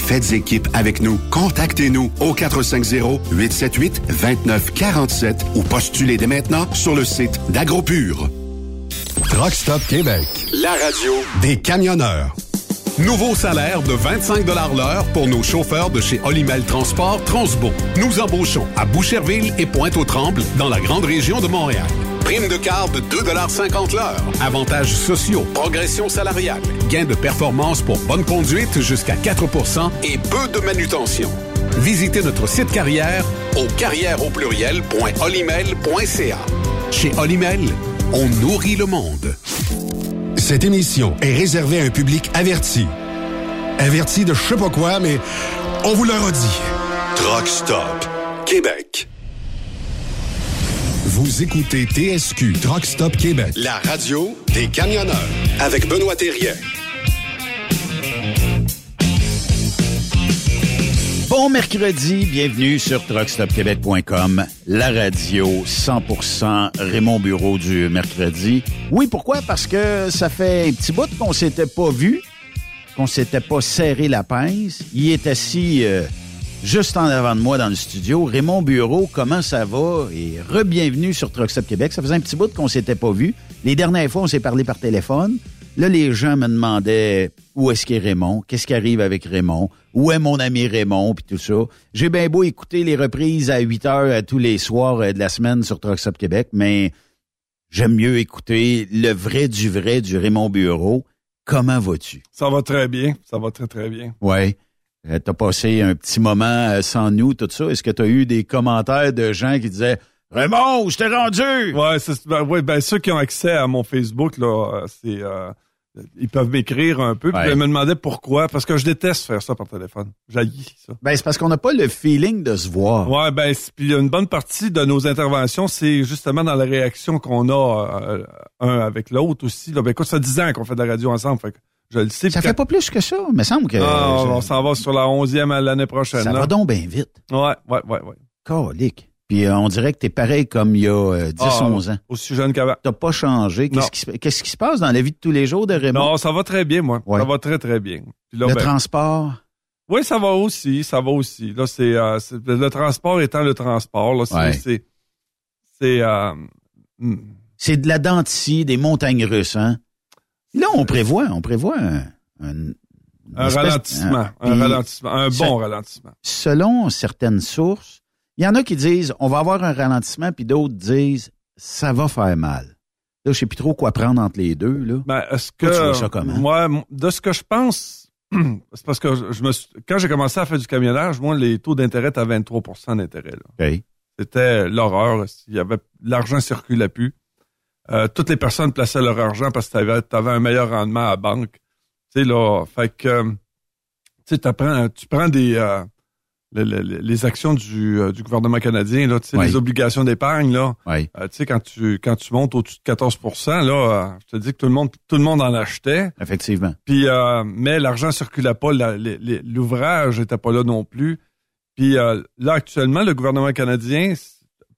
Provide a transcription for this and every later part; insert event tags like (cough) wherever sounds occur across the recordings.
Faites équipe avec nous. Contactez-nous au 450-878-2947 ou postulez dès maintenant sur le site d'AgroPure. Truck Stop Québec. La radio Des camionneurs. Nouveau salaire de 25 l'heure pour nos chauffeurs de chez Olimel Transport Transbo. Nous embauchons à Boucherville et Pointe-aux-Trembles dans la grande région de Montréal. Prime de quart de 2,50 l'heure. Avantages sociaux, progression salariale, gains de performance pour bonne conduite jusqu'à 4% et peu de manutention. Visitez notre site carrière au carrière au pluriel.olimel.ca. Chez Olimel, on nourrit le monde. Cette émission est réservée à un public averti. Averti de je sais pas quoi, mais on vous le redit. Truck Stop Québec. Vous écoutez TSQ Truck Stop Québec, la radio des camionneurs avec Benoît Thérien. Bon mercredi, bienvenue sur truckstopquebec.com, la radio 100% Raymond Bureau du mercredi. Oui, pourquoi? Parce que ça fait un petit bout qu'on s'était pas vu, qu'on s'était pas serré la pince. Il est assis euh, juste en avant de moi dans le studio. Raymond Bureau, comment ça va? Et re-bienvenue sur Truckstop Québec. Ça faisait un petit bout qu'on s'était pas vu. Les dernières fois, on s'est parlé par téléphone. Là, les gens me demandaient où est-ce qu'est Raymond, qu'est-ce qui arrive avec Raymond, où est mon ami Raymond, puis tout ça. J'ai bien beau écouter les reprises à 8 heures euh, tous les soirs euh, de la semaine sur Truckstop Québec, mais j'aime mieux écouter le vrai du vrai du Raymond Bureau. Comment vas-tu? Ça va très bien, ça va très très bien. Ouais. Euh, t'as passé un petit moment euh, sans nous, tout ça. Est-ce que t'as eu des commentaires de gens qui disaient Raymond, je t'ai rendu! Ouais, c'est, ben, ouais, ben ceux qui ont accès à mon Facebook là, euh, c'est euh, ils peuvent m'écrire un peu. Puis Ouais. ils me demandaient pourquoi, parce que je déteste faire ça par téléphone. J'haïs ça. Ben, c'est parce qu'on n'a pas le feeling de se voir. Ouais, ben puis une bonne partie de nos interventions, c'est justement dans la réaction qu'on a euh, un avec l'autre aussi. Là. Ben écoute, ça fait 10 ans qu'on fait de la radio ensemble, fait que je le sais. Ça fait pas plus que ça. Me semble que. Ah, on s'en va sur la 11e à l'année prochaine. ça là. va donc bien vite. Ouais, ouais, ouais, ouais. Calique. Puis euh, on dirait que t'es pareil comme il y a euh, 10, Ah, 11 ans. Aussi jeune qu'avant. T'as pas changé. Qu'est-ce qui, se- qu'est-ce qui se passe dans la vie de tous les jours de Raymond? Non, ça va très bien, moi. Ouais. Ça va très, très bien. Là, le ben, transport? Oui, ça va aussi, ça va aussi. Là, c'est euh, le transport étant le transport. Là, c'est Ouais. c'est c'est euh, hmm. C'est de la dentier, des montagnes russes, hein? Là, on prévoit, on prévoit un, un, un espèce- ralentissement, un ralentissement, un bon ralentissement. Selon certaines sources, il y en a qui disent on va avoir un ralentissement, puis d'autres disent ça va faire mal. Là, je sais plus trop quoi prendre entre les deux, là. Ben, est-ce que Toi, tu vois ça comment? moi, de ce que je pense, (clears throat) c'est parce que je, je me suis- quand j'ai commencé à faire du camionnage, moi, les taux d'intérêt étaient à 23% d'intérêt. là. C'était l'horreur. Il y avait l'argent circulait plus. Euh, toutes les personnes plaçaient leur argent parce que tu avais, un meilleur rendement à la banque. Tu sais là, fait que euh, tu sais, tu prends des euh, le- le- le- les actions du, euh, du gouvernement canadien là, tu sais, Oui. les obligations d'épargne là. Oui. Euh, tu sais quand tu quand tu montes au-dessus de 14% là, euh, je te dis que tout le monde tout le monde en achetait. Effectivement. Puis, euh, mais l'argent circulait pas, la- l'ouvrage était pas là non plus. Puis euh, là, actuellement, le gouvernement canadien,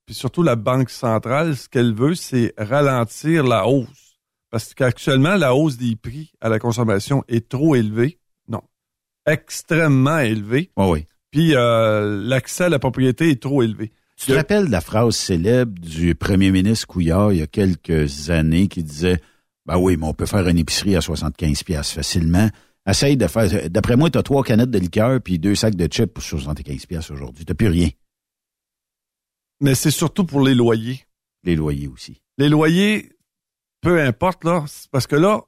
puis surtout la Banque centrale, ce qu'elle veut, c'est ralentir la hausse. Parce qu'actuellement, la hausse des prix à la consommation est trop élevée. Non, extrêmement élevée. Oui, oui. Puis euh, l'accès à la propriété est trop élevé. Tu te rappelles la phrase célèbre du premier ministre Couillard il y a quelques années qui disait Ben oui, mais on peut faire une épicerie à 75 pièces facilement. Essaye de faire. D'après moi, tu as trois canettes de liqueur puis deux sacs de chips pour 75 pièces aujourd'hui. T'as plus rien. Mais c'est surtout pour les loyers. Les loyers aussi. les loyers, peu importe, là, parce que là,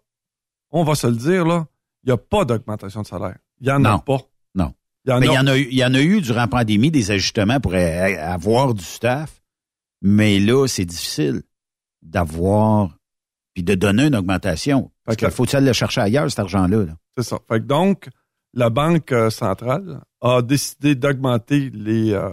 on va se le dire, là, il n'y a pas d'augmentation de salaire. Il n'y en Non. a pas. Non. Il y en Ben, a. y en a eu, durant la pandémie des ajustements pour avoir du staff, mais là, c'est difficile d'avoir puis de donner une augmentation. Parce qu'il faut le chercher ailleurs, cet argent-là. là. C'est ça. Fait que donc, la Banque euh, centrale a décidé d'augmenter les, euh,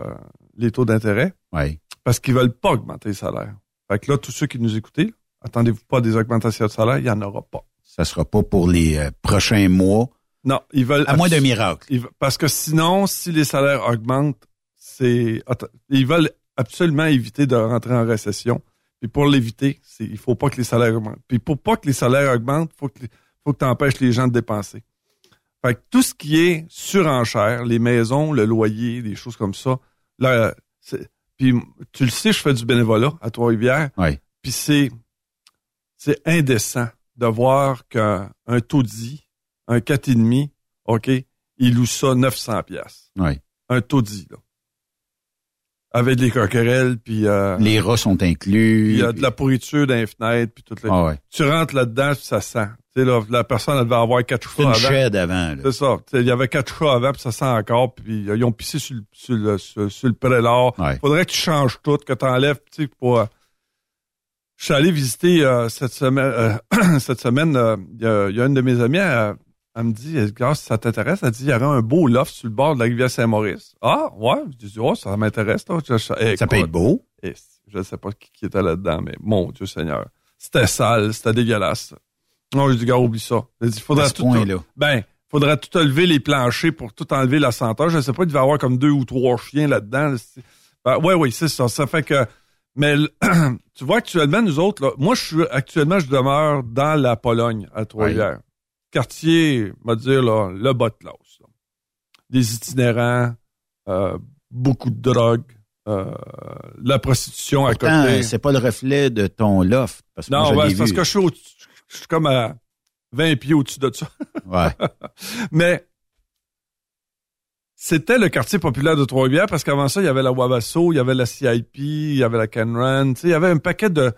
les taux d'intérêt Oui. parce qu'ils veulent pas augmenter les salaires. Fait que là, tous ceux qui nous écoutez, attendez-vous pas des augmentations de salaire, il n'y en aura pas. Ça sera pas pour les euh, prochains mois, Non, ils veulent. à moins d'un miracle. ils Parce que sinon, si les salaires augmentent, c'est. Ils veulent absolument éviter de rentrer en récession. Puis pour l'éviter, c'est il faut pas que les salaires augmentent. Puis pour pas que les salaires augmentent, faut que faut que tu empêches les gens de dépenser. Fait que tout ce qui est surenchère, les maisons, le loyer, des choses comme ça, là, c'est- puis tu le sais, je fais du bénévolat à Trois-Rivières. Oui. Puis c'est c'est indécent de voir qu'un un taudis, un 4,5, OK, il loue ça 900 pièces. Oui. Un taudis, là. Avec des coquerelles, puis euh, Les rats sont puis inclus. il y a de la pourriture dans les fenêtres, puis tout le... Ah ouais. Tu rentres là-dedans, puis ça sent. Tu sais, là, la personne, elle devait avoir quatre C'est chats une avant. avant. C'est ça. Il y avait quatre chats avant, puis ça sent encore, puis euh, ils ont pissé sur le, sur le, sur, sur le prélat. Ouais. Faudrait que tu changes tout, que tu enlèves, tu sais, pour... euh, je suis allé visiter euh, cette semaine, euh, (clears throat) cette semaine, euh, il y, a, il y a une de mes amies, elle, elle me dit, Edgar, si ça t'intéresse, elle dit, il y aurait un beau loft sur le bord de la rivière Saint-Maurice. Ah, ouais? Je dis, oh, ça m'intéresse, je- Ça peut être beau. et je ne sais pas qui, qui était là-dedans, mais mon Dieu Seigneur. C'était sale, c'était dégueulasse. Non, je dis, gars, oublie ça. Il dit, ce tout, ben, faudrait tout enlever les planchers pour tout enlever la senteur. Je sais pas, il devait y avoir comme deux ou trois chiens là-dedans. Ben, ouais, oui, c'est ça. Ça fait que, mais (clears throat) tu vois, actuellement, nous autres, là, moi, je suis, actuellement, je demeure dans la Pologne, à Trois-Rivières. Quartier, on va dire, là, le bas de classe. là. Des itinérants, euh, beaucoup de drogue, euh, la prostitution à côté. c'est pas le reflet de ton loft. Parce que moi, Non, je c'est parce vu. que je suis, au- je suis comme à 20 pieds au-dessus de ça. Ouais. (laughs) Mais c'était le quartier populaire de Trois-Rivières parce qu'avant ça, il y avait la Wabasso, il y avait la CIP, il y avait la Canran, tu sais, il y avait un paquet de...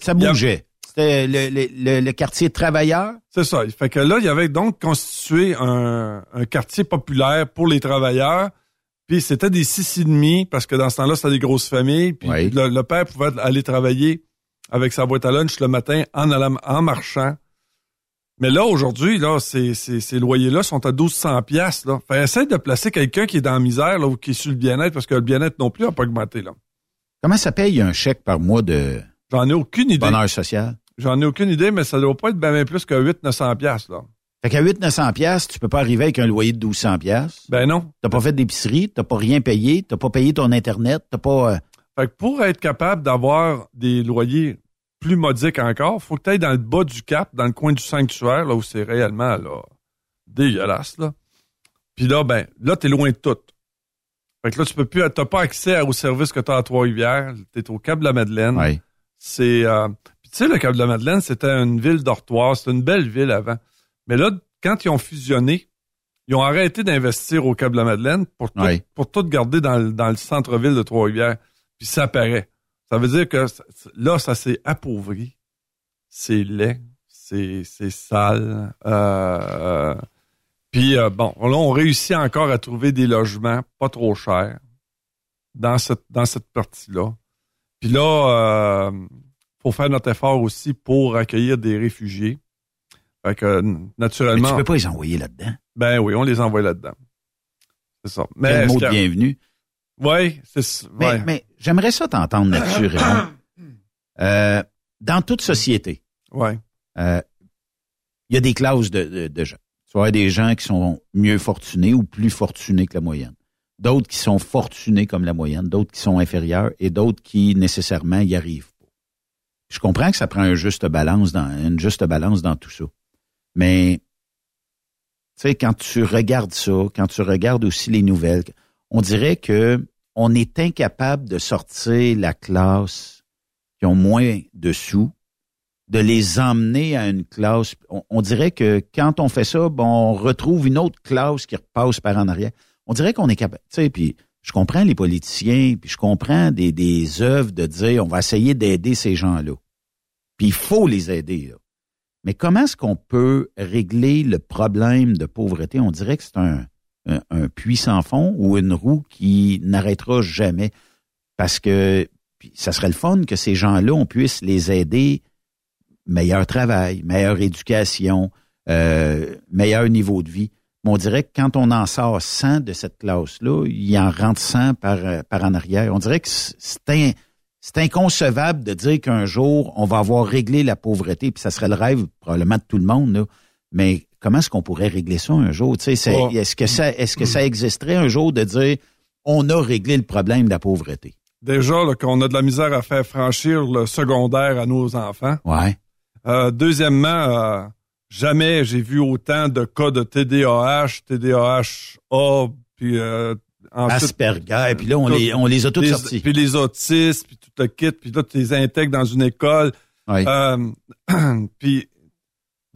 Ça bougeait. C'était le, le, le, le quartier travailleur. C'est ça. Fait que là, il y avait donc constitué un, un quartier populaire pour les travailleurs. Puis c'était des six et demi parce que dans ce temps-là, c'était des grosses familles. Puis Oui. le père pouvait aller travailler avec sa boîte à lunch le matin en allant, en marchant. Mais là, aujourd'hui, là, ces, ces, ces loyers-là sont à 1200 pièces là. Fait essaye de placer quelqu'un qui est dans la misère, là, ou qui est sur le bien-être, parce que le bien-être non plus n'a pas augmenté, là. Comment ça paye un chèque par mois de J'en ai aucune idée. bonheur social? J'en ai aucune idée, mais ça doit pas être bien, bien plus que 800-900 pièces là. Fait qu'à 800-900 pièces, tu peux pas arriver avec un loyer de 1200 pièces. Ben non. T'as pas fait d'épicerie, t'as pas rien payé, t'as pas payé ton Internet, t'as pas... Fait que pour être capable d'avoir des loyers plus modiques encore, faut que tu ailles dans le bas du cap, dans le coin du sanctuaire, là où c'est réellement là, dégueulasse. Là. Puis là, ben, là, t'es loin de tout. Fait que là, tu peux plus, t'as pas accès aux services que tu as à Trois-Rivières. T'es au Cap de la Madeleine. C'est, euh, puis tu sais, le Cap de la Madeleine, c'était une ville dortoir. C'était une belle ville avant. Mais là, quand ils ont fusionné, ils ont arrêté d'investir au Cap de la Madeleine pour tout, Ouais. pour tout garder dans, dans le centre-ville de Trois-Rivières. Puis ça paraît. Ça veut dire que là, ça s'est appauvri. C'est laid. C'est, sale. Euh, euh, puis euh, bon, là, on réussit encore à trouver des logements pas trop chers dans cette, dans cette partie-là. Puis là, euh, faut faire notre effort aussi pour accueillir des réfugiés. Fait que, n- Mais naturellement, tu peux pas les envoyer là-dedans. ben oui, on les envoie là-dedans. C'est ça. Mais, Quel mot de bienvenue. C'est s- Mais, ouais. mais j'aimerais ça t'entendre là-dessus, (coughs) Raymond. Euh, dans toute société, ouais. euh, il y a des classes de, de, de gens. Tu vois, des gens qui sont mieux fortunés ou plus fortunés que la moyenne. D'autres qui sont fortunés comme la moyenne, d'autres qui sont inférieurs et d'autres qui nécessairement y arrivent pas. Je comprends que ça prend un juste balance dans, une juste balance dans tout ça. Mais, tu sais, quand tu regardes ça, quand tu regardes aussi les nouvelles, on dirait que on est incapable de sortir la classe qui ont moins de sous, de les emmener à une classe. On, dirait que quand on fait ça, bon, on retrouve une autre classe qui repasse par en arrière. On dirait qu'on est capable. Tu sais, puis je comprends les politiciens, puis je comprends des, des œuvres de dire on va essayer d'aider ces gens-là. Puis il faut les aider. Mais comment est-ce qu'on peut régler le problème de pauvreté? On dirait que c'est un, un, puits sans fond ou une roue qui n'arrêtera jamais. Parce que ça serait le fun que ces gens-là, on puisse les aider. Meilleur travail, meilleure éducation, euh, meilleur niveau de vie. Mais on dirait que quand on en sort 100 de cette classe-là, il en rentre 100 par, euh, par en arrière. On dirait que c'est c'est inconcevable de dire qu'un jour, on va avoir réglé la pauvreté, puis ça serait le rêve probablement de tout le monde. Mais comment est-ce qu'on pourrait régler ça un jour? Oh. Est-ce que, ça, est-ce que ça existerait un jour de dire on a réglé le problème de la pauvreté? Déjà, qu'on a de la misère à faire franchir le secondaire à nos enfants. Ouais. Euh, deuxièmement, euh, jamais j'ai vu autant de cas de TDAH, TDAH-A, puis euh, ensuite, Asperger, puis là, on les, on les a tous les- sortis. Puis les autistes, puis tout le kit, puis là, tu les intègres dans une école. Oui. Euh, (clears throat) puis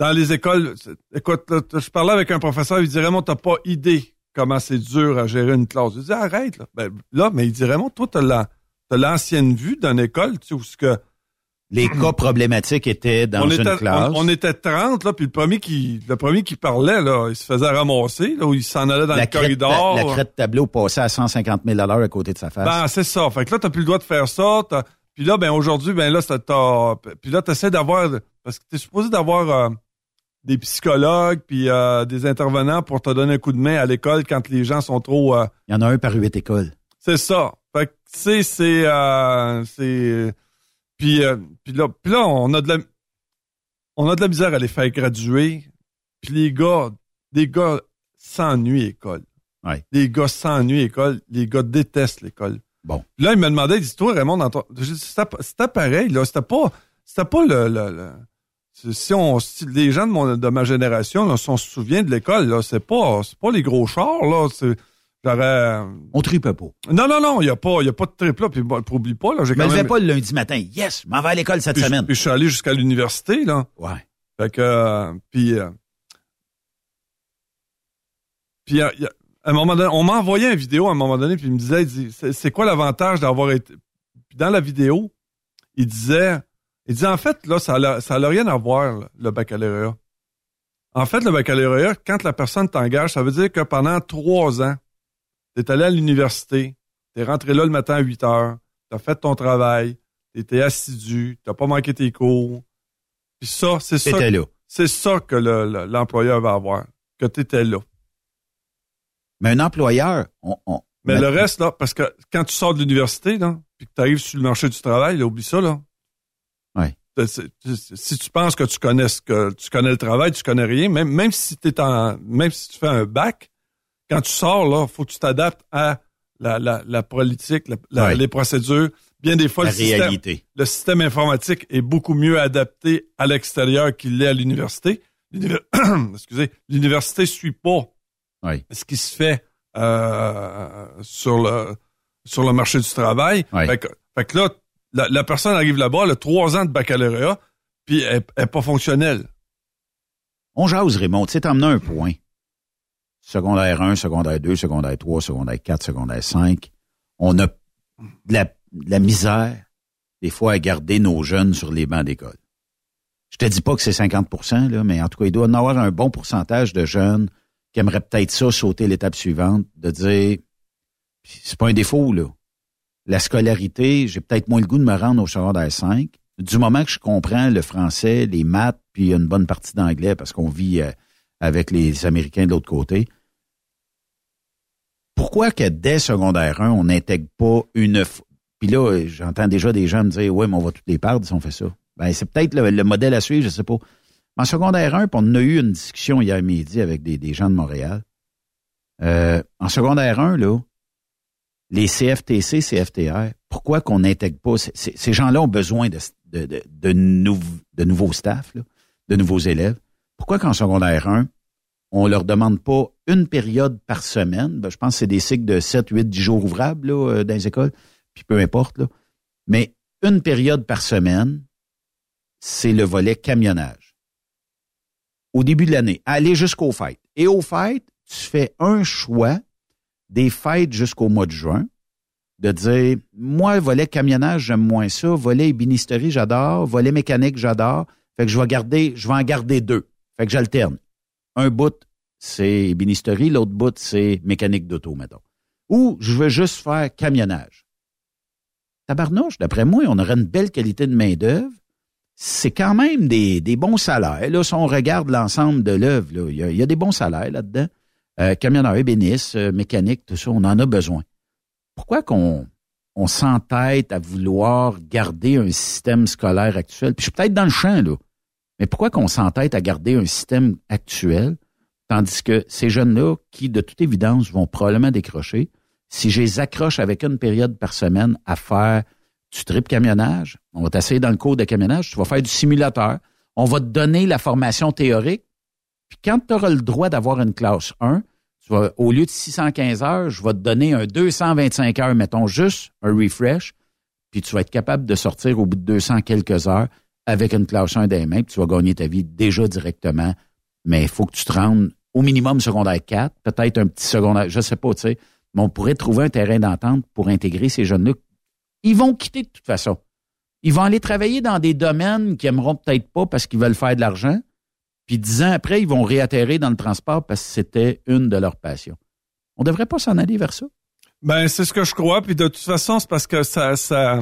dans les écoles, écoute, là, je parlais avec un professeur, il dit Raymond, t'as pas idée comment c'est dur à gérer une classe. Je dis arrête là. Ben, là, mais il dit Raymond, toi, t'as la- t'as l'ancienne vue d'une école, tu sais, où ce que Les cas (clears throat) problématiques étaient dans on une était, classe. on, on était 30, là, puis le premier qui le premier qui parlait, là, il se faisait ramasser, là, où il s'en allait dans la, le crête, corridor. la, la crête tableau passait à 150 000 à côté de sa face. Ben, c'est ça. Fait que là, t'as plus le droit de faire ça. Puis là, ben, aujourd'hui, ben là, t'as... Puis là, t'essaies d'avoir... Parce que t'es supposé d'avoir euh, des psychologues puis euh, des intervenants pour te donner un coup de main à l'école quand les gens sont trop... euh, Il y en a un par huit écoles. C'est ça. Fait que, tu sais, c'est... euh, c'est... Puis, euh, puis là, puis là, on a de la... On a de la misère à les faire graduer. Puis les gars, les gars s'ennuient à l'école. Ouais. Les gars s'ennuient à l'école. Les gars détestent l'école. Bon. Puis là, il me demandait, il dit, toi, Raymond, dans ton... J'ai dit, C'était pareil, là. C'était pas, c'était pas le, le, Si on, si les gens de, mon, de ma génération, là, si on se souvient de l'école, là, c'est pas, c'est pas les gros chars, là. C'est, j'aurais, On tripait pas. non, non, non, il y a pas, y a pas de trip là. Puis, oublie pas, là, j'ai me quand même. pas le lundi matin. Yes, je m'en vais à l'école cette puis, je- semaine. puis je suis allé jusqu'à l'université, là. Ouais. Fait que, euh, puis, euh, puis euh, à un moment donné, on m'a envoyé une vidéo à un moment donné, puis il me disait, il dit, c'est c'est quoi l'avantage d'avoir été. Puis dans la vidéo, il disait, il disait en fait là, ça n'a ça rien à voir là, le baccalauréat. En fait, le baccalauréat, quand la personne t'engage, ça veut dire que pendant trois ans, t'es allé à l'université, t'es rentré là le matin à 8 heures, t'as fait ton travail, t'étais assidu, t'as pas manqué tes cours. Puis ça, c'est ça. C'est ça que le- le- l'employeur va avoir, que tu étais là. Mais un employeur, on, on- Mais le reste, là, parce que quand tu sors de l'université, là, puis que tu arrives sur le marché du travail, là, oublie ça, là. Ouais. C'est- c'est- c'est- Si tu penses que tu connais ce que tu connais le travail, tu connais rien, même, même si t'es en même si tu fais un bac, quand tu sors, là, faut que tu t'adaptes à la, la, la politique, la- la- Ouais. les procédures. Bien des fois, le système, réalité. le système informatique est beaucoup mieux adapté à l'extérieur qu'il l'est à l'université. L'univer- (clears throat) Excusez, l'université suit pas ce qui se fait euh, sur le sur le marché du travail. Ouais. Fait, que, fait que là, la, personne arrive là-bas, elle a trois ans de baccalauréat, puis elle n'est pas fonctionnelle. On jase, Raymond. Tu sais, amené un point. Secondaire 1, secondaire 2, secondaire 3, secondaire 4, secondaire 5. On a de la, misère, des fois, à garder nos jeunes sur les bancs d'école. Je te dis pas que c'est 50% là, mais en tout cas, il doit y avoir un bon pourcentage de jeunes qui aimeraient peut-être ça sauter l'étape suivante, de dire, c'est pas un défaut, là. La scolarité, j'ai peut-être moins le goût de me rendre au secondaire 5. Du moment que je comprends le français, les maths, puis une bonne partie d'anglais, parce qu'on vit euh, avec les Américains de l'autre côté, pourquoi que dès secondaire 1, on n'intègre pas une... Puis là, j'entends déjà des gens me dire, ouais, mais on va toutes les perdre si on fait ça. Ben, c'est peut-être le, le modèle à suivre, je sais pas. En secondaire 1, puis on a eu une discussion hier midi avec des, des gens de Montréal. Euh, en secondaire 1, là, les CFTC, CFTR, pourquoi qu'on n'intègre pas... Ces gens-là ont besoin de, de, de, de, nou- de nouveaux staffs, de nouveaux élèves? Pourquoi qu'en secondaire 1, on leur demande pas une période par semaine? Ben, je pense que c'est des cycles de 7, 8, 10 jours ouvrables euh, dans les écoles, puis peu importe. Mais une période par semaine, c'est le volet camionnage. Au début de l'année, aller jusqu'aux fêtes. Et aux fêtes, tu fais un choix des fêtes jusqu'au mois de juin, de dire, moi, volet camionnage, j'aime moins ça, volet ébénisterie, j'adore, volet mécanique, j'adore, fait que je vais garder, je vais en garder deux. Fait que j'alterne. Un bout, c'est ébénisterie, l'autre bout, c'est mécanique d'auto, mettons. Ou je veux juste faire camionnage. Tabarnouche, d'après moi, on aurait une belle qualité de main-d'œuvre. C'est quand même des, des bons salaires. Là, si on regarde l'ensemble de l'œuvre, il y a des bons salaires là-dedans. Euh, camionneur, ébéniste, euh, mécanique, tout ça, on en a besoin. Pourquoi qu'on on s'entête à vouloir garder un système scolaire actuel? Puis je suis peut-être dans le champ, là. Mais pourquoi qu'on s'entête à garder un système actuel, tandis que ces jeunes-là, qui de toute évidence vont probablement décrocher, si je les accroche avec une période par semaine à faire du trip camionnage, on va t'essayer dans le cours de camionnage, tu vas faire du simulateur, On va te donner la formation théorique. Puis quand tu auras le droit d'avoir une classe 1, au lieu de 615 heures, je vais te donner un 225 heures, mettons juste un refresh, puis tu vas être capable de sortir au bout de 200 quelques heures avec une classe 1 des puis tu vas gagner ta vie déjà directement. Mais il faut que tu te rendes au minimum secondaire 4, peut-être un petit secondaire, je sais pas, tu sais. Mais on pourrait trouver un terrain d'entente pour intégrer ces jeunes-là. Ils vont quitter de toute façon. Ils vont aller travailler dans des domaines qu'ils aimeront peut-être pas parce qu'ils veulent faire de l'argent. Puis dix ans après, ils vont réatterrir dans le transport parce que c'était une de leurs passions. On devrait pas s'en aller vers ça? Ben, c'est ce que je crois. Puis de toute façon, c'est parce que ça, ça.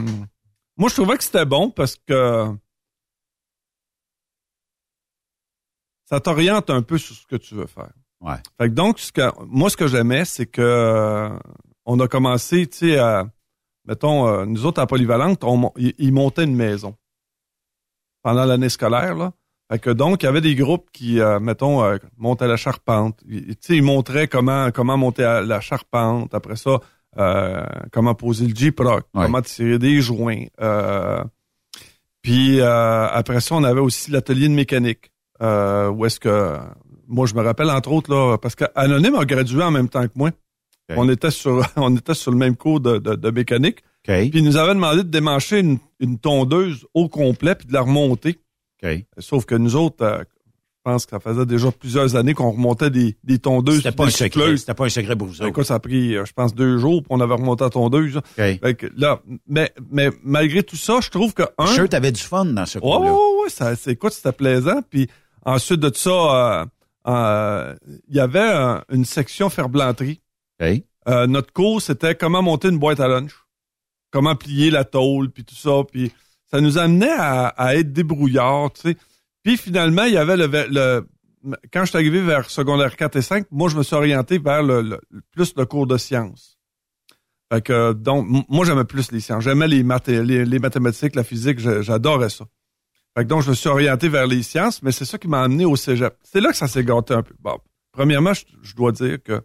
Moi, je trouvais que c'était bon parce que ça t'oriente un peu sur ce que tu veux faire. Ouais. Fait que donc, ce que, moi, ce que j'aimais, c'est que euh, on a commencé, tu sais, à, mettons, euh, nous autres à Polyvalente, on, ils montaient une maison pendant l'année scolaire, là. Fait que donc, il y avait des groupes qui, euh, mettons, euh, montaient la charpente. Ils- Tu sais, ils montraient comment comment monter à la charpente. Après ça, euh, comment poser le J-Proc, Ouais. comment tirer des joints. Euh, puis euh, après ça, on avait aussi l'atelier de mécanique. Euh, où est-ce que moi je me rappelle entre autres là parce qu'Anonyme a gradué en même temps que moi. On était sur (laughs) on était sur le même cours de, de, de mécanique. OK. Puis il nous avait demandé de démancher une, une tondeuse au complet puis de la remonter. Sauf que nous autres, euh, je pense que ça faisait déjà plusieurs années qu'on remontait des, des tondeuses. C'était pas un secret. C'était pas un secret pour vous autres. Écoute, ça a pris, euh, je pense, deux jours pour on avait remonté la tondeuse. là. OK. Fait que là, mais, mais malgré tout ça, je trouve que un. Je suis t'avais du fun dans ce Ouais, cours-là. ouais, ouais, ça, c'est, écoute, c'était plaisant. Puis ensuite de ça, euh, euh, il y avait une section ferblanterie. Notre cours, c'était comment monter une boîte à lunch, comment plier la tôle, puis tout ça. Puis ça nous amenait à, à être débrouillards, tu sais. Puis finalement, il y avait le, le quand je suis arrivé vers secondaire 4 et 5, moi, je me suis orienté vers le, le- plus le cours de sciences. Fait que, donc, moi, j'aimais plus les sciences. J'aimais les, les, les mathématiques, la physique, j'adorais ça. Fait que donc, je me suis orienté vers les sciences, mais c'est ça qui m'a amené au cégep. C'est là que ça s'est gâté un peu. Bon, premièrement, je, je dois dire que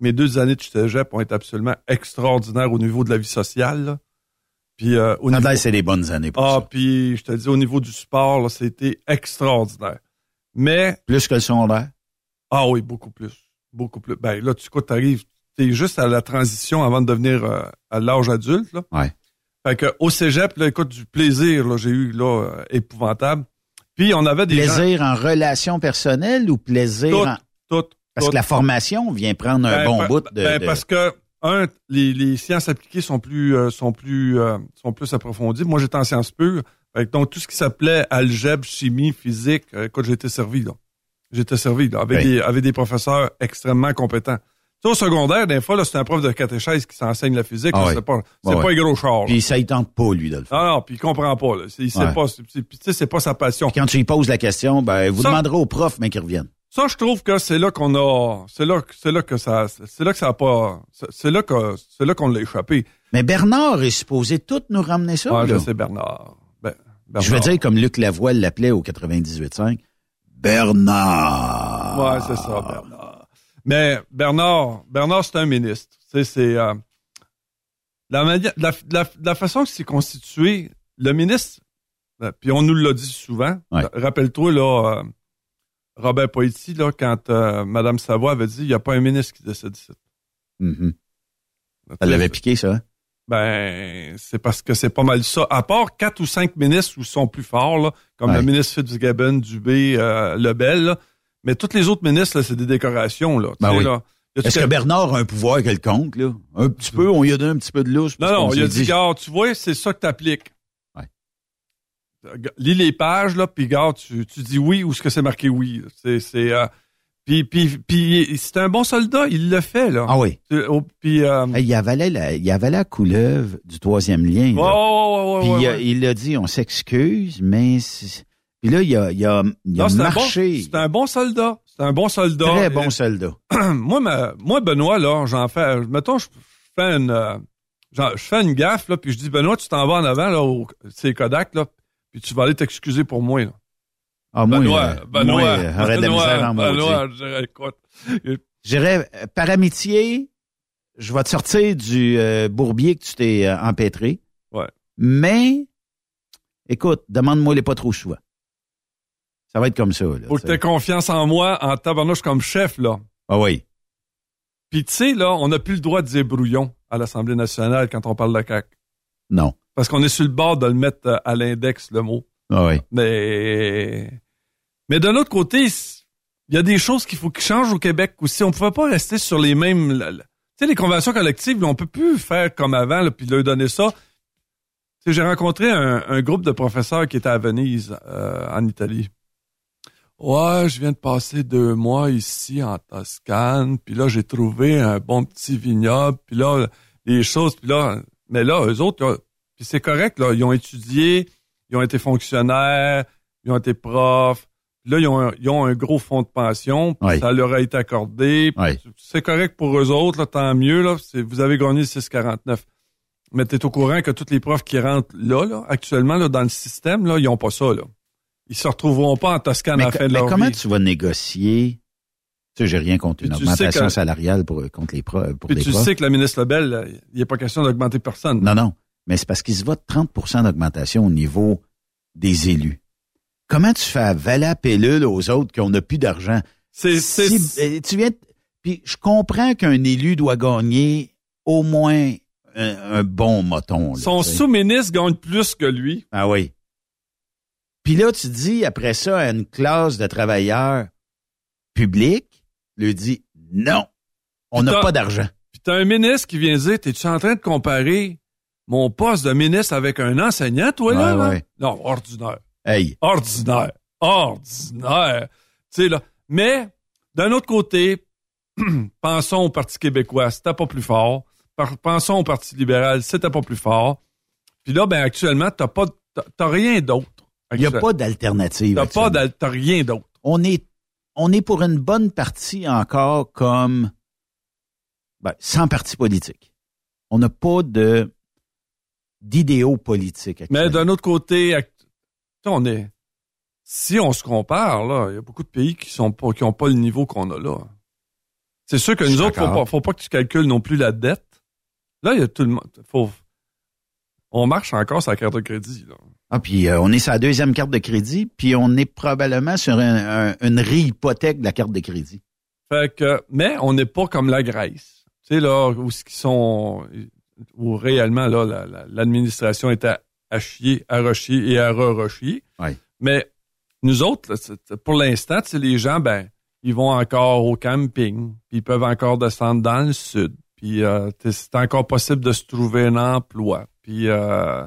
mes deux années de cégep ont été absolument extraordinaires au niveau de la vie sociale. là. Puis, euh, au niveau, c'est des bonnes années pour ah, ça. puis je te dis, au niveau du sport, là, c'était extraordinaire. Mais, Plus que le secondaire? ah oui, beaucoup plus. Beaucoup plus. Ben là, tu t'arrives, t'es juste à la transition avant de devenir euh, à l'âge adulte. Là. Ouais. Fait que au cégep, là, écoute, du plaisir, là, j'ai eu là, euh, épouvantable. Puis on avait des gens- Plaisir en relation personnelle ou plaisir Tout, en... tout, Parce tout. que la formation vient prendre un Ben, bon pa- bout de... ben, de- Parce que, un, les, les sciences appliquées sont plus euh, sont plus euh, sont plus approfondies. Moi, j'étais en sciences pures. Donc, tout ce qui s'appelait algèbre, chimie, physique, euh, écoute, été servi, là. J'étais servi, là, avec, des, avec des professeurs extrêmement compétents. Tu sais, au secondaire, des fois, là, c'est un prof de catéchèse qui s'enseigne la physique. Ah. C'est pas, c'est Ouais, pas un gros char. là. Puis ça, il tente pas, lui, de le faire. Ah non, puis il comprend pas, là. C'est- Il sait pas, c'est- c'est- puis tu sais, c'est pas sa passion. Puis quand tu lui poses la question, ben, vous Ça- demanderez au prof, mais qu'il revienne. Ça, je trouve que c'est là qu'on a, c'est là, c'est là que ça, c'est là que ça a pas, c'est- c'est là que, c'est là qu'on l'a échappé. Mais Bernard est supposé tout nous ramener ça, Ah, je là. sais, Bernard. Ben, Je veux Bernard. dire, comme Luc Lavoie l'appelait au 98.5, Bernard. Ouais, c'est ça, Bernard. Mais Bernard, Bernard, c'est un ministre. Tu sais, c'est euh, la, mani- la, la, la façon que c'est constitué, le ministre, euh, puis on nous l'a dit souvent. Ouais. Rappelle-toi là, euh, Robert Poitiers, là, quand euh, Mme Savoie avait dit, il n'y a pas un ministre qui décide ici. Mhm. Ça l'avait piqué, ça. hein? Ben, c'est parce que c'est pas mal ça. À part quatre ou cinq ministres où sont plus forts, là, comme Ouais. le ministre Fitzgibbon, Dubé, euh, Lebel, là. mais tous les autres ministres, là, c'est des décorations. Là, Ben oui. là. Est-ce que Bernard a un pouvoir quelconque, là? Un petit peu, on lui a donné un petit peu de lousse. Non, non, il a dit, tu vois, c'est ça que t'appliques. Lis les pages, là, puis garde, tu, tu dis oui ou ce que c'est marqué oui. C'est, c'est, euh, puis, puis, puis, c'est un bon soldat, il le fait, là. Ah oui. Oh, Puis, euh, il avalait la, il avalait la couleuvre du troisième lien. là. Puis il ouais. il a dit, on s'excuse, mais... Puis là, il a, il a, il a Non, c'est un, bon, marché. c'est un bon soldat. C'est un bon soldat. Très Et- bon soldat. (clears throat) moi, ma- moi, Benoît, là, j'en fais. Mettons, je fais une. euh, genre, je fais une gaffe, là, puis je dis, Benoît, tu t'en vas en avant, là, au, c'est Kodak, là, puis tu vas aller t'excuser pour moi, là. Ah, moi, Benoît, euh, Benoît, euh, la Benoît, maudit. Benoît, je dirais, écoute. J'irais, euh, par amitié, je vais te sortir du euh, bourbier que tu t'es euh, empêtré. Ouais. Mais, écoute, demande-moi les pas trop souvent. Ça va être comme ça. Là, Faut que tu aies confiance en moi, en tabarnouche comme chef, là. Ah oui. Puis tu sais, là, on n'a plus le droit de dire brouillon à l'Assemblée nationale quand on parle de CAC. Non. Parce qu'on est sur le bord de le mettre euh, à l'index, le mot. Ah oui. Mais, mais d'un autre côté, il y a des choses qu'il faut qu'ils changent au Québec aussi. On ne pouvait pas rester sur les mêmes. Tu sais, les conventions collectives, là, on peut plus faire comme avant, là, puis leur donner ça. Tu sais, J'ai rencontré un, un groupe de professeurs qui était à Venise, euh, en Italie. Ouais, je viens de passer deux mois ici en Toscane, puis là, j'ai trouvé un bon petit vignoble, puis là, les choses, puis là, mais là, eux autres, puis c'est correct, là, ils ont étudié, ils ont été fonctionnaires, ils ont été profs, là, ils ont, un, ils ont un gros fonds de pension, Oui. ça leur a été accordé, Oui. c'est correct pour eux autres, là, tant mieux, là, vous avez gagné le 6,49. Mais t'es au courant que tous les profs qui rentrent là, là, actuellement, là, dans le système, là, ils ont pas ça, là. Ils se retrouveront pas en Toscane à la fin de mais leur comment vie. tu vas négocier? Tu sais, j'ai rien contre une Puis tu augmentation que- salariale pour, contre les pour Puis les tu profs. sais que la ministre Lebel, il n'est pas question d'augmenter personne. Non, non. Mais c'est parce qu'il se vote 30% d'augmentation au niveau des élus. Comment tu fais avaler la pilule aux autres qui n'a plus d'argent? C'est, c'est, Si- euh, tu viens Puis je comprends qu'un élu doit gagner au moins un, un bon moton. là, son sous-ministre gagne plus que lui. Ah oui. Puis là, tu dis après ça à une classe de travailleurs publics, lui dis non, on n'a pas d'argent. Puis t'as un ministre qui vient dire, t'es-tu en train de comparer mon poste de ministre avec un enseignant, toi, là? Ouais, là? ouais. Non, ordinaire. Hey, Ordinaire. Ordinaire. Tu sais, là. Mais, d'un autre côté, (clears throat) pensons au Parti québécois, c'était pas plus fort. Pensons au Parti libéral, c'était pas plus fort. Puis là, ben, actuellement, t'as pas, t'as- rien d'autre. il n'y a pas d'alternative. T'as pas rien d'autre. on est, on est pour une bonne partie encore comme ben, sans parti politique. On n'a pas de d'idéaux politiques. Mais d'un autre côté, on est. Si on se compare, là, il y a beaucoup de pays qui sont pas, qui ont pas le niveau qu'on a là. C'est sûr que nous autres, faut pas, faut pas que tu calcules non plus la dette. Là, il y a tout le monde. Faut, on marche encore sur la carte de crédit, là. Ah, puis euh, on est sur la deuxième carte de crédit, puis on est probablement sur un- un- une réhypothèque de la carte de crédit. Fait que, mais on n'est pas comme la Grèce. Tu sais, là, où ce qui sont, où réellement, là, la- la- l'administration est à, à chier, à et à re-rechier. Ouais. Mais nous autres, là, pour l'instant, les gens, ben, ils vont encore au camping, puis ils peuvent encore descendre dans le sud, puis euh, c'est encore possible de se trouver un emploi. Puis, euh,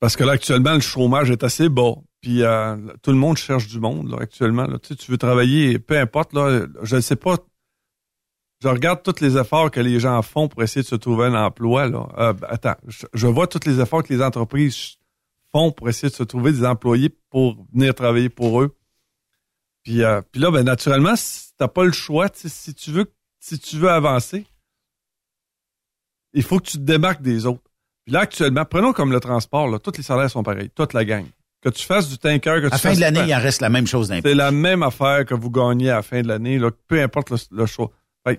parce que là, actuellement, le chômage est assez bas. Puis euh, tout le monde cherche du monde là, actuellement. Là. Tu, sais, tu veux travailler, peu importe, là, je ne sais pas. Je regarde tous les efforts que les gens font pour essayer de se trouver un emploi. Là. Euh, ben, attends, je, je vois tous les efforts que les entreprises font pour essayer de se trouver des employés pour venir travailler pour eux. Puis, euh, puis là, ben, naturellement, si t'as pas le choix, si tu veux si tu veux avancer, il faut que tu te démarques des autres. Puis là, actuellement, prenons comme le transport, là, tous les salaires sont pareils, toute la gang. Que tu fasses du tanker, que À tu la fin fasses de l'année, il en reste la même chose d'impôt. c'est la même affaire que vous gagnez à la fin de l'année, là, peu importe le, le choix.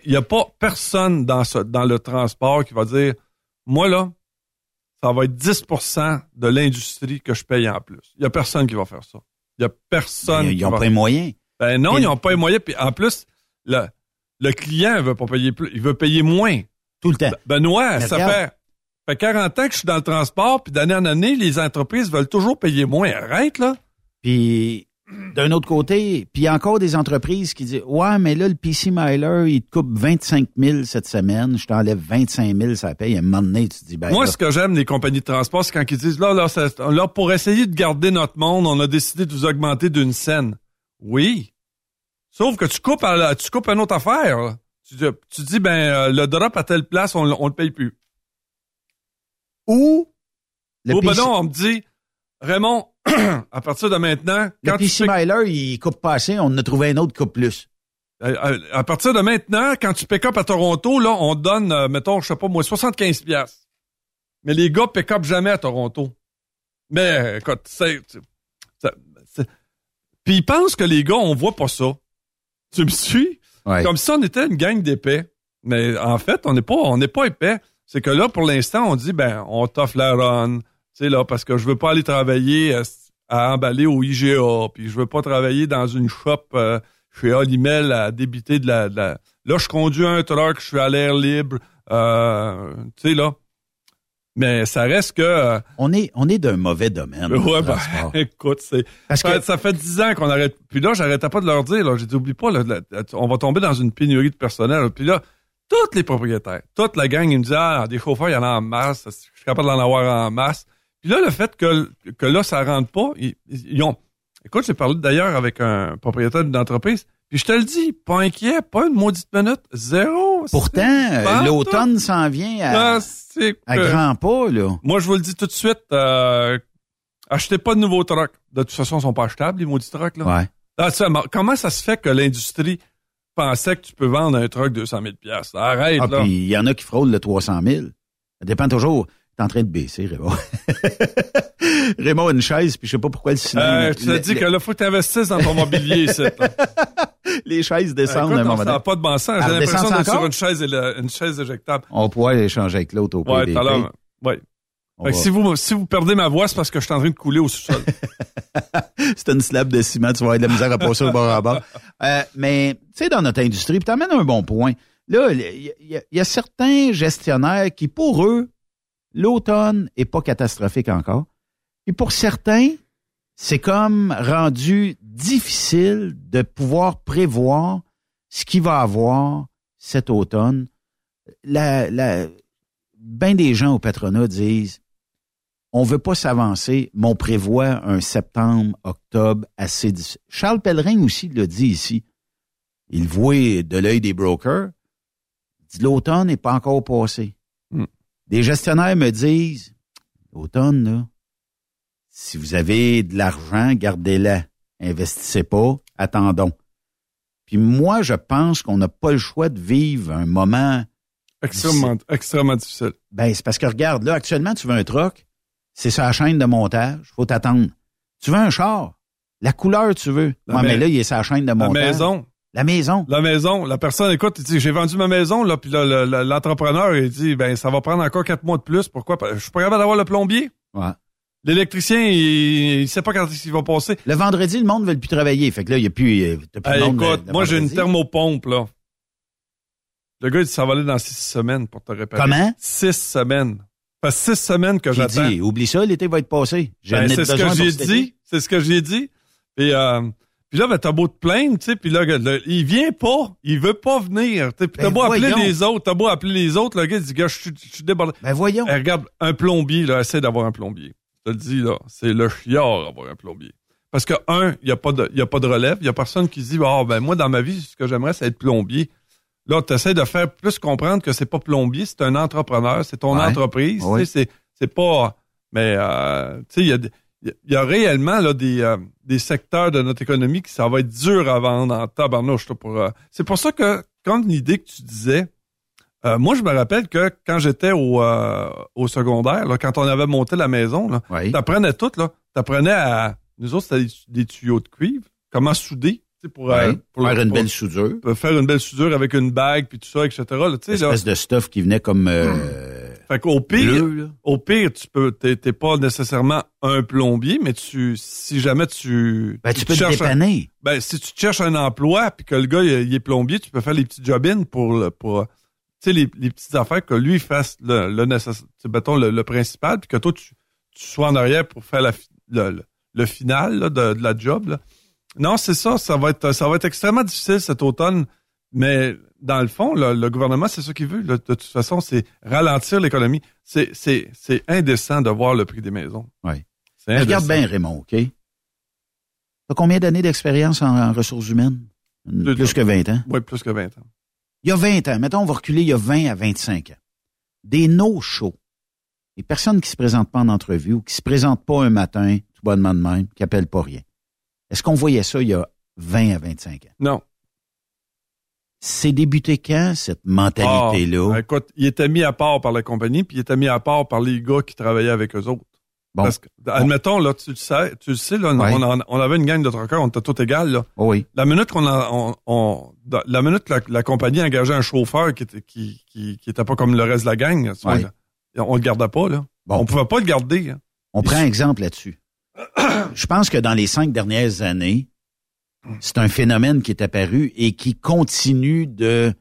Il n'y a pas personne dans, ce, dans le transport qui va dire Moi, là, ça va être 10% de l'industrie que je paye en plus. Il n'y a personne qui va faire ça. Il n'y a personne Ils qui n'ont pas les moyens. Ben non, ils n'ont pas les moyens. Puis en plus, le, le client ne veut pas payer plus. Il veut payer moins. Tout le temps. Benoît, Mais ça regarde. fait, fait 40 ans que je suis dans le transport, puis d'année en année, les entreprises veulent toujours payer moins. Arrête, là. Puis (clears throat) d'un autre côté, puis il y a encore des entreprises qui disent Ouais, mais là, le PC Miler, il te coupe 25 000 cette semaine, je t'enlève 25 000, ça paye. À un moment donné, tu te dis ben Moi, là, ce que j'aime des compagnies de transport, c'est quand ils disent là, là, ça- là, pour essayer de garder notre monde, on a décidé de vous augmenter d'une scène. Oui. Sauf que tu coupes, à tu coupes une autre affaire. là. Tu, dis- tu dis, ben, euh, le drop à telle place, on, on le paye plus. Ou, le ou ben non, on me dit, Raymond, à partir de maintenant, quand fais- Miler, il coupe pas assez, on en a trouvé un autre qui coupe plus. Euh, euh, à partir de maintenant, quand tu pick up à Toronto, là, on donne, euh, mettons, je sais pas moi, 75 pièces. Mais les gars pick up jamais à Toronto. Mais écoute, c'est, puis ils pensent que les gars, on voit pas ça. Tu me suis? Ouais. Comme si on était une gang d'épais. Mais en fait, on n'est pas, on n'est pas épais. C'est que là, pour l'instant, on dit, ben, on t'offre la run. Tu sais, là, parce que je veux pas aller travailler. euh, à emballer au IGA, puis je veux pas travailler dans une shop euh, chez Olimel à débiter de la, de la- Là, je conduis un truck, je suis à l'air libre, euh, tu sais, là. Mais ça reste que... euh, On est, on est d'un mauvais domaine. ouais, ben, (laughs) écoute, c'est... Parce ça, que- ça fait dix ans qu'on arrête. Puis là, j'arrêtais pas de leur dire, là, j'ai dit, oublie pas, là, là, on va tomber dans une pénurie de personnel. Puis là, tous les propriétaires, toute la gang, ils me disaient, ah, des chauffeurs, il y en a en masse, je suis capable d'en avoir en masse. Puis là, le fait que, que là, ça rentre pas, ils, ils ont... Écoute, j'ai parlé d'ailleurs avec un propriétaire d'une entreprise, puis je te le dis, pas inquiet, pas une maudite minute, zéro. Pourtant, l'automne s'en vient à, Ah, à grands pas, là. Moi, je vous le dis tout de suite, euh, achetez pas de nouveaux trucks. De toute façon, ils sont pas achetables, les maudits trucks, là. Ouais. Ah, comment ça se fait que l'industrie pensait que tu peux vendre un truck 200 000 piastres? Arrête, Ah, là. puis il y en a qui frôlent le 300 000. Ça dépend toujours. T'es en train de baisser, Raymond. (laughs) Raymond a une chaise, puis je sais pas pourquoi le. Euh, tu t'as dit que là, faut que tu investisses dans ton mobilier, (laughs) ici. les chaises descendent à un moment ça n'a donné. pas de bon sens. J'ai l'impression d'être sur une chaise, une chaise éjectable. On pourrait échanger avec l'autre au Ouais, PDP. tout à l'heure. Ouais. On Fait que si vous, si vous perdez ma voix, c'est parce que je suis en train de couler au sous-sol. (laughs) C'est une slab de ciment, tu vas avoir de la misère à passer au bord à bord. Euh, mais, tu sais, dans notre industrie, puis t'amènes un bon point. Là, y, y il y a certains gestionnaires qui, pour eux, l'automne est pas catastrophique encore. Puis pour certains, c'est comme rendu difficile de pouvoir prévoir ce qu'il va avoir cet automne. La, ben des gens au patronat disent on veut pas s'avancer, mais on prévoit un septembre, octobre assez difficile. Charles Pellerin aussi l'a dit ici. Il voit de l'œil des brokers. L'automne n'est pas encore passé. Des gestionnaires me disent l'automne, là, si vous avez de l'argent, gardez-la. Investissez pas, attendons. Puis moi, je pense qu'on n'a pas le choix de vivre un moment extrêmement, extrêmement difficile. ben, c'est parce que regarde, là, actuellement, tu veux un truck, c'est sa chaîne de montage, faut t'attendre. Tu veux un char, la couleur tu veux. La Ouais, mai- mais là, il est sa chaîne de La montage. maison. La maison. La maison, la personne, écoute, il dit, j'ai vendu ma maison, là, puis là, le- le- l'entrepreneur, il dit, ben, ça va prendre encore quatre mois de plus. Pourquoi? Je suis pas capable d'avoir le plombier. Ouais. L'électricien, il, il sait pas quand il va passer. Le vendredi, le monde ne veut plus travailler. Fait que là, il n'y a plus, euh, plus de monde. écoute, le- le moi, j'ai une thermopompe, là. Le gars, il dit, ça va aller dans six semaines pour te réparer. Comment? Six semaines. Ça fait six semaines que J'ai j'attends. dit, oublie ça, l'été va être passé. Ben, c'est ce que j'ai dit. C'est ce que j'ai dit. Et, euh, puis là, ben, t'as beau te plaindre, tu sais, puis là, le- il vient pas. Il veut pas venir. Puis t'as Ben, beau appeler les autres, t'as beau appeler les autres, le gars, il dit, gars, je suis débordé. Ben voyons. Eh, regarde, un plombier, là, essaie d'avoir un plombier. Je te le dis, là, c'est le chiard d'avoir un plombier. Parce que, un, il n'y a, pas de- y a pas de relève. Il y a personne qui dit, ah, ben, moi, dans ma vie, ce que j'aimerais, c'est être plombier. Là, tu essaies de faire plus comprendre que c'est pas plombier, c'est un entrepreneur, c'est ton Ouais. entreprise. tu sais, Ouais. C'est, c'est pas. Mais, euh, tu sais, il y a, des- il y a réellement là, des, euh, des secteurs de notre économie qui ça va être dur à vendre en tabarnouche. Pour, euh, c'est pour ça que, quand l'idée que tu disais, euh, moi, je me rappelle que quand j'étais au, euh, au secondaire, là, quand on avait monté la maison, là, Oui. t'apprenais tout, là. T'apprenais à. Nous autres, c'était des, tuyaux de cuivre. Comment souder, pour, euh, pour, Faire une pour- belle soudure. pour faire une belle soudure avec une bague, puis tout ça, etc. Là, sais, là. Espèce de stuff qui venait comme euh, Fait qu'au pire, bleu, au pire, tu peux, t'es, t'es pas nécessairement un plombier, mais tu, si jamais tu, Ben, tu peux te cherches un- dépanner. ben, si tu cherches un emploi puis que le gars, il, il est plombier, tu peux faire les petits job-ins pour, le- pour, tu sais, les, les petites affaires que lui fasse le, le nécessaire, mettons, le, le principal, puis que toi, tu, tu sois en arrière pour faire la, le, le, le final, là, de, de la job, là. Non, c'est ça, ça va être, ça va être extrêmement difficile cet automne, mais dans le fond, le, le gouvernement, c'est ça qu'il veut. de toute façon, c'est ralentir l'économie. C'est, c'est, c'est indécent de voir le prix des maisons. Ouais. C'est Regarde bien, Raymond, OK? T'as combien d'années d'expérience en, en ressources humaines? Plus ans. que 20 ans? Oui, plus que 20 ans. Il y a 20 ans, mettons, on va reculer il y a 20 à 25 ans. Des no-shows. Les personnes qui se présentent pas en entrevue ou qui se présentent pas un matin, tout bonnement de même, qui appellent pas rien. Est-ce qu'on voyait ça il y a 20 à 25 ans? Non. C'est débuté quand, cette mentalité-là? Ah, écoute, il était mis à part par la compagnie, puis il était mis à part par les gars qui travaillaient avec eux autres. Bon. Parce que, admettons, là, tu le sais, tu le sais, là, on, avait une gang de truckers, on était tous égales, là. Oh oui. La minute qu'on a, on, on- dans- la minute que la, la compagnie engageait un chauffeur qui était, qui, qui, qui était pas comme le reste de la gang, vois, Ouais. là, on le gardait pas, là. Bon. On pouvait pas le garder, hein. On prend un exemple là-dessus. (coughs) je pense que dans les cinq dernières années, c'est un phénomène qui est apparu et qui continue de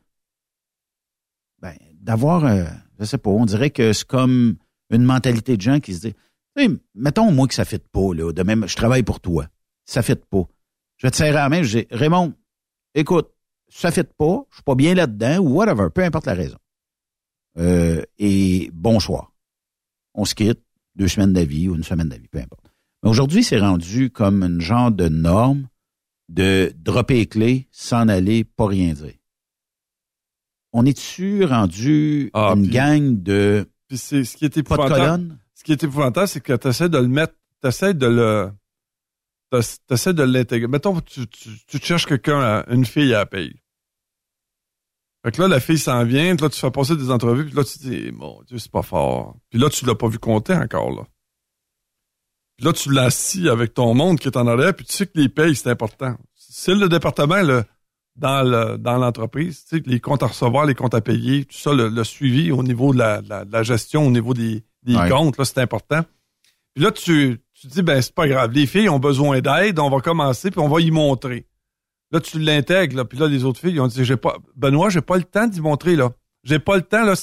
ben, d'avoir, euh, je sais pas, on dirait que c'est comme une mentalité de gens qui se dit, hey, mettons moi que ça fait pas là, de même, je travaille pour toi, ça fait pas. Je vais te serrer la main, je dis, Raymond, écoute, ça fait pas, je suis pas bien là-dedans ou whatever, peu importe la raison. Euh, et bonsoir. On se quitte, deux semaines d'avis ou une semaine d'avis, peu importe. Mais aujourd'hui, c'est rendu comme une genre de norme de dropper les clés, s'en aller, pas rien dire. On est-tu rendu Ah, une gang de Puis c'est ce qui est épouvantable. Ce qui est épouvantable, c'est que tu essaies de le mettre, tu essaies de le. Tu essaies de l'intégrer. Mettons, tu, tu, cherches quelqu'un, une fille à la paye. Fait que là, la fille s'en vient, là, tu fais passer des entrevues, puis là, tu te dis, mon Dieu, c'est pas fort. Puis là, tu l'as pas vu compter encore, là. Puis là, tu l'assis avec ton monde qui est en arrière, puis tu sais que les payes, c'est important. C'est le département, là, dans le, dans l'entreprise, tu sais, les comptes à recevoir, les comptes à payer, tout ça, le, le suivi au niveau de la, de la, de la gestion, au niveau des, des Ouais. comptes, là, c'est important. Puis là, tu, tu dis, ben, c'est pas grave. Les filles ont besoin d'aide, on va commencer, puis on va y montrer. Là, tu l'intègres, là, puis là, les autres filles, ils ont dit, j'ai pas, Benoît, j'ai pas le temps d'y montrer, là. J'ai pas le temps, là,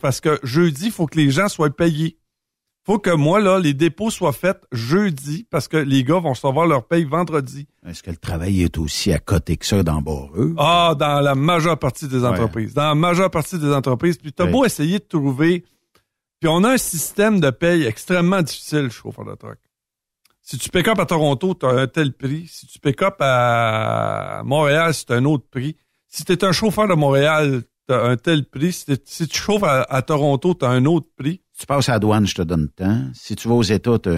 parce que jeudi, il faut que les gens soient payés. Faut que moi, là, les dépôts soient faits jeudi, parce que les gars vont recevoir leur paye vendredi. Est-ce que le travail est aussi à côté que ça dans Barreux? Ah, dans la majeure partie des entreprises. Dans la majeure partie des entreprises. Puis t'as Ouais. beau essayer de trouver. Puis on a un système de paye extrêmement difficile, chauffeur de truck. Si tu pick up à Toronto, tu as un tel prix. Si tu pick up à Montréal, c'est un autre prix. Si tu es un chauffeur de Montréal, tu as un tel prix. Si, si tu chauffes à, à Toronto, tu as un autre prix. Tu passes à la douane, je te donne le temps. Si tu vas aux États, tu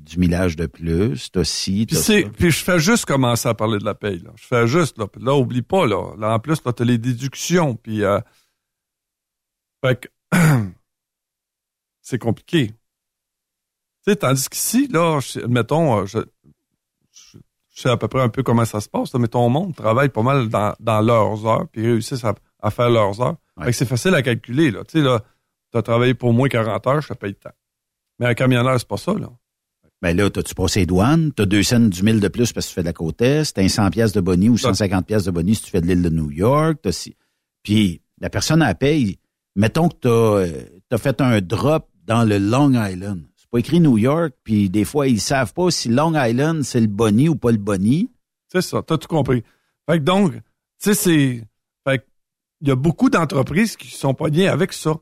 du millage de plus, tu ci, Puis, ça. je fais juste commencer à parler de la paye. Là. Je fais juste, là. Là, oublie pas, là. Là, en plus, là, t'as les déductions. Puis, euh, fait que, (clears throat) c'est compliqué. Tu sais, tandis qu'ici, là, je- admettons, euh, je, je, je sais à peu près un peu comment ça se passe. Là, mais ton monde travaille pas mal dans, dans leurs heures, puis réussissent à, à faire leurs heures. Ouais. Fait que c'est facile à calculer, là. Tu sais, là, t'as travaillé pour moins 40 heures, je te paye temps. Mais un camionneur, c'est pas ça, là. Ben là, t'as-tu passé les douanes, t'as deux cents du mille de plus parce que tu fais de la côte Est, t'as un 100 pièces de boni ou 150 pièces de boni si tu fais de l'île de New York, si... Puis la personne à la paye, mettons que t'as euh, t'as fait un drop dans le Long Island. C'est pas écrit New York, puis des fois, ils savent pas si Long Island, c'est le boni ou pas le boni. C'est ça, t'as tout compris. Fait que donc, tu sais, c'est. Fait que il y a beaucoup d'entreprises qui sont poignées avec ça.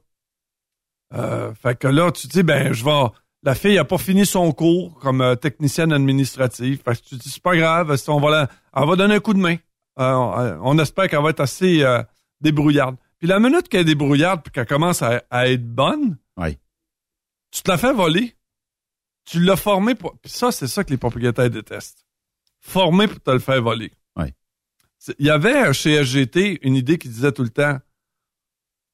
Euh, fait que là, tu dis, ben, je vais. La fille a pas fini son cours comme euh, technicienne administrative. Fait que tu dis, c'est pas grave, on va la, elle va donner un coup de main. Euh, on, on espère qu'elle va être assez débrouillarde. Puis la minute qu'elle est débrouillarde puis qu'elle commence à, à être bonne, Oui. tu te la fais voler. Tu l'as formé pour. Puis ça, c'est ça que les propriétaires détestent. Formé pour te le faire voler. Oui. Il y avait chez SGT une idée qui disait tout le temps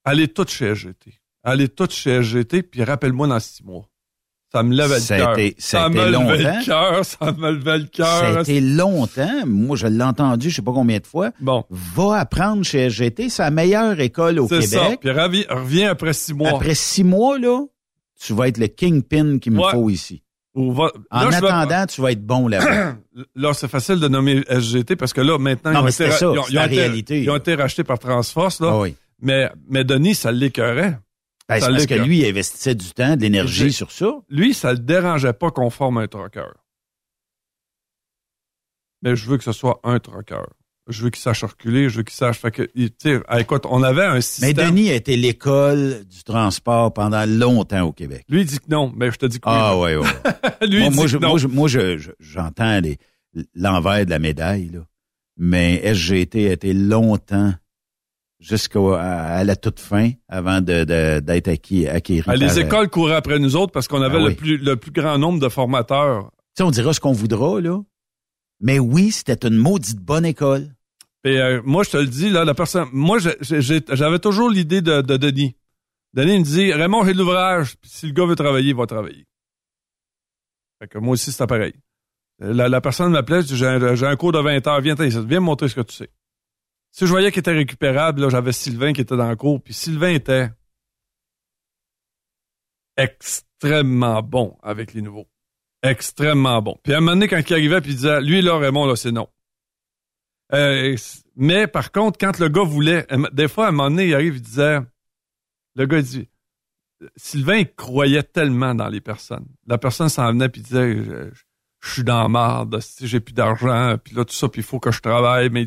Allez toutes chez SGT. Allez toutes chez SGT, puis rappelle-moi dans six mois. Ça me levait le cœur. ça me levait longtemps. le cœur, ça me levait le Ça a cœur. été longtemps. Moi, je l'ai entendu, je sais pas combien de fois. Bon, Va apprendre chez SGT, c'est la meilleure école au c'est ça. Québec. Puis revi- reviens après six mois. Après six mois, là, tu vas être le kingpin qu'il me Ouais. faut ici. Va- En Là, je vais- attendant, tu vas être bon là-bas. (clears throat) Là, c'est facile de nommer SGT parce que là, maintenant, Non, ils, ont été, ça, ils ont- ils ont été- réalité, ils ont été rachetés par Transforce. Là. Ah oui. mais, mais Denis, ça l'écœurait. Ben, parce que lui, il investissait du temps, de l'énergie sur ça. Lui, ça le dérangeait pas qu'on forme un troqueur. Mais je veux que ce soit un troqueur. Je veux qu'il sache reculer, je veux qu'il sache. Fait que, ah, écoute, on avait un Mais système. Denis a été l'école du transport pendant longtemps au Québec. Lui, il dit que non, mais je te dis que oui. Ah ouais, ouais. (laughs) Lui, moi, il dit moi, que je- non. moi, je- moi, je- je- j'entends l'envers de la médaille, là. Mais SGT a été longtemps jusqu'à la toute fin avant de, d'être acquis, acquéri. Ah, les par, euh, écoles couraient après nous autres parce qu'on avait Ah le, plus, le plus grand nombre de formateurs. Tu sais, on dira ce qu'on voudra, là. Mais oui, c'était une maudite bonne école. Et euh, moi, je te le dis, là, la personne. Moi, j'avais toujours l'idée de, de Denis. Denis me dit Raymond, j'ai de l'ouvrage. puis Si le gars veut travailler, il va travailler. Fait que moi aussi, c'est pareil. La, la personne m'appelait, j'ai un, cours de 20 heures, viens, viens me montrer ce que tu sais. Si je voyais qu'il était récupérable, j'avais Sylvain qui était dans le cours, puis Sylvain était extrêmement bon avec les nouveaux. Extrêmement bon. Puis à un moment donné, quand il arrivait, puis il disait, lui, là, Raymond, là, c'est non. Euh, mais par contre, quand le gars voulait, des fois, à un moment donné, il arrive, il disait, le gars dit, Sylvain il croyait tellement dans les personnes. La personne s'en venait puis disait, je, je suis dans la marde, j'ai plus d'argent, puis là, tout ça, puis il faut que je travaille, mais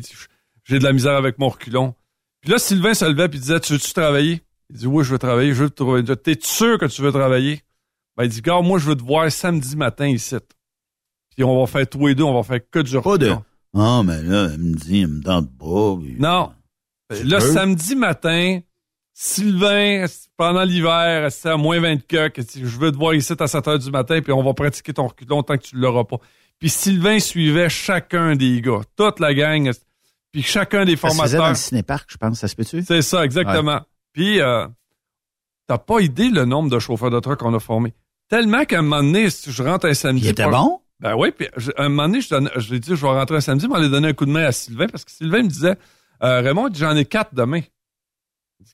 j'ai de la misère avec mon reculon. Puis là, Sylvain se levait puis disait, tu veux-tu travailler? Il dit, oui, je veux travailler, je veux te trouver. T'es sûr que tu veux travailler? Ben, il dit, gars, moi, je veux te voir samedi matin ici. Puis on va faire tous les deux, on va faire que du Pas de, ah, mais là, elle me dit, elle me tente pas. Non. Le samedi matin, Sylvain, pendant l'hiver, c'est à moins 20 que je veux te voir ici à 7 heures du matin, puis on va pratiquer ton reculon tant que tu ne l'auras pas. Puis Sylvain suivait chacun des gars, toute la gang, puis chacun des formateurs. Ça dans le cinéparc, je pense, ça se peut-tu? C'est ça, exactement. Puis, euh, t'as pas idée le nombre de chauffeurs de truck qu'on a formés. Tellement qu'à un moment donné, si je rentre un samedi... Il était bon? Ben oui, puis à un moment donné, je, lui ai dit, je vais rentrer un samedi, mais on donné un coup de main à Sylvain, parce que Sylvain me disait, euh, Raymond, j'en ai quatre demain.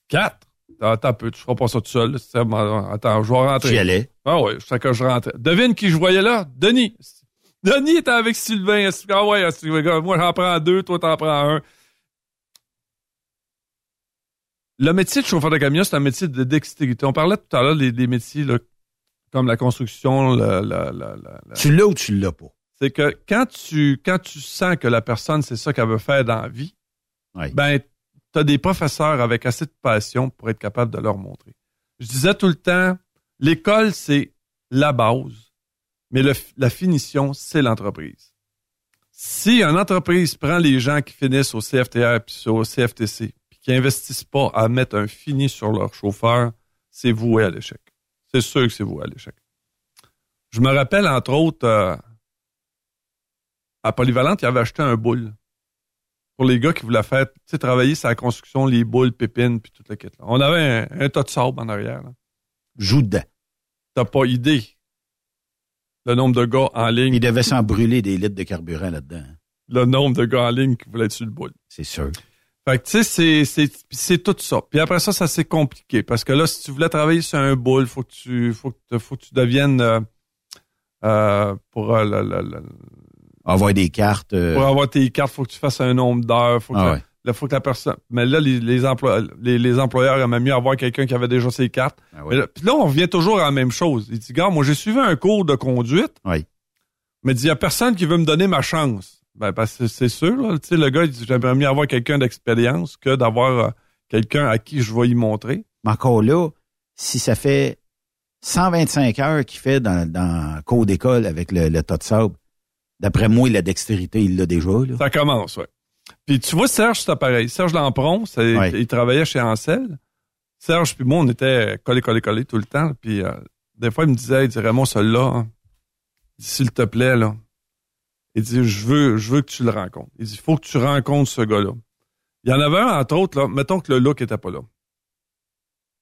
Quatre? Attends un peu, tu feras pas ça tout seul. Attends, je vais rentrer. J'y allais. Ah oui, je sais que je rentrais. Devine qui je voyais là? Denis. Denis était avec Sylvain. Ah ouais, moi j'en prends deux, toi t'en prends un. Le métier de chauffeur de camion, c'est un métier de dextérité. On parlait tout à l'heure des, métiers là, comme la construction. La, la, la, tu l'as ou tu l'as pas? C'est que quand tu quand tu sens que la personne, c'est ça qu'elle veut faire dans la vie, ben tu as des professeurs avec assez de passion pour être capable de leur montrer. Je disais tout le temps, l'école, c'est la base, mais la finition, c'est l'entreprise. Si une entreprise prend les gens qui finissent au CFTR puis au CFTC, puis qui investissent pas à mettre un fini sur leur chauffeur, c'est voué à l'échec. C'est sûr que c'est voué à l'échec. Je me rappelle, entre autres, euh, à Polyvalente, il avait acheté un boule pour les gars qui voulaient faire, tu sais, travailler sur la construction, les boules, pépines, puis toute la quête. Là. On avait un, tas de sable en arrière. Là. Joue dedans. T'as pas idée le nombre de gars en ligne. Il devait s'en brûler des litres de carburant là-dedans. Le nombre de gars en ligne qui voulaient être sur le boule. C'est sûr. Fait que, tu sais, c'est, c'est, tout ça. Puis après ça, ça c'est compliqué. Parce que là, si tu voulais travailler sur un boule, faut que tu, faut que, faut que tu deviennes, euh, euh, pour euh, avoir des cartes. Euh, Pour avoir tes cartes, faut que tu fasses un nombre d'heures. Ah que, faut que la personne. Mais là, les, les, les, employeurs aiment mieux avoir quelqu'un qui avait déjà ses cartes. Ah puis là, on revient toujours à la même chose. Il dit, gars, moi, j'ai suivi un cours de conduite. Oui. Mais il dit, il y a personne qui veut me donner ma chance. Ben, parce que c'est sûr, là, le gars, il dit, j'aimerais mieux avoir quelqu'un d'expérience que d'avoir euh, quelqu'un à qui je vais y montrer. Mais encore là, si ça fait 125 heures qu'il fait dans, dans cours d'école avec le, le tas de sable, D'après moi, la dextérité, il l'a déjà. Là. Ça commence, oui. Puis tu vois, Serge, c'est pareil. Serge Lampron, il travaillait chez Ancel. Serge puis moi, on était collés, collés, collés tout le temps. Puis euh, des fois, il me disait, il dit, Raymond, celui-là, hein, s'il te plaît, là. Il dit, je veux, je veux que tu le rencontres. Il dit, il faut que tu rencontres ce gars-là. Il y en avait un, entre autres, là, mettons que le look était pas là.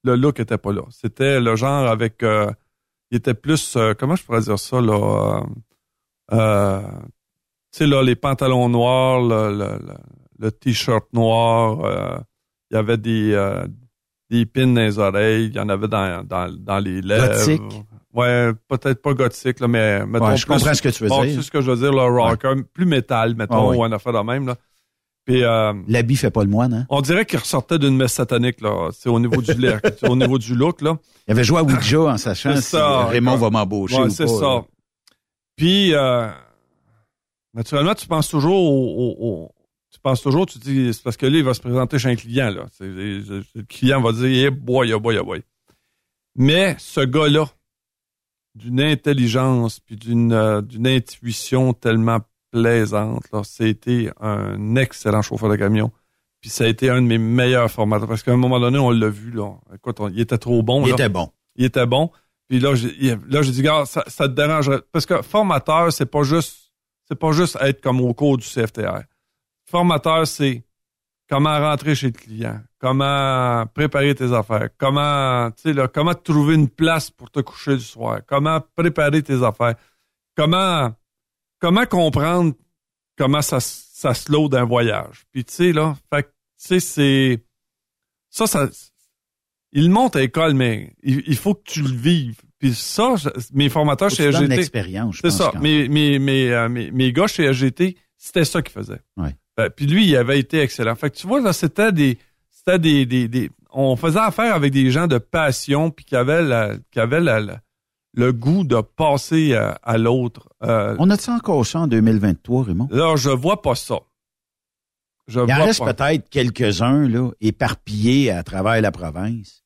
Le look était pas là. C'était le genre avec... Euh, il était plus... Euh, comment je pourrais dire ça, là euh, tu sais, là, les pantalons noirs, le, le, t-shirt noir, euh, il y avait des, euh, des pins dans les oreilles, il y en avait dans, dans, dans les lèvres. Gothique? Ouais, peut-être pas gothique, là, mais mettons. je comprends ce que tu veux bon, dire. C'est ce que je veux dire, le rocker, plus métal, mettons, ah ou un affaire de même, là. Puis, euh, L'habit fait pas le moine, hein? On dirait qu'il ressortait d'une messe satanique, là. C'est au niveau du (laughs) au niveau du look, là. Il avait joué à Ouija en sachant si Raymond va m'embaucher ouais, c'est ça. Puis, euh, naturellement, tu penses toujours au, tu penses toujours, tu dis, c'est parce que là, il va se présenter chez un client, là. le client va dire, eh boy, oh boy, oh boy. Mais ce gars-là, d'une intelligence puis d'une euh, d'une intuition tellement plaisante, là, c'était un excellent chauffeur de camion. Puis ça a été un de mes meilleurs formateurs. Parce qu'à un moment donné, on l'a vu, là. Écoute, il était trop bon. Il était bon. Il était bon. Puis là, j'ai, là, j'ai dit, gars, ça, ça te dérangerait. Parce que formateur, c'est pas juste, c'est pas juste être comme au cours du CFTR. Formateur, c'est comment rentrer chez le client, comment préparer tes affaires, comment, tu sais, là, comment trouver une place pour te coucher du soir, comment préparer tes affaires, comment, comment comprendre comment ça, ça slow d'un voyage. Puis, tu sais, là, fait tu sais, c'est, ça, ça, il monte à l'école, mais il faut que tu le vives. Puis ça, je- mes formateurs Faut chez je C'est ça. Mes, mes, mes, euh, mes, mes gars chez SGT, c'était ça qu'ils faisaient. Ouais. Euh, puis lui, il avait été excellent. Fait que tu vois, là, c'était des. C'était des, des, des- On faisait affaire avec des gens de passion, puis qui avaient, la, qui avaient la- la- le goût de passer à, à l'autre. Euh, On a-tu encore ça en 2023, Raymond? là, je vois pas ça. Je Il en reste peut-être quelques-uns, là, éparpillés à travers la province.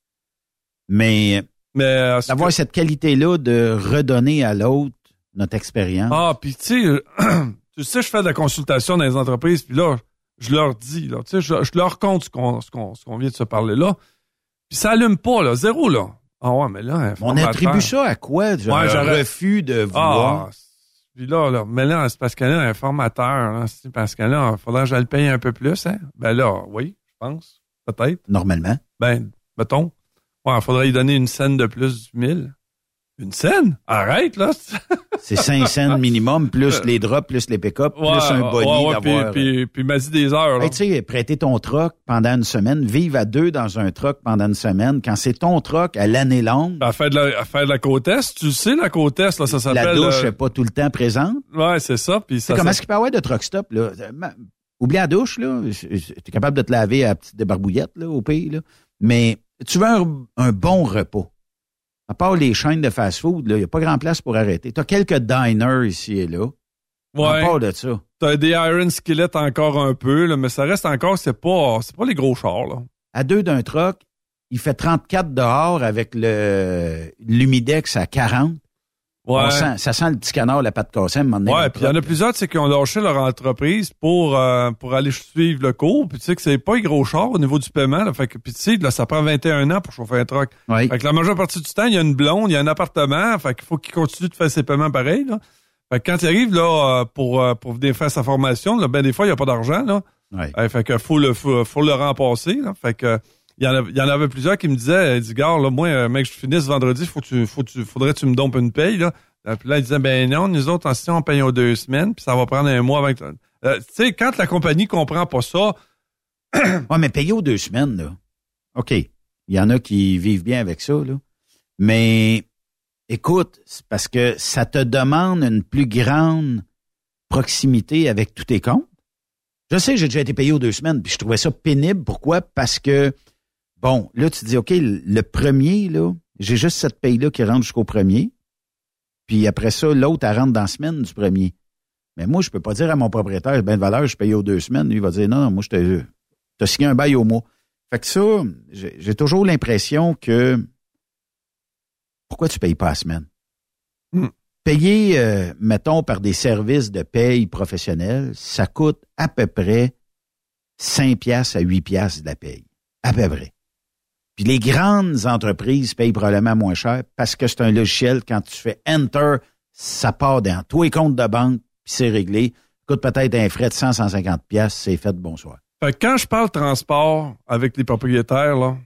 Mais Mais euh, d'avoir que- cette qualité-là de redonner à l'autre notre expérience. Ah, puis tu sais, (clears throat) tu sais, je fais de la consultation dans les entreprises, puis là, je leur dis, là, tu sais, je, je leur compte ce qu'on ce qu'on ce qu'on vient de se parler là. Puis ça allume pas, là, zéro, là. Ah ouais, mais là, On attribue ça à quoi? Genre, Ouais, un refus de vouloir. Ah, puis là, là, mais là, c'est parce qu'elle a un formateur, c'est parce que là, il faudrait que je le paye un peu plus, hein? Ben là, oui, je pense, peut-être. Normalement. Ben, mettons. Ouais, il faudrait lui donner une scène de plus du 1000. Une scène? Arrête, là! (laughs) C'est 5 cents minimum, plus les drops, plus les pick-up, plus un body ouais, ouais, puis- d'avoir... Puis, puis, m'a dit des heures, là? Hey, tu sais, prêter ton troc pendant une semaine, vivre à deux dans un troc pendant une semaine, quand c'est ton troc à l'année longue, À faire de la, à faire de la côte est, tu sais, la côte est, là, ça s'appelle. la douche euh, n'est pas tout le temps présente. Ouais, c'est ça. Puis ça. C'est comment est-ce qu'il peut y avoir de truck stop, là? Oublie la douche, là. Tu es capable de te laver à la petite débarbouillette, là, au pays, là. Mais tu veux un, un bon repos. À part les chaînes de fast-food, il n'y a pas grand place pour arrêter. Tu as quelques diners ici et là. À Ouais. part de ça. T'as des Iron Skillet encore un peu, là, mais ça reste encore, c'est pas, c'est pas les gros chars, là. À deux d'un truck, il fait 34 dehors avec le l'humidex à 40. Ouais. On sent- ça sent le petit canard, la patte cassée, à un moment donné, Ouais, puis il y en a plusieurs, qui ont lâché leur entreprise pour, euh, pour aller suivre le cours. Puis tu sais que c'est pas les gros chars au niveau du paiement. Là, fait que, puis tu sais, là, ça prend 21 ans pour chauffer un truck. Oui. Fait que la majeure partie du temps, il y a une blonde, il y a un appartement. Fait qu'il faut qu'il continue de faire ses paiements pareil, là. Fait que quand il arrive, là, euh, pour, euh, pour venir faire sa formation, là, ben, des fois, il n'y a pas d'argent, là. Ouais. Fait que faut le, faut, faut le remplacer, là. Fait que, il y, en avait plusieurs qui me disaient, il dit, gars, là, moi, euh, mec, je finisse vendredi, faut que tu, faut que tu, faudrait que tu me dompes une paye, là. Euh, Puis là, il disait, ben non, nous autres, en si on paye aux deux semaines, puis ça va prendre un mois avec... Euh, tu sais, quand la compagnie comprend pas ça, Ouais, mais payer aux deux semaines, là. OK. Il y en a qui vivent bien avec ça, là. Mais écoute, parce que ça te demande une plus grande proximité avec tous tes comptes. Je sais, j'ai déjà été payé aux deux semaines, puis je trouvais ça pénible. Pourquoi? Parce que, bon, là, tu te dis, OK, le premier, là, j'ai juste cette paye-là qui rentre jusqu'au premier. Puis après ça, l'autre, elle rentre dans la semaine du premier. Mais moi, je peux pas dire à mon propriétaire, ben de valeur, je paye aux deux semaines. Lui, il va dire, non, non, moi, je te, t'as signé un bail au mois. Fait que ça, j'ai j'ai toujours l'impression que pourquoi tu payes pas la semaine? Hmm. Payer, euh, mettons, par des services de paye professionnels, ça coûte à peu près 5 piastres à 8 piastres de la paye. À peu près. Puis les grandes entreprises payent probablement moins cher parce que c'est un logiciel, quand tu fais Enter, ça part dans tous les comptes de banque, puis c'est réglé. Coûte peut-être un frais de 100, 150 piastres, c'est fait, bonsoir. Fait que quand je parle transport avec les propriétaires, là,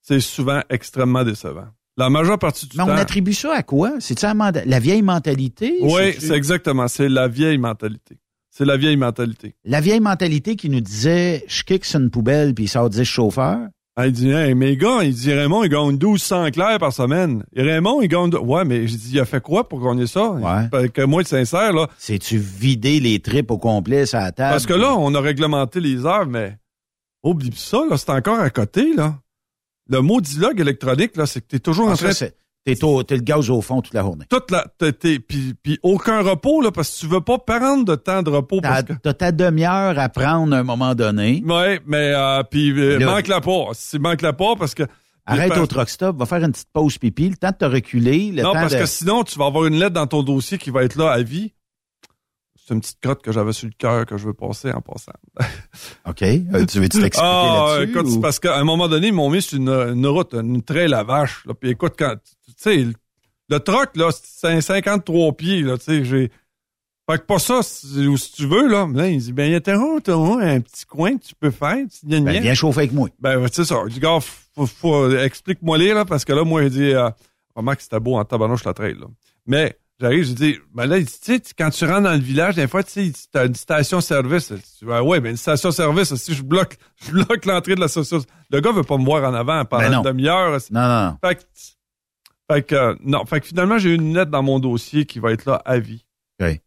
c'est souvent extrêmement décevant. La majeure partie du Mais on temps. attribue ça à quoi? C'est-tu la, vieille mentalité? Oui, c'est exactement. C'est la vieille mentalité. C'est la vieille mentalité. La vieille mentalité qui nous disait, je kick sur une poubelle puis il sort 10 chauffeurs. Ah, il dit, hey, mais gars, il dit, Raymond, il gagne 1200 clairs par semaine. Et Raymond, il gagne, ouais, mais j'ai dit, il a fait quoi pour gagner ça? Ouais. Fait que moi, être sincère, là. C'est-tu vider les tripes au complet la table? Parce que là, on a réglementé les heures, mais oublie ça, là, c'est encore à côté, là. Le mot dialogue électronique, là, c'est que t'es toujours en train c'est- t'es, le gaz au fond toute la journée. toute la, puis, aucun repos, là, parce que tu veux pas prendre de temps de repos. T'as, que, ta demi-heure à prendre à un moment donné. ouais, mais, euh, puis, euh, manque la pas. Si manque la pas, parce que. Arrête parce- au truck stop, va faire une petite pause pipi, le temps de te reculer, le Non, temps parce de... que sinon, tu vas avoir une lettre dans ton dossier qui va être là à vie. C'est une petite crotte que j'avais sur le cœur que je veux passer en passant. (laughs) OK. Euh, tu veux-tu t'expliquer Ah, là-dessus? écoute, ou- c'est parce qu'à un moment donné, ils m'ont mis sur une, une route, une trail à vache. Là. Puis écoute, quand tu sais, le, truck, là, c'est un 53 pieds, là, tu sais, j'ai. Fait que pas ça, si, ou si tu veux, là. Là, il dit, ben, il y a un, un, petit coin que tu peux faire. Tu Ben, viens chauffer avec moi. Ben, c'est ça. Je dis, gars, faut, faut, explique-moi les, là, parce que là, moi, il dit, euh, remarque que c'était beau en tabarnouche la trail, là. Mais, J'arrive, je dis, ben là, il tu sais, quand tu rentres dans le village, des fois, tu sais, t'as une station-service. Tu dis, ben ouais, ben une station-service, si je bloque, (laughs) je bloque l'entrée de la station, le gars veut pas me voir en avant pendant Ben une demi-heure. Non, non. Fait que, fait que, euh, non, fait que finalement, j'ai une lettre dans mon dossier qui va être là à vie. OK.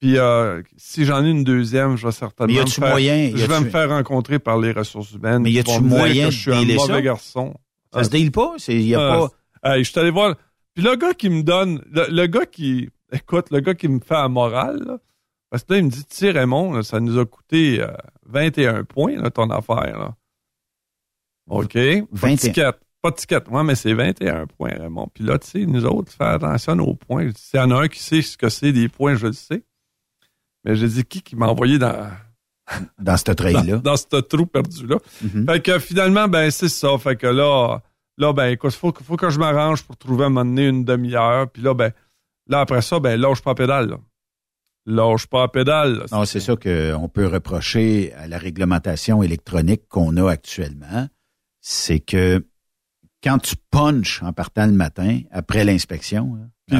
Puis euh, si j'en ai une deuxième, je vais certainement Mais y me a-tu faire, moyen- je vais me faire rencontrer par les ressources humaines. Mais y a-tu moyen que je suis un mauvais ça? garçon. Ça se deal pas? C'est, y a Ah, pas... Je suis allé voir. Puis le gars qui me donne, le, le gars qui, écoute, le gars qui me fait la morale, là, parce que là, il me dit, tu sais, Raymond, là, ça nous a coûté euh, 21 points, là, ton affaire, là. OK. Pas de 21. ticket. Pas de ticket. Ouais, mais c'est 21 points, Raymond. Puis là, tu sais, nous autres, faire attention aux points. S'il y en a un qui sait ce que c'est des points, je le sais. Mais j'ai dit, qui qui m'a envoyé dans, Dans cette (laughs) dans, trail-là. dans ce trou perdu-là? Mhm. Fait que finalement, ben c'est ça. Fait que là, là ben écoute, faut, que- faut que je m'arrange pour trouver à un moment donné une demi-heure. Puis là, ben, là après ça, ben lâche pas la pédale. Là. Lâche pas la pédale. là. Non, c'est ça qu'on peut reprocher à la réglementation électronique qu'on a actuellement. C'est que quand tu punches en partant le matin, après l'inspection, Puis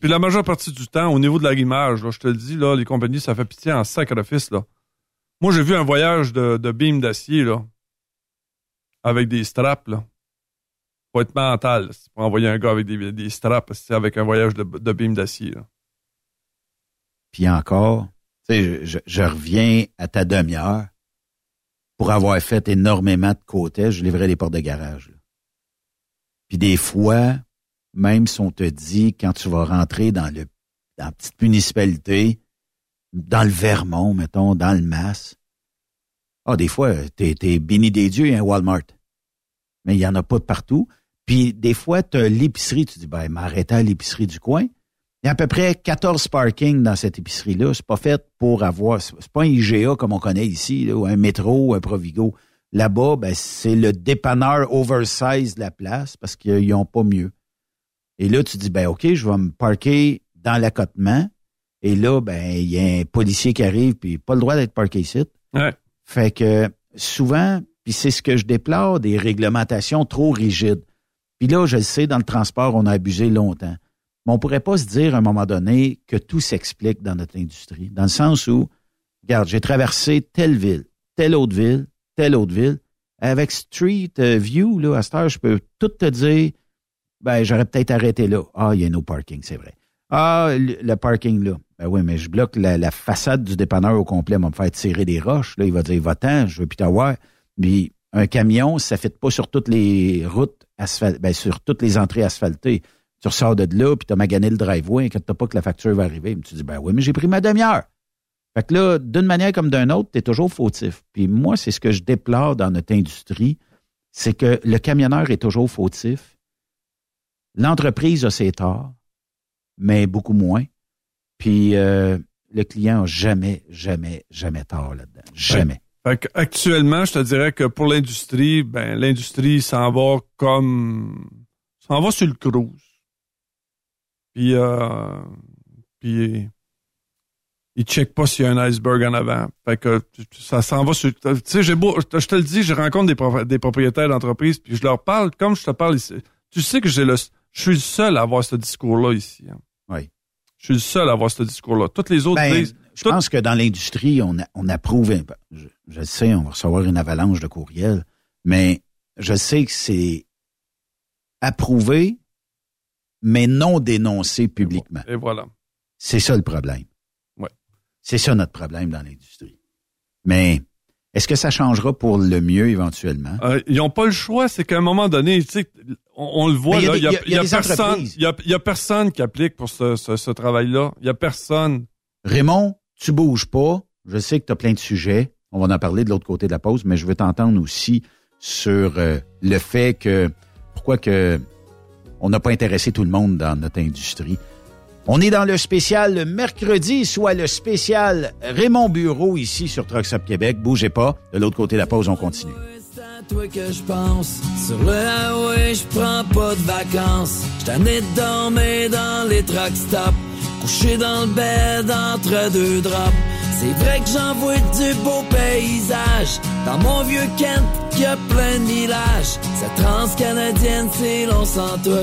puis la majeure partie du temps, au niveau de l'arrimage, là, je te le dis, là, les compagnies, ça fait pitié en sacrifice. Là. Moi, j'ai vu un voyage de, de beam d'acier, là, avec des straps, là. Être mental, c'est pour envoyer un gars avec des, des straps, avec un voyage de, de d'acier. Puis encore, sais, je, je reviens à ta demi-heure pour avoir fait énormément de côtés, je livrais les portes de garage. Puis des fois, même si on te dit quand tu vas rentrer dans le dans la petite municipalité, dans le Vermont, mettons, dans le Mass, ah, des fois, t'es, béni des dieux, un Walmart. Mais il y en a pas partout. Puis des fois, tu as l'épicerie, tu dis, ben, m'arrêter à l'épicerie du coin. Il y a à peu près 14 parkings dans cette épicerie-là. C'est pas fait pour avoir. C'est pas un IGA comme on connaît ici, là, ou un métro, ou un Provigo. Là-bas, ben, c'est le dépanneur oversize de la place parce qu'ils n'ont pas mieux. Et là, tu dis, ben, OK, je vais me parker dans l'accotement. Et là, ben, il y a un policier qui arrive, puis pas le droit d'être parké ici. Ouais. Fait que souvent, puis c'est ce que je déplore, des réglementations trop rigides. Puis là, je le sais, dans le transport, on a abusé longtemps. Mais on pourrait pas se dire à un moment donné que tout s'explique dans notre industrie. Dans le sens où, regarde, j'ai traversé telle ville, telle autre ville, telle autre ville. Avec Street euh, View, là, à cette heure, je peux tout te dire, ben, j'aurais peut-être arrêté là. Ah, il y a no parking, c'est vrai. Ah, le, parking là. Ben oui, mais je bloque la, façade du dépanneur au complet, va me faire tirer des roches. Là, il va dire, va-t'en, je veux plus t'avoir. Puis un camion, ça ne fait pas sur toutes les routes asphaltées, ben, sur toutes les entrées asphaltées. Tu ressors de là, puis tu as magané le driveway, inquiète pas que la facture va arriver. Mais tu dis, ben oui, mais j'ai pris ma demi-heure. Fait que là, d'une manière comme d'une autre, tu es toujours fautif. Puis moi, c'est ce que je déplore dans notre industrie, c'est que le camionneur est toujours fautif. L'entreprise a ses torts, mais beaucoup moins. Puis euh, le client n'a jamais, jamais, jamais tort là-dedans. Jamais. Fait actuellement, je te dirais que pour l'industrie, ben l'industrie s'en va comme s'en va sur le cruise. Puis euh, puis il check pas s'il y a un iceberg en avant. Fait que ça s'en va sur. Tu sais, j'ai beau, je te le dis, je rencontre des, des propriétaires d'entreprises, puis je leur parle comme je te parle ici. Tu sais que j'ai le, je suis le seul à avoir ce discours-là ici. hein. Oui. Je suis le seul à avoir ce discours-là. Toutes les autres Ben, disent. je tout- pense que dans l'industrie, on, a- on approuve. un peu. Je, je sais, on va recevoir une avalanche de courriels, mais je sais que c'est approuvé, mais non dénoncé publiquement. Et voilà. C'est ça le problème. Ouais. C'est ça notre problème dans l'industrie. Mais est-ce que ça changera pour le mieux éventuellement? Euh, ils n'ont pas le choix, c'est qu'à un moment donné, tu sais, on, on le voit, il y a là, des- il y a, personne, y a, y a personne qui applique pour ce, ce, ce travail-là. Il y a personne. Raymond, tu bouges pas. Je sais que tu as plein de sujets. On va en parler de l'autre côté de la pause, mais je veux t'entendre aussi sur euh, le fait que pourquoi que on n'a pas intéressé tout le monde dans notre industrie. On est dans le spécial le mercredi, soit le spécial Raymond Bureau ici sur Trucks Up Québec. Bougez pas. De l'autre côté de la pause, on continue. Toi que je pense. Sur le highway, je prends pas de vacances. J't'en ai de dormir dans les truck stops. Couché dans le bed entre deux drops. C'est vrai que j'en vois du beau paysage. Dans mon vieux Kent, y a plein de villages. Cette trans canadienne, c'est long sans toi.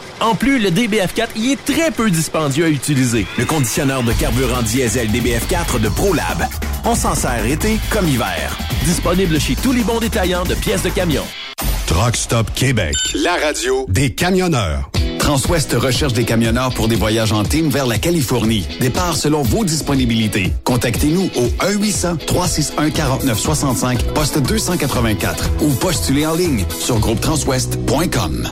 En plus, le DBF4 y est très peu dispendieux à utiliser. Le conditionneur de carburant diesel DBF4 de ProLab. On s'en sert été comme hiver. Disponible chez tous les bons détaillants de pièces de camion. Truck Stop Québec. La radio des camionneurs. Transwest recherche des camionneurs pour des voyages en team vers la Californie. Départ selon vos disponibilités. Contactez-nous au 1-800-361-4965, poste 284 ou postulez en ligne sur groupetranswest.com.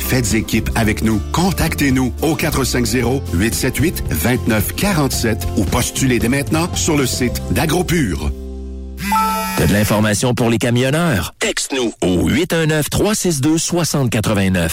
Faites équipe avec nous. Contactez-nous au 450-878-2947 ou postulez dès maintenant sur le site d'AgroPure. T'as de l'information pour les camionneurs? Texte-nous au 819-362-6089.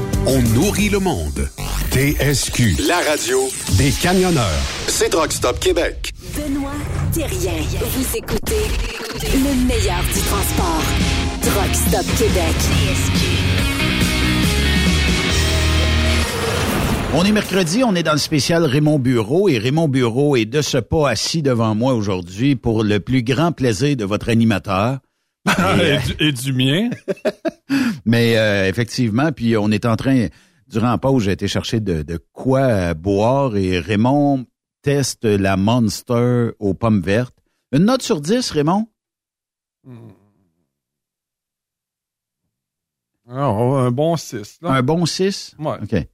on nourrit le monde. TSQ, la radio des camionneurs. C'est Rock Stop Québec. Benoît Thérien. Vous écoutez le meilleur du transport. Truck Stop Québec. On est mercredi, on est dans le spécial Raymond Bureau et Raymond Bureau est de ce pas assis devant moi aujourd'hui pour le plus grand plaisir de votre animateur. Et, du, et du mien? (laughs) Mais euh, effectivement, puis on est en train, durant la pause, j'ai été chercher de, de quoi boire et Raymond teste la Monster aux pommes vertes. Une note sur 10, Raymond? Ah, un bon 6. Un bon 6? Ouais. OK.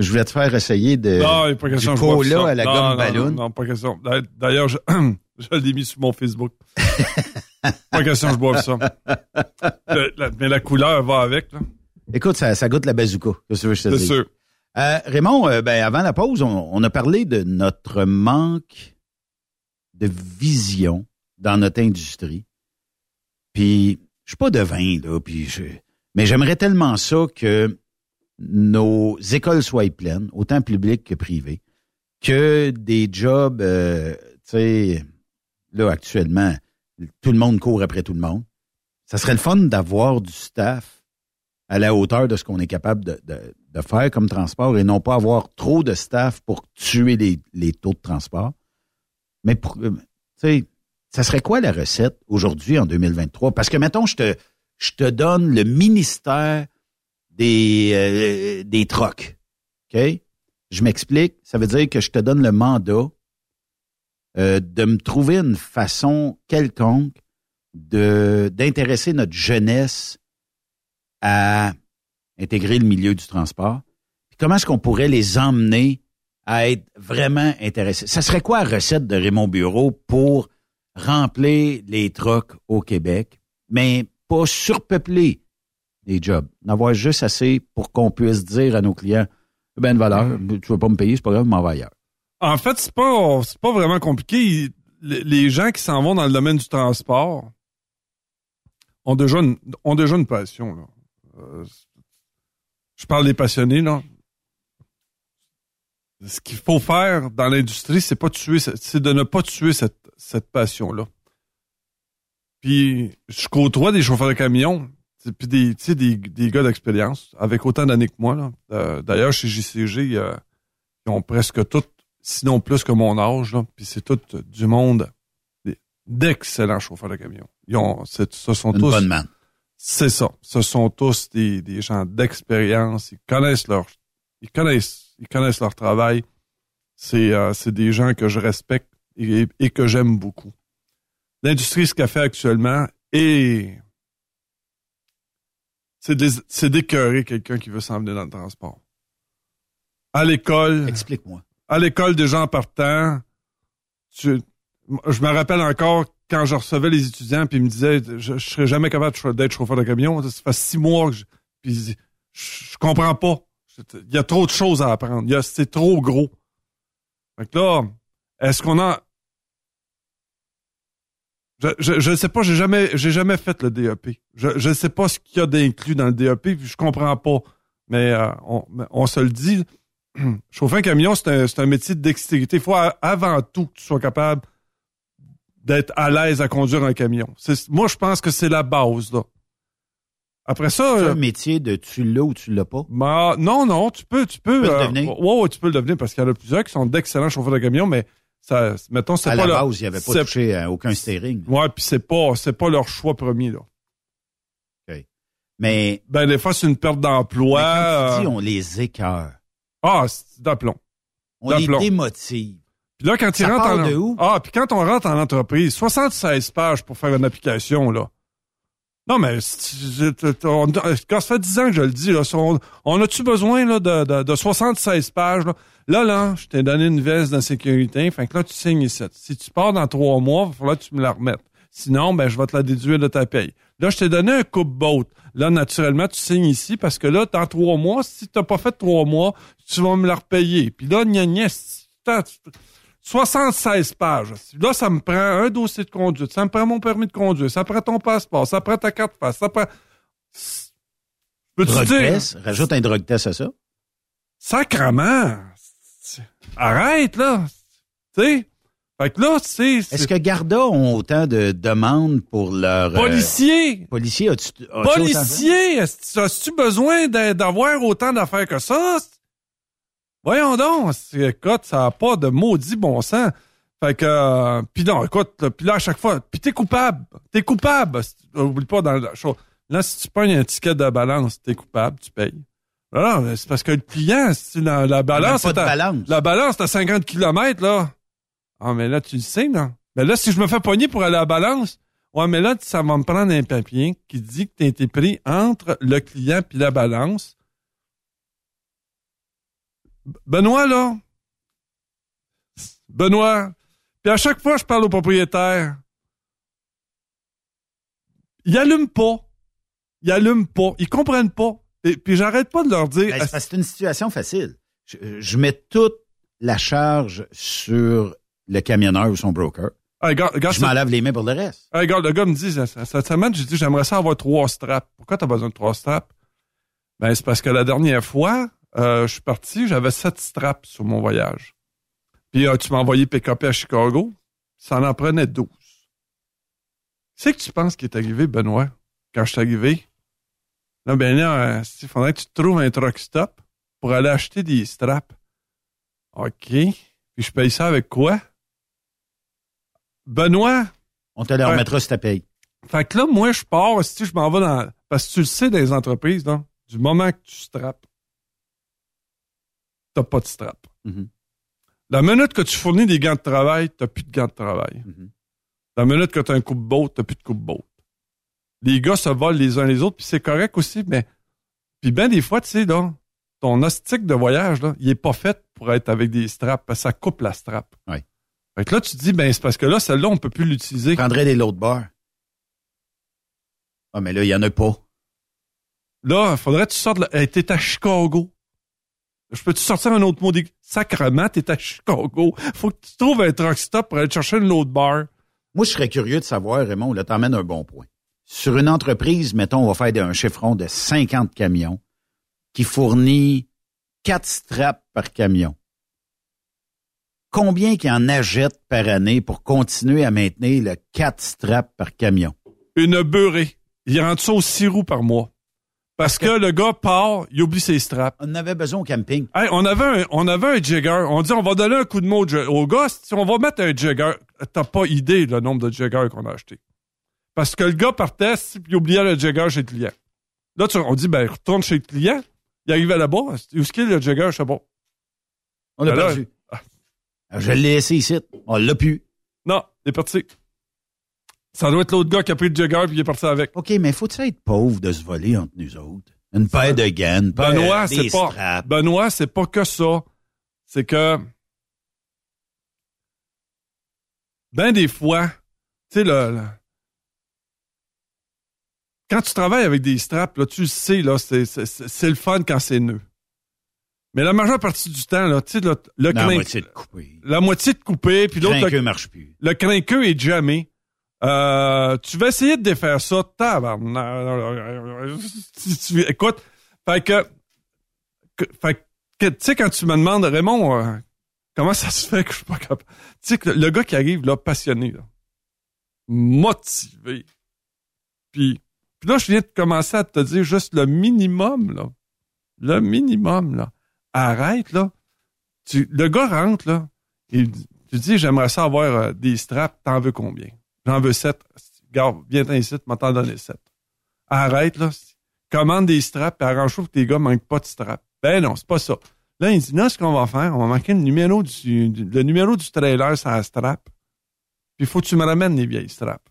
Je voulais te faire essayer de, non, pas du question boive cola à la non, gomme ballon. Non, non, pas question. D'ailleurs, je, (clears throat) je l'ai mis sur mon Facebook. (laughs) pas question que je boive ça. Le- la- mais la couleur va avec. Là. Écoute, ça, ça goûte la bazooka. Qu'est-ce que je te C'est sûr. Euh, Raymond, euh, ben, avant la pause, on, on a parlé de notre manque de vision dans notre industrie. Puis, je suis pas devin, là, puis je, mais j'aimerais tellement ça que nos écoles soient pleines, autant publiques que privées, que des jobs, euh, tu sais, là, actuellement, tout le monde court après tout le monde. ça serait le fun d'avoir du staff à la hauteur de ce qu'on est capable de, faire comme transport et non pas avoir trop de staff pour tuer les, taux de transport. Mais euh, tu sais, ça serait quoi la recette aujourd'hui en 2023? Parce que, mettons, je te, je te donne le ministère des, euh, des trocs. OK? Je m'explique. Ça veut dire que je te donne le mandat euh, de me trouver une façon quelconque de d'intéresser notre jeunesse à intégrer le milieu du transport. Comment est-ce qu'on pourrait les emmener à être vraiment intéressés? Ça serait quoi la recette de Raymond Bureau pour remplir les trocs au Québec, mais pas surpeupler les jobs? D'avoir juste assez pour qu'on puisse dire à nos clients, ben une valeur, tu veux pas me payer, c'est pas grave, m'en vais ailleurs. En fait, c'est pas, pas vraiment compliqué. Les, gens qui s'en vont dans le domaine du transport ont déjà une, ont déjà une passion. Euh, je parle des passionnés. Là. Ce qu'il faut faire dans l'industrie, c'est pas tuer, c'est de ne pas tuer cette, cette passion-là. Puis je côtoie des chauffeurs de camions, puis des, des, des gars d'expérience avec autant d'années que moi. Euh, D'ailleurs, chez JCG, euh, ils ont presque tous, sinon plus que mon âge, là. puis c'est tout du monde d'excellents chauffeurs de camions. Ils ont, c'est- ce sont Une tous. bonne man. C'est ça. Ce sont tous des, des gens d'expérience. Ils connaissent leur, ils connaissent, ils connaissent leur travail. C'est, euh, c'est des gens que je respecte et, et que j'aime beaucoup. L'industrie, ce qu'elle fait actuellement, et c'est, des- c'est d'écœurer quelqu'un qui veut s'en venir dans le transport. À l'école. Explique-moi. À l'école des gens partant, je me rappelle encore quand je recevais les étudiants puis ils me disaient je, je serais jamais capable d'être chauffeur de camion. Ça fait six mois que je, puis je, je comprends pas. Il y a trop de choses à apprendre. C'est trop gros. Fait que là, est-ce qu'on a je, je sais pas, j'ai jamais, j'ai jamais fait le DEP. Je, je sais pas ce qu'il y a d'inclus dans le DEP, puis je comprends pas. Mais euh, on, on se le dit, (clears throat) chauffer un camion, c'est un, c'est un métier de dextérité. Il faut avant tout que tu sois capable d'être à l'aise à conduire un camion. Moi, je pense que c'est la base, là. Après ça. C'est euh, un métier de tu l'as ou tu l'as pas? bah, non, non, tu peux, tu peux. Tu peux le euh, devenir. ouais, ouais, tu peux le devenir parce qu'il y en a plusieurs qui sont d'excellents chauffeurs de camion, mais ça, mettons, c'est À pas la leur- base, il n'y avait pas touché à aucun steering. Ouais, puis c'est pas, c'est pas leur choix premier, là. Mais. Ben, des fois, c'est une perte d'emploi. Euh, on les écœure. Ah, c'est d'aplomb. On les D'aplomb. démotive. Puis là, quand rentres part en... de où? Ah, puis quand on rentre en entreprise, 76 pages pour faire une application, là. Non, mais on- quand ça fait 10 ans que je le dis, là, on, on a-tu besoin là, de, de, de 76 pages? Là, là, là, je t'ai donné une veste d'insécurité, fait que là, tu signes ici. Si tu pars dans trois mois, il va falloir que tu me la remettes. Sinon, ben, je vais te la déduire de ta paye. Là, je t'ai donné un coupe-boat. Là, naturellement, tu signes ici parce que là, dans trois mois, si t'as pas fait trois mois, tu vas me la repayer. Puis là, gna gna, si t'as- 76 pages. Là, ça me prend un dossier de conduite, ça me prend mon permis de conduire, ça prend ton passeport, ça prend ta carte face, ça prend... Peux-tu Drug dire... test, rajoute un drug test à ça. Sacrement! Arrête, là! Tu sais? Fait que là, tu sais... Est-ce que Garda ont autant de demandes pour leur... euh, Policier! policier, as-tu... Est-ce- As-tu besoin d'a- d'avoir autant d'affaires que ça? Voyons donc! Écoute, ça n'a pas de maudit bon sens. Fait que... euh, Puis non, écoute, là, puis là, à chaque fois... Puis t'es coupable! T'es coupable! Oublie pas dans la chose. Là, si tu pognes un ticket de balance, t'es coupable, tu payes. Non, c'est parce que le client, si la, la balance... pas de à- balance. La balance, t'as 50 km, là. Ah, mais là, tu le sais, non? Mais là, si je me fais pogner pour aller à la balance, ouais, mais là, ça va me prendre un papier qui dit que tu as été pris entre le client puis la balance. Benoît, là. Benoît. Puis à chaque fois, je parle au propriétaire. Ils allument pas. Ils allument pas. Ils comprennent pas. Et puis j'arrête pas de leur dire. Ben, c'est une situation facile. Je, je mets toute la charge sur le camionneur ou son broker. Regarde, regarde je m'en lave les mains pour le reste. Le gars me dit, cette semaine, j'ai dit, j'aimerais ça avoir trois straps. Pourquoi t'as besoin de trois straps? Ben, c'est parce que la dernière fois, euh, je suis parti, j'avais sept straps sur mon voyage. Puis euh, tu m'as envoyé PKP à Chicago, ça en prenait 12. C'est que tu penses qui est arrivé, Benoît? quand je suis arrivé? Là, ben là, il faudrait que tu te trouves un truck stop pour aller acheter des straps. OK. Puis je paye ça avec quoi? Benoît? On te le remettra si tu payes. Fait que là, moi, je pars, si je m'en vais dans. Parce que tu le sais, dans les entreprises, là, du moment que tu strappes, t'as pas de strap. Mhm. La minute que tu fournis des gants de travail, t'as plus de gants de travail. Mhm. La minute que t'as un coupe-boat, t'as plus de coupe-boat. Les gars se volent les uns les autres, puis c'est correct aussi, mais. Puis ben des fois, tu sais, là, ton ostique de voyage, là, il est pas fait pour être avec des straps, parce que ça coupe la strap. Oui. Fait que là, tu te dis, ben, c'est parce que là, celle-là, on peut plus l'utiliser. Je prendrais des load bars. Ah, mais là, il y en a pas. Là, faudrait que tu sortes. Hey, t'es à Chicago. Je peux-tu sortir un autre mot? Sacrement, t'es à Chicago. Faut que tu trouves un truck stop pour aller chercher une load bar. Moi, je serais curieux de savoir, Raymond, là, t'emmènes un bon point. Sur une entreprise, mettons, on va faire un chiffron de 50 camions qui fournit 4 straps par camion. Combien qui en achètent par année pour continuer à maintenir le 4 straps par camion? Une beurrée. Il rentre ça au 6 roues par mois. Parce que le gars part, il oublie ses straps. On avait besoin au camping. Hey, on avait un, on avait un jigger. On dit, on va donner un coup de mot au, gars. Si on va mettre un jigger. T'as pas idée le nombre de jiggers qu'on a acheté. Parce que le gars partait, puis il oubliait le jigger chez le client. Là, tu- on dit, ben, retourne chez le client. Il arrivait là-bas. Où est-ce qu'il est le jigger? Je sais pas. On l'a Ben perdu. Ah, Je l'ai laissé ici. On l'a pu. Non, il est parti. Ça doit être l'autre gars qui a pris le jigger puis il est parti avec. OK, mais faut-tu être pauvre de se voler entre nous autres? Une paire de gants, une paire Benoît, c'est pas. straps. Benoît, c'est pas que ça. C'est que. Ben des fois, tu sais, le, le- Quand tu travailles avec des straps, là, tu le sais, là, c'est le fun quand c'est nœud. Mais la majeure partie du temps, là, tu sais, le, le La crin- moitié de coupé. la moitié de coupé, puis l'autre. Crinqueux le- marche plus. Le crinqueux est jamais. Euh, tu vas essayer de défaire ça. tabarnak. (laughs) Écoute, fait que, fait que, tu sais, quand tu me demandes, Raymond, euh, comment ça se fait que je suis pas capable? Tu sais, que le gars qui arrive, là, passionné, là, motivé, puis, puis là, je viens de commencer à te dire juste le minimum, là. Le minimum, là. Arrête, là. Le gars rentre, là. Tu dis, j'aimerais ça avoir euh, des straps. T'en veux combien? J'en veux sept. Garde, viens t'en ici, m'en t'en donner sept. Arrête, là. Commande des straps, puis arrange-toi que tes gars manquent pas de straps. Ben non, c'est pas ça. Là, il dit, non, ce qu'on va faire, on va manquer le numéro du, numéro du trailer sur la strap. Puis faut que tu me ramènes les vieilles straps.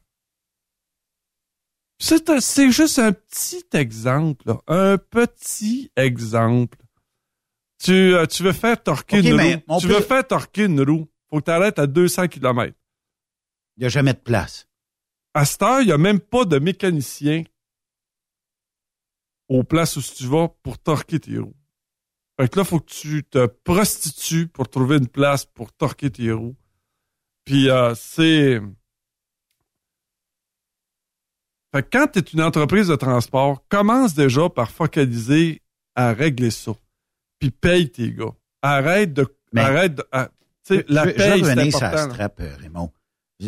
C'est juste un petit exemple, un petit exemple. Tu, euh, tu veux faire torquer une roue. Tu peut- veux faire torquer une roue. Faut que tu arrêtes à 200 km. Il n'y a jamais de place. À cette heure, il n'y a même pas de mécanicien aux places où tu vas pour torquer tes roues. Fait que là, faut que tu te prostitues pour trouver une place pour torquer tes roues. Puis euh, c'est... Fait que quand tu es une entreprise de transport, commence déjà par focaliser à régler ça. Puis paye tes gars. Arrête de... Mais- arrête de... ah, tu sais, la je, paye, c'est la important. là. strap, euh, Raymond.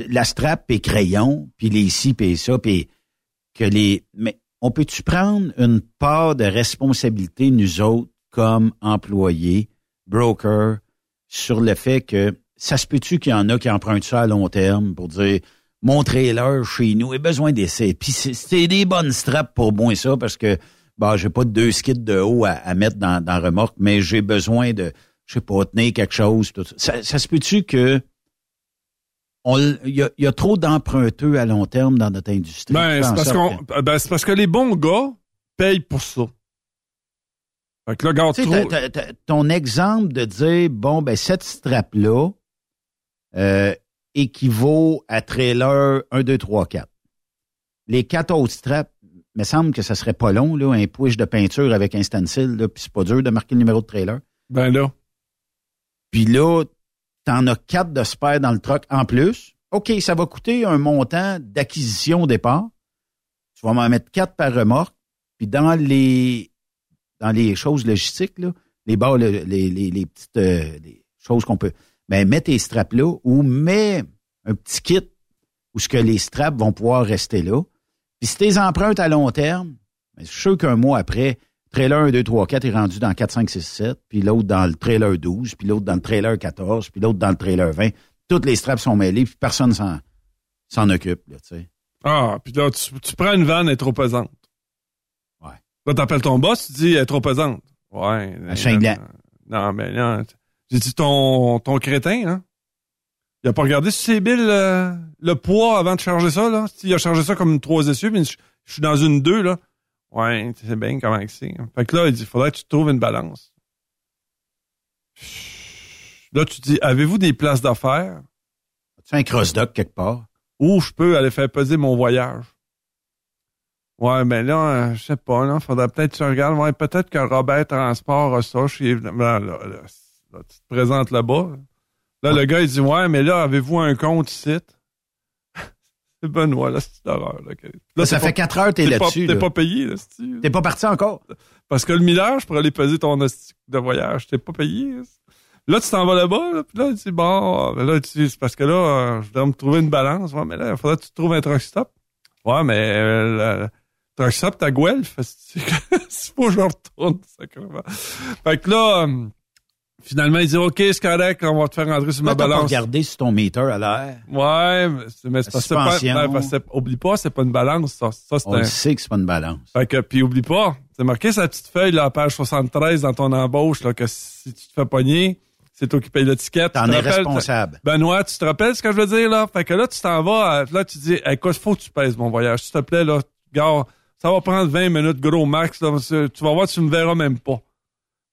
La strap et crayon, puis les ci, puis ça, puis que les... Mais on peut-tu prendre une part de responsabilité, nous autres, comme employés, brokers, sur le fait que ça se peut-tu qu'il y en a qui empruntent ça à long terme pour dire mon trailer chez nous a besoin d'essai. Puis c'est- c'est des bonnes straps pour moi ça parce que bah j'ai pas de deux skits de haut à, à mettre dans, dans la remorque, mais j'ai besoin de je sais pas tenir quelque chose. tout ça. Ça, ça se peut-tu que il y a, il y a trop d'emprunteux à long terme dans notre industrie? Ben, c'est parce, qu'on, ben, c'est parce que les bons gars payent pour ça. Fait que là, regarde trop. ton exemple de dire, bon, ben, cette strap-là euh, équivaut à trailer 1, 2, 3, 4. Les quatre autres straps, me semble que ça serait pas long, là, un push de peinture avec un stencil, là, puis c'est pas dur de marquer le numéro de trailer. Ben là. Puis là, t'en as quatre de spare dans le truck en plus. OK, ça va coûter un montant d'acquisition au départ. Tu vas m'en mettre quatre par remorque. Puis dans les dans les choses logistiques, là, les barres, le- les, les, les petites euh, les choses qu'on peut. Ben, mets tes straps là ou mets un petit kit où ce que les straps vont pouvoir rester là. Puis si t'es empruntes à long terme, je suis sûr qu'un mois après, trailer 1, 2, 3, 4 est rendu dans 4, 5, 6, 7, puis l'autre dans le trailer 12, puis l'autre dans le trailer 14, puis l'autre dans le trailer 20. Toutes les straps sont mêlés, puis personne s'en, s'en occupe, là, tu sais. Ah, puis là, tu, tu prends une vanne, elle est trop pesante. Ouais. Là, t'appelles ton boss, tu dis, elle est trop pesante. Ouais. Un chien blanc. Non, mais non. J'ai dit, ton, ton crétin, hein? Il a pas regardé si c'est Bill euh, le poids avant de charger ça, là? Il a chargé ça comme une 3 essieux, mais je, je suis dans une 2, là. Ouais, tu sais bien comment c'est. Fait que là, il dit, faudrait que tu trouves une balance. Là, tu dis, avez-vous des places d'affaires? Tu un cross-dock quelque part? Où je peux aller faire peser mon voyage? Ouais, mais là, euh, je sais pas, là, faudrait peut-être que tu regardes. Ouais, peut-être que Robert Transport a ça chez... Là, là, là, là, tu te présentes là-bas. Là, le gars, il dit, ouais, mais là, avez-vous un compte ici? (laughs) c'est Benoît, là, c'est d'horreur. Là, là, ça pas- fait quatre heures que t'es pas- là-dessus. T'es là. pas payé, là? T'es pas parti encore? Parce que le millage pour aller peser ton de voyage, t'es pas payé. là. Là, tu t'en vas là-bas, là, puis là, tu dis, bon, là, tu c'est parce que là, euh, je dois me trouver une balance. Ouais, mais là, il faudrait que tu trouves un truck stop. Ouais, mais euh, truck stop, t'as Guelph. (laughs) C'est que je retourne, sacrément. Fait que là, euh, finalement, il dit, OK, c'est correct, on va te faire rentrer sur ma t'as pas balance. regardé sur ton meter à l'air? Ouais, mais c'est parce que c'est- oublie pas, c'est pas une balance, ça. Ça, On un, sait que c'est pas une balance. fait que, puis oublie pas, c'est marqué sa petite feuille, là, à page 73 dans ton embauche, là, que si tu te fais pogner, c'est toi qui payes l'étiquette. T'en es responsable. Benoît, tu te rappelles ce que je veux dire, là? Fait que là, tu t'en vas, à- là, tu dis, écoute, faut que tu pèses mon voyage. S'il te plaît, là, gars, ça va prendre 20 minutes, gros max, là, tu vas voir, tu me verras même pas.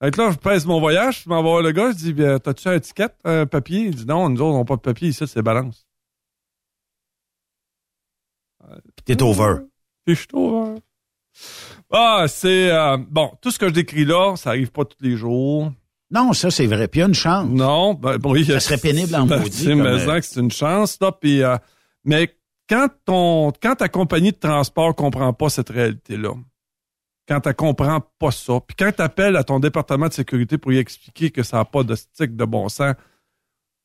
Fait que là, je pèse mon voyage, je m'en vais voir le gars, je dis, bien, t'as-tu un étiquette, un papier? Il dit, non, nous autres, on n'a pas de papier ici, c'est balance. Puis t'es over. Puis je suis over. Ah, c'est, euh, bon, tout ce que je décris là, ça arrive pas tous les jours. Non, ça, c'est vrai. Puis il y a une chance. Non, ben, bon, oui, Ça serait pénible en (laughs) ben, maudit, comme, mais euh, c'est une chance, là. Puis, euh, mais quand ton, quand ta compagnie de transport comprend pas cette réalité-là, quand tu comprends pas ça, puis quand tu appelles à ton département de sécurité pour y expliquer que ça n'a pas de stick de bon sens,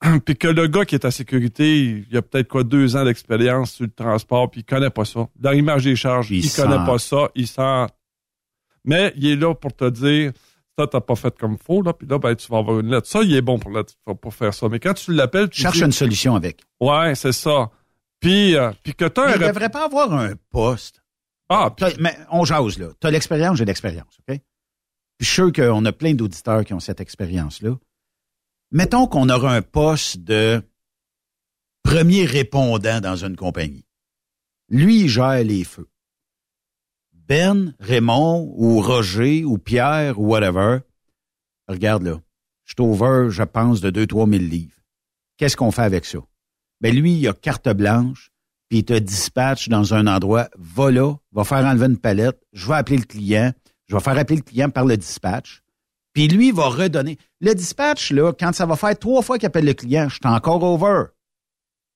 (clears throat) puis que le gars qui est à sécurité, il a peut-être quoi deux ans d'expérience sur le transport, puis il connaît pas ça. Dans l'image des charges, Il il, connaît pas ça, il sent. Mais il est là pour te dire, ça t'as pas fait comme faut, là, puis là, ben, tu vas avoir une lettre. Ça, il est bon pour, la- pour faire ça. Mais quand tu l'appelles, tu Cherche dis, une solution avec. Ouais, c'est ça. Puis, euh, puis que un il rep- devrait pas avoir un poste. Ah, Mais on jase, là. T'as l'expérience, j'ai l'expérience, OK? Puis je suis sûr qu'on a plein d'auditeurs qui ont cette expérience-là. Mettons qu'on aura un poste de premier répondant dans une compagnie. Lui, il gère les feux. Ben, Raymond, ou Roger, ou Pierre, ou whatever, regarde là, je suis over, je pense, de 2-3 000 livres. Qu'est-ce qu'on fait avec ça? Ben lui, il a carte blanche, puis il te dispatche dans un endroit, va là, va faire enlever une palette, je vais appeler le client, je vais faire appeler le client par le dispatch, puis lui, va redonner. Le dispatch, là, quand ça va faire trois fois qu'il appelle le client, je suis encore over.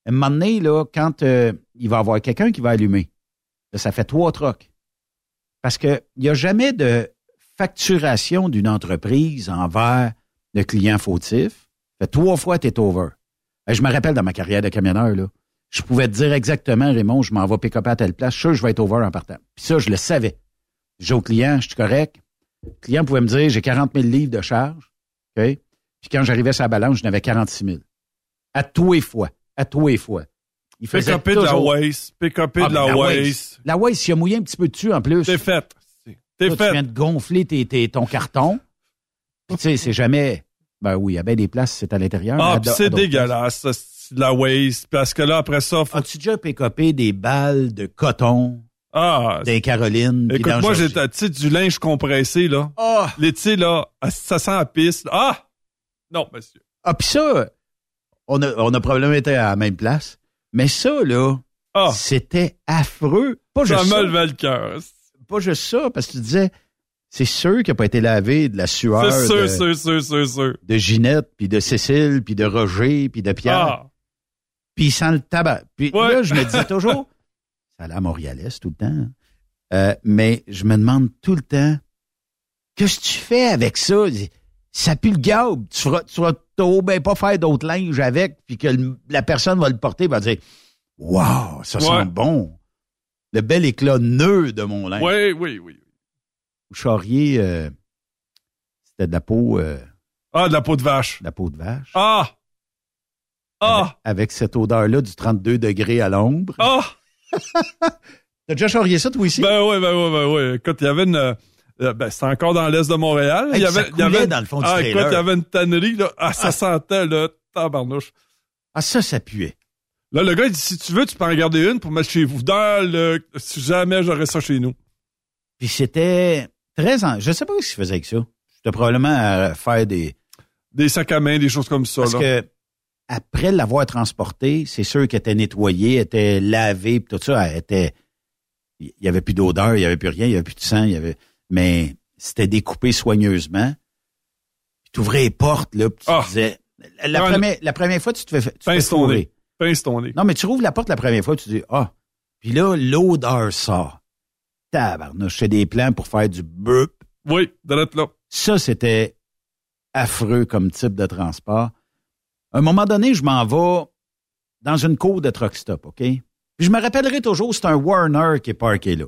À un moment donné, là, quand euh, il va y avoir quelqu'un qui va allumer, là, ça fait trois trocs. Parce que il n'y a jamais de facturation d'une entreprise envers le client fautif. Fait trois fois, tu es over. Je me rappelle dans ma carrière de camionneur, là, je pouvais te dire exactement, Raymond, je m'en vais pick up à telle place, je suis sûr que je vais être over en partant. Puis ça, je le savais. J'ai au client, je suis correct. Le client pouvait me dire, j'ai 40 000 livres de charge. OK? Puis quand j'arrivais sur la balance, j'en avais 46 000. À tous les fois. À tous les fois. Il pick faisait up de la toujours- waste, pick Ah, de ben, la waste. La waste, il a mouillé un petit peu dessus en plus. T'es fait. T'es Là, Tu fait. viens de gonfler tes, tes- ton carton. Puis tu sais, c'est jamais... Ben oui, il y a bien des places, c'est à l'intérieur. Ah, c'est dégueulasse, de la waste. Parce que là, après ça, faut... As-tu déjà pick-upé des balles de coton Ah, des Carolines? puis écoute, moi, j'ai, du linge compressé, là. Ah! Les, tu sais, là, ça sent la piste. Ah! Non, monsieur. Ah, puis ça, on a, on a probablement été à la même place. Mais ça, là, Ah! c'était affreux. Pas Ça juste me ça, levait le cœur. pas juste ça, parce que tu disais, c'est sûr qu'il n'a pas été lavé de la sueur C'est sûr, de, sûr, sûr, sûr, sûr. de Ginette, puis de Cécile, puis de Roger, puis de Pierre. Ah! Puis il sent le tabac. Puis Ouais. là, je me disais toujours, (laughs) ça a l'air montréalais tout le temps. hein. Euh, mais je me demande tout le temps, qu'est-ce que tu fais avec ça? Ça pue le gaube. Tu feras, tu vas t'au- ben pas faire d'autres linges avec, puis que le- la personne va le porter, va dire, wow, ça sent bon. le bel éclat nœud de mon linge. Oui, oui, oui. Charrier, euh, c'était de la peau... euh, Ah, de la peau de vache. de la peau de vache. Ah! Ah! Avec cette odeur-là du 32 degrés à l'ombre. Ah! (laughs) T'as déjà charrié ça, toi, ici? Ben oui, ben oui, ben oui. Écoute, il y avait une... euh, ben, c'était encore dans l'est de Montréal. Hey, il y ça avait, il y coulait avait dans le fond du ah, trailer. écoute, il y avait une tannerie, là. Ah, ça Ah. sentait, là, tabarnouche. Ah, ça, ça puait. Là, le gars, il dit, si tu veux, tu peux en garder une pour mettre chez vous. Dans le, si jamais j'aurais ça chez nous. Puis c'était très... En... Je sais pas ce qu'il faisait avec ça. C'était probablement à faire des... Des sacs à main, des choses comme ça, Parce là. que après l'avoir transporté, c'est sûr qu'elle était nettoyée, était lavée, puis tout ça, elle était... Il y avait plus d'odeur, il y avait plus rien, il y avait plus de sang, il y avait... Mais c'était découpé soigneusement. Tu ouvrais les portes, là, puis tu Ah. disais... La, première, la première fois, tu te fais, tu Pince ton nez. Pince ton nez. Non, mais tu rouvres la porte la première fois, tu dis, ah. Puis là, l'odeur sort. Tabarnouche, je fais des plans pour faire du burp. Oui, d'être là. Ça, c'était affreux comme type de transport. À un moment donné, je m'en vais dans une cour de truck stop, OK? Puis je me rappellerai toujours, c'est un Warner qui est parké là.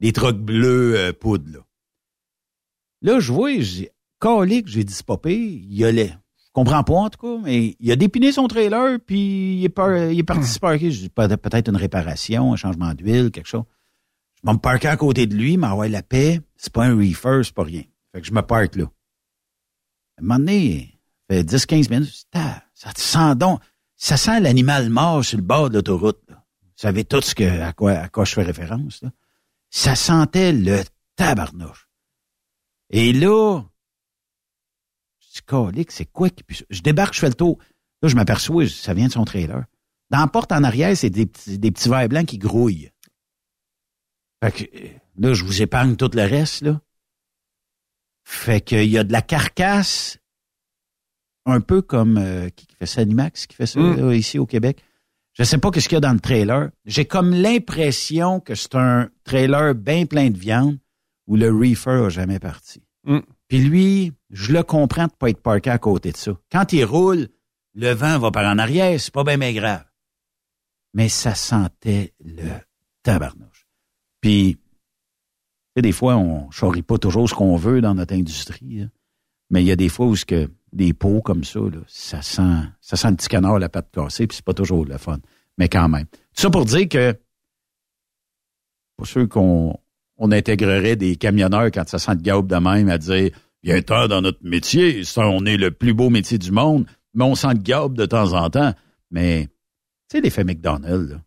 Des trucks bleus euh, poudre, là. Là, je vois, dis, calique, j'ai dit, c'est. Il y a. Je comprends pas, en tout cas, mais il a dépiné son trailer, puis il est, par- il est parti. Je dis, Peut- peut-être une réparation, un changement d'huile, quelque chose. Je vais me à côté de lui, m'envoie la paix. C'est pas un reefer, c'est pas rien. Fait que je me parque là. À un moment donné, fait 10-15 minutes, ça sent donc. Ça sent l'animal mort sur le bord de l'autoroute. Vous savez tout ce que, à, quoi, à quoi je fais référence. Là. Ça sentait le tabarnouche. Et là, je dis, c'est quoi qui ça? Je débarque, je fais le tour. Là, je m'aperçois, ça vient de son trailer. Dans la porte en arrière, c'est des petits, des petits verres blancs qui grouillent. Fait que, là, je vous épargne tout le reste, là. Fait qu'il y a de la carcasse, un peu comme, euh, qui qui fait ça, Animax, qui fait ça, Mm. là, ici au Québec. Je sais pas qu'est-ce qu'il y a dans le trailer. J'ai comme l'impression que c'est un trailer bien plein de viande où le reefer a jamais parti. Mm. Puis lui, je le comprends de pas être parké à côté de ça. Quand il roule, le vent va par en arrière, c'est pas bien mais grave. Mais ça sentait le tabarnouche. Puis, des fois, on charrie pas toujours ce qu'on veut dans notre industrie. là. Mais il y a des fois où ce que des pots comme ça, là, ça sent ça sent le petit canard la patte cassée, puis c'est pas toujours le fun. Mais quand même. Tout ça pour dire que pour sûr qu'on on intégrerait des camionneurs quand ça sent le gaube de même à dire il y dans notre métier, ça, on est le plus beau métier du monde, mais on sent le gaube de temps en temps. Mais tu sais, l'effet McDonald's, là.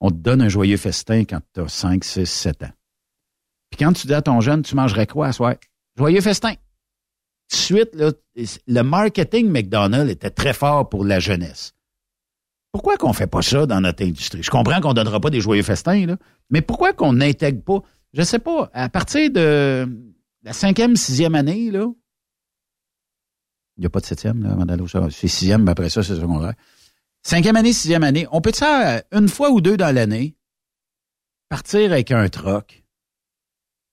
on te donne un joyeux festin quand tu as 5, 6, 7 ans. Puis quand tu dis à ton jeune, tu mangerais quoi à soir? Joyeux festin. De suite, là, le marketing McDonald's était très fort pour la jeunesse. Pourquoi qu'on fait pas ça dans notre industrie? Je comprends qu'on donnera pas des joyeux festins, là, mais pourquoi qu'on n'intègre pas, je sais pas, à partir de la cinquième, sixième année, là, il n'y a pas de septième, là, avant. C'est sixième, mais après ça, c'est secondaire. Cinquième année, sixième année, on peut faire une fois ou deux dans l'année, partir avec un troc,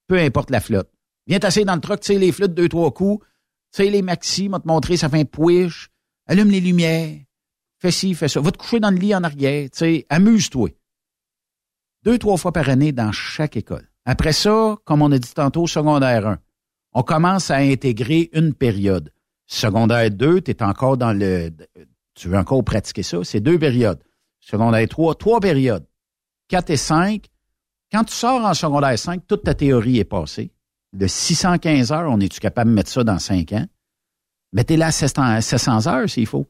peu importe la flotte. Viens t'asseoir dans le truck, tu sais, les flottes, deux, trois coups, tu sais, les maxi, m'a te montrer, ça fait un push, allume les lumières, fais ci, fais ça, va te coucher dans le lit en arrière, tu sais, amuse-toi. Deux, trois fois par année dans chaque école. Après ça, comme on a dit tantôt, secondaire 1, on commence à intégrer une période. Secondaire 2, tu es encore dans le... Tu veux encore pratiquer ça? C'est deux périodes. Secondaire 3, trois périodes. 4 et 5. Quand tu sors en secondaire 5, toute ta théorie est passée. De 615 heures, on est-tu capable de mettre ça dans 5 ans? Mettez-la à 700 700 heures s'il faut.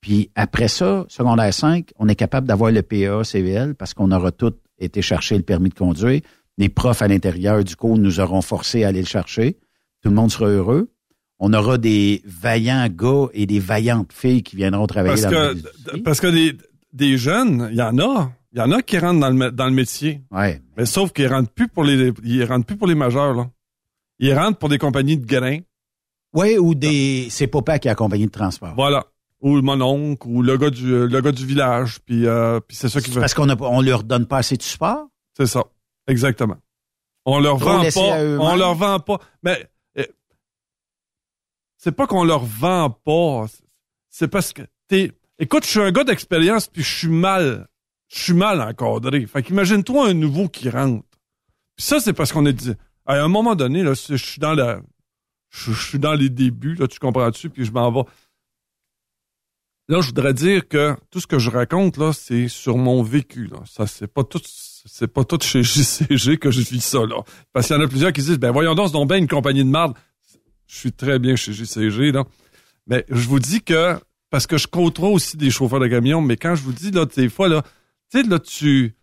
Puis après ça, secondaire 5, on est capable d'avoir le PA, CVL, parce qu'on aura tout été chercher le permis de conduire. Les profs à l'intérieur du cours nous auront forcé à aller le chercher. Tout le monde sera heureux. On aura des vaillants gars et des vaillantes filles qui viendront travailler Parce dans que, parce que des, des jeunes, il y en a. Il y en a qui rentrent dans le, dans le métier. Ouais. Mais sauf qu'ils rentrent plus pour les, ils rentrent plus pour les majeurs, là. Ils rentrent pour des compagnies de grains. Oui, ou des. C'est papa qui est accompagné de transport. Voilà. Ou le mononcle, ou le gars du, le gars du village. Puis, euh, puis c'est ça qui C'est veut. Parce qu'on on leur donne pas assez de support? C'est ça. Exactement. On leur Trop vend pas. On leur vend pas. Mais euh, c'est pas qu'on leur vend pas. C'est parce que t'es. Écoute, je suis un gars d'expérience puis je suis mal. je suis mal encadré. Fait qu'imagine-toi un nouveau qui rentre. Puis ça, c'est parce qu'on est dit, à un moment donné, là, je suis dans la, je, suis dans les débuts, là, tu comprends-tu, puis je m'en vais. Là, je voudrais dire que tout ce que je raconte, là, c'est sur mon vécu, là. Ça, c'est pas tout, c'est pas tout chez (laughs) JCG que je vis ça, là. Parce qu'il y en a plusieurs qui disent, ben, voyons donc, c'est donc une compagnie de marde. Je suis très bien chez JCG, là. Mais je vous dis que, parce que je côtoie aussi des chauffeurs de camions, mais quand je vous dis, là, des fois, là, tu sais, là, tu,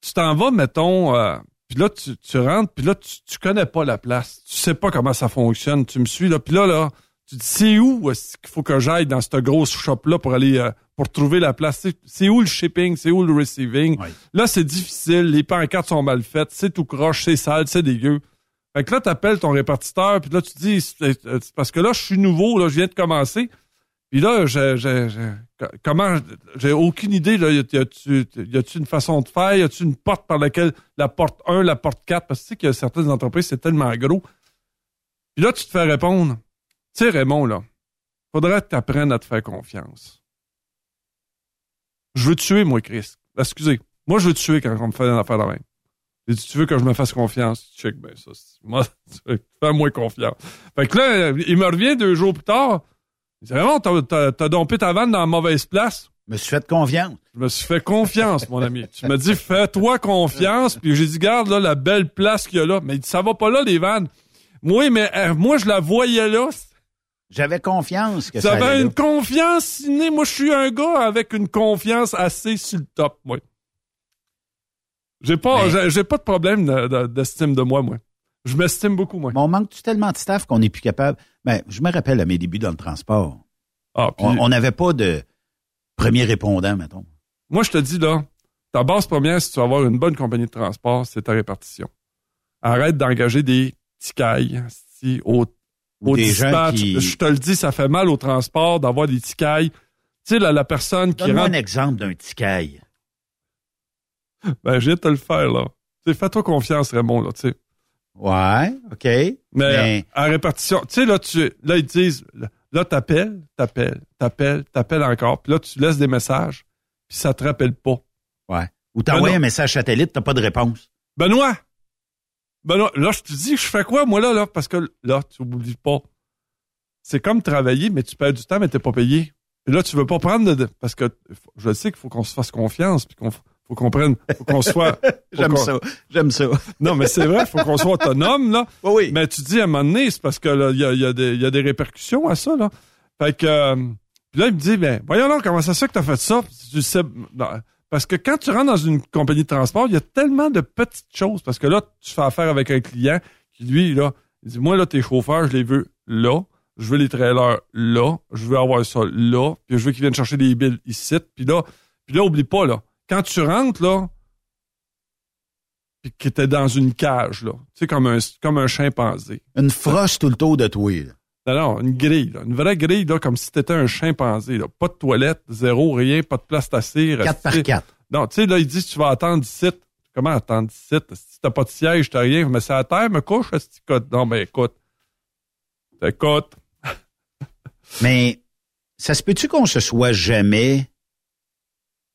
tu t'en vas, mettons, euh, puis là, tu, tu rentres, puis là, tu, tu connais pas la place. Tu sais pas comment ça fonctionne. Tu me suis, là, puis là, là, tu te dis, c'est où est-ce qu'il faut que j'aille dans cette grosse shop-là pour aller, euh, pour trouver la place? C'est- où le shipping? C'est où le receiving? Là, c'est difficile. Les pancartes sont mal faites. C'est tout croche, c'est sale, c'est dégueu. Fait que là, t'appelles ton répartiteur, puis là, tu dis, euh, parce que là, je suis nouveau, là, je viens de commencer. Puis là, j'ai, j'ai, j'ai- co- comment, j'ai aucune idée, là, y a-tu, une façon de faire, y a-tu une porte par laquelle, la porte 1, la porte 4, parce que tu sais qu'il y a certaines entreprises, c'est tellement gros. Puis là, tu te fais répondre, tu sais, Raymond, là, faudrait que tu apprennes à te faire confiance. Je veux tuer, moi, Chris. Excusez. Moi, je veux tuer quand on me fait une affaire de même. J'ai dit, tu veux que je me fasse confiance? Check, ben, ça, moi, (laughs) fais-moi confiance. Fait que là, il me revient deux jours plus tard. Il dit, vraiment, t'as, dompé ta vanne dans la mauvaise place. Je me suis fait confiance. Je me suis fait confiance, mon ami. Tu m'as dit, fais-toi confiance. Puis j'ai dit, garde là, la belle place qu'il y a là. Mais il dit, ça va pas là, les vannes. Oui, mais euh, moi, je la voyais là. J'avais confiance que Ça là. une confiance innée. Moi, je suis un gars avec une confiance assez sur le top, moi. J'ai pas, Mais- j'ai, j'ai pas de problème de- de- d'estime de moi, moi. Je m'estime beaucoup, moi. Mais on manque tellement de staff qu'on n'est plus capable? Ben, je me rappelle à mes débuts dans le transport. Ah, puis- On n'avait pas de premier répondant, mettons. Moi, je te dis, là, ta base première, si tu veux avoir une bonne compagnie de transport, c'est ta répartition. Arrête d'engager des petits cailles si, au, au des gens dispatch. qui- Je te le dis, ça fait mal au transport d'avoir des petits cailles. Tu sais, la, la personne qui Donne-moi rentre... un exemple d'un petit caille. Ben, de te le faire, là. Fais-toi confiance, Raymond, là, tu sais. Ouais, OK. Mais, Mais- à répartition, tu sais, là, tu, là, ils te disent, là, t'appelles, t'appelles, t'appelles, t'appelles encore, puis là, tu laisses des messages, puis ça te rappelle pas. Ouais. Ou t'envoies un message satellite, t'as pas de réponse. Benoît! Benoît, là, je te dis, je fais quoi, moi, là, là? Parce que là, tu oublies pas. C'est comme travailler, mais tu perds du temps, mais t'es pas payé. Et là, tu veux pas prendre de- parce que je sais qu'il faut qu'on se fasse confiance, puis qu'on faut qu'on prenne, faut qu'on soit. (laughs) J'aime ça. J'aime ça. Non, mais c'est vrai, faut qu'on soit autonome, là. (laughs) oui. Mais tu dis à un moment donné, c'est parce que là, il y a, il y a des- il y a des répercussions à ça, là. Fait que, euh, puis là, il me dit, ben, voyons là, comment ça se fait que t'as fait ça? Tu sais, non, parce que quand tu rentres dans une compagnie de transport, il y a tellement de petites choses. Parce que là, tu fais affaire avec un client qui, lui, là, il dit, moi, là, tes chauffeurs, je les veux là. Je veux les trailers là. Je veux avoir ça là. Puis je veux qu'ils viennent chercher des billes ici. Puis là, puis là, oublie pas, là. Quand tu rentres, là, puis que t'es dans une cage, là. Tu sais, comme un, comme un chimpanzé. Une frosse tout le tour de toi. là. Non, non, une grille, là. Une vraie grille, là, comme si t'étais un chimpanzé, là. Pas de toilette, zéro, rien, pas de place t'asseoir. 4 par resté- 4. Non, tu sais, là, il dit, tu vas attendre ici. Comment attendre ici? Si t'as pas de siège, t'as rien, mais c'est à terre, me couche, t'écoutes? Non, ben, écoute. Écoute. Mais ça se peut-tu qu'on se soit jamais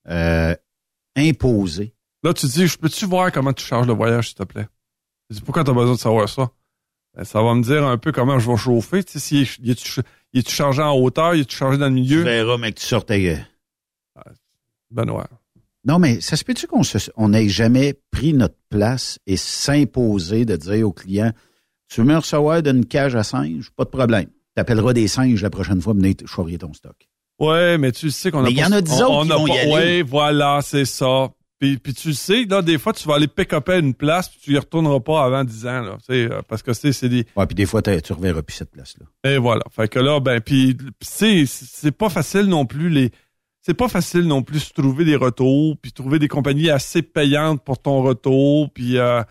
euh, imposé? Là, tu dis, je peux-tu voir comment tu charges le voyage, s'il te plaît? Je dis, pourquoi t'as besoin de savoir ça? Ben, ça va me dire un peu comment je vais chauffer. Tu sais, si, est-tu est-tu chargé en hauteur, il est-tu chargé dans le Tu milieu? verras, mais que tu sortais. euh, Benoît. Non, mais ça se peut-tu qu'on on n'ait jamais pris notre place et s'imposer de dire au client, tu veux me recevoir d'une cage à singes? Pas de problème. T'appelleras des singes la prochaine fois, venez choyer ton stock. Ouais, mais tu sais qu'on a Mais il y en a dix on- autres on qui a vont y pas- aller. Ouais, voilà, c'est ça. Puis, puis tu sais, là, des fois, tu vas aller pick-up à une place, puis tu y retourneras pas avant 10 ans, là. Tu sais, euh, parce que c'est c'est des. Ouais, puis des fois, tu reverras plus cette place-là. Et voilà. Fait que là, ben, puis, tu sais, c'est pas facile non plus les. C'est pas facile non plus de trouver des retours, puis trouver des compagnies assez payantes pour ton retour, puis. euh,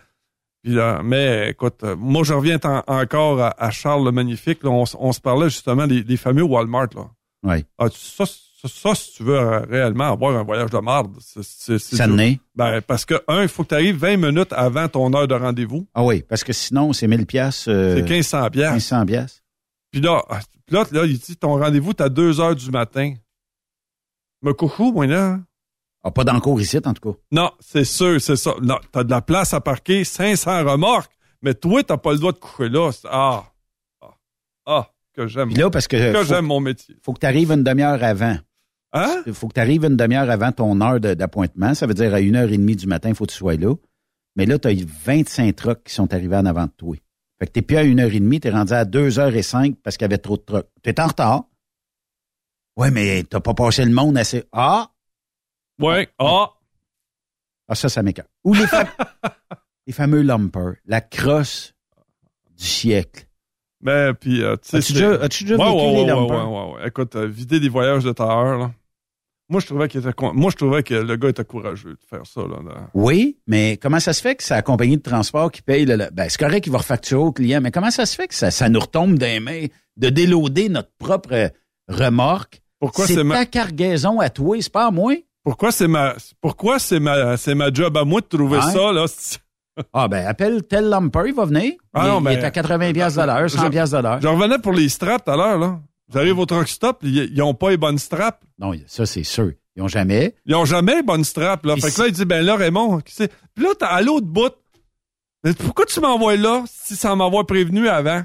puis là, mais écoute, moi je reviens en- encore à, à Charles le Magnifique. Là, on, on se parlait justement des, des fameux Walmart. Là. Ouais. Ah, ça, ça, ça, si tu veux euh, réellement avoir un voyage de marde, c'est, Ça n'est. Ben, parce que, un, il faut que tu arrives 20 minutes avant ton heure de rendez-vous. Ah oui, parce que sinon, c'est 1000 piastres. euh, C'est 1500 piastres. 1500 piastres. Puis là, là, là, il dit ton rendez-vous, t'as 2 heures du matin. Me couche où, moi, là? Ah, pas d'encours ici, en tout cas. Non, c'est sûr, c'est ça. Non, t'as de la place à parquer, 500 remorques, mais toi, t'as pas le droit de coucher là. Ah, ah, ah, que j'aime. Là, parce que. J'aime mon métier. faut que tu arrives une demi-heure avant. Hein? Il faut que tu arrives une demi-heure avant ton heure d'appointement. Ça veut dire à une heure et demie du matin, il faut que tu sois là. Mais là, tu as 25 trucks qui sont arrivés en avant de toi. Fait que t'es plus à une heure et demie, t'es rendu à deux heures et cinq parce qu'il y avait trop de trucks. T'es en retard. Ouais, mais t'as pas passé le monde assez. Ah! Ouais, ah! Ah, ça, ça m'écoeure. Ou les, (laughs) les fameux lumpers, la crosse du siècle. Puis, euh, tu sais. As-tu déjà- déjà Ouais, vécu ouais, les ouais, lumpers? ouais, ouais, ouais. Écoute, euh, vider des voyages de ta heure, là. Moi, je trouvais qu'il était, moi, je trouvais que le gars était courageux de faire ça, là. là. Oui, mais comment ça se fait que c'est la compagnie de transport qui paye le... Ben, c'est correct qu'il va refacturer au client, mais comment ça se fait que ça, ça nous retombe des mains de déloader notre propre euh, remorque? Pourquoi c'est ma- ta cargaison à toi, c'est pas à moi? Pourquoi c'est ma, pourquoi c'est ma, c'est ma job à moi de trouver ça, là? (laughs) Ah ben, appelle tel lumper, il va venir. Ah il, non, il mais- est à 80 pièces de l'heure, 100 Je- pièces de l'heure. J'en revenais pour les straps tout à l'heure, là. J'arrive au truck stop, ils, ils ont pas les bonnes straps. Non, ça, c'est sûr. Ils ont jamais. Ils ont jamais les bonnes straps, là. Puis fait que là, il dit, ben là, Raymond, qui c'est? Puis là, t'as à l'autre bout. Mais pourquoi tu m'envoies là si sans m'avoir prévenu avant?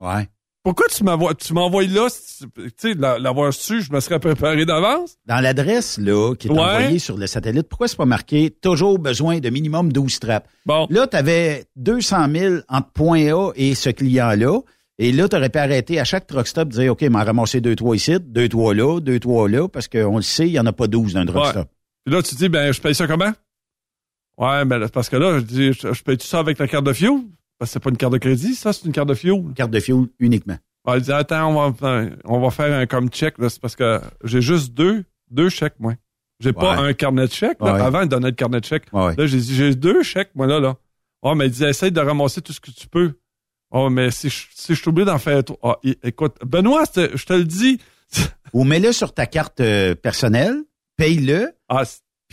Ouais. Pourquoi tu m'envoies, tu m'envoies là, tu sais, la- l'avoir su, je me serais préparé d'avance? Dans l'adresse, là, qui est Ouais. envoyée sur le satellite, pourquoi c'est pas marqué toujours besoin de minimum 12 straps? Bon. Là, tu avais 200 000 entre point A et ce client-là. Et là, tu aurais pu arrêter à chaque truck stop, dire, OK, m'en ramasser deux, trois ici, deux, trois là, deux, trois là, parce qu'on le sait, il n'y en a pas 12 dans un truck Ouais. stop. Puis là, tu dis, ben, je paye ça comment? Ouais, ben, là, parce que là, je dis, je, je paye tout ça avec la carte de fuel? Parce que c'est pas une carte de crédit, ça, c'est une carte de fuel. Carte de fuel uniquement. Ouais, il dit, attends, on va, on va faire un comme check, là. C'est parce que j'ai juste deux, deux chèques, moi. J'ai pas un carnet de chèques, là. Ouais. Avant, il donnait le carnet de chèques. Ouais. Là, j'ai dit, j'ai deux chèques, moi, là, là. Oh, mais il dit, essaye de ramasser tout ce que tu peux. Oh, mais si je, si je obligé d'en faire trop. Ah, é- écoute, Benoît, je te le dis. Ou mets-le sur ta carte euh, personnelle, paye-le, Ah,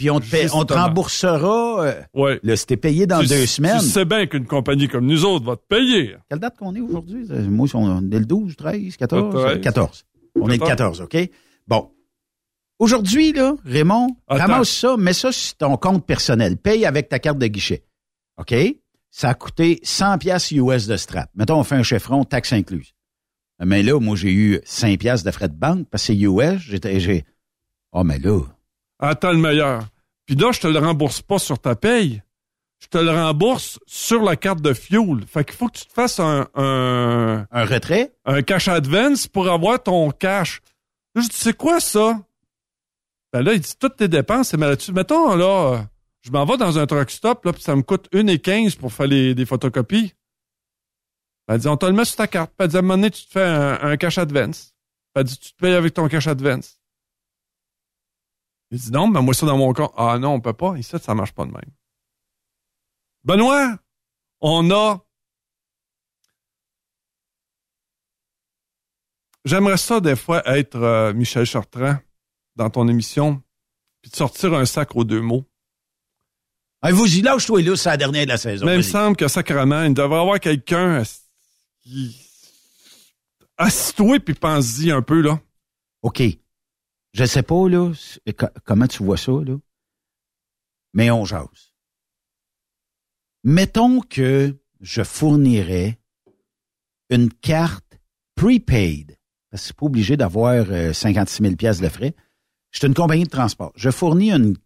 puis on te, on remboursera. euh, ouais. là, si t'es payé dans Tu- deux semaines. Tu sais bien qu'une compagnie comme nous autres va te payer. Quelle date qu'on est aujourd'hui? Euh, Moi, on est le 12, 13, 14? 13. 14. On est le 14. 14, OK? Bon. Aujourd'hui, là, Raymond, Attends. ramasse ça, mets ça sur ton compte personnel. Paye avec ta carte de guichet. OK? Ça a coûté 100 pièces US de strap. Mettons, on fait un chiffron, taxe incluse. Mais là, moi, j'ai eu 5 pièces de frais de banque parce que c'est US. J'étais, j'ai, oh, mais là, Attends le meilleur. Puis là, je te le rembourse pas sur ta paye. Je te le rembourse sur la carte de fuel. Fait qu'il faut que tu te fasses un, un, un retrait? un cash advance pour avoir ton cash. Là, je dis, c'est quoi ça? Ben là, il dit, toutes tes dépenses, c'est mal là-dessus. Mettons, là, je m'en vais dans un truck stop, là, puis ça me coûte 1,15 pour faire les, des photocopies. Ben, elle dit, on te le met sur ta carte. Puis elle dit, à un moment donné, tu te fais un, un cash advance. Elle dit, tu te payes avec ton cash advance. Il dit, non, mais moi, ça dans mon compte. Ah non, on peut pas. Ici, ça marche pas de même. Benoît, on a J'aimerais ça, des fois, être euh, Michel Chartrand dans ton émission, puis de sortir un sac aux deux mots. Hey, vas-y, lâche-toi là, c'est la dernière de la saison. Mais il me semble que sacrément, il devrait y avoir quelqu'un qui... Assis-toi puis pense-y un peu, là. OK. Je sais pas, là, comment tu vois ça, là. Mais on jase. Mettons que je fournirais une carte prepaid, parce que c'est pas obligé d'avoir euh, 56 000 pièces de frais. Je suis une compagnie de transport. Je fournis une,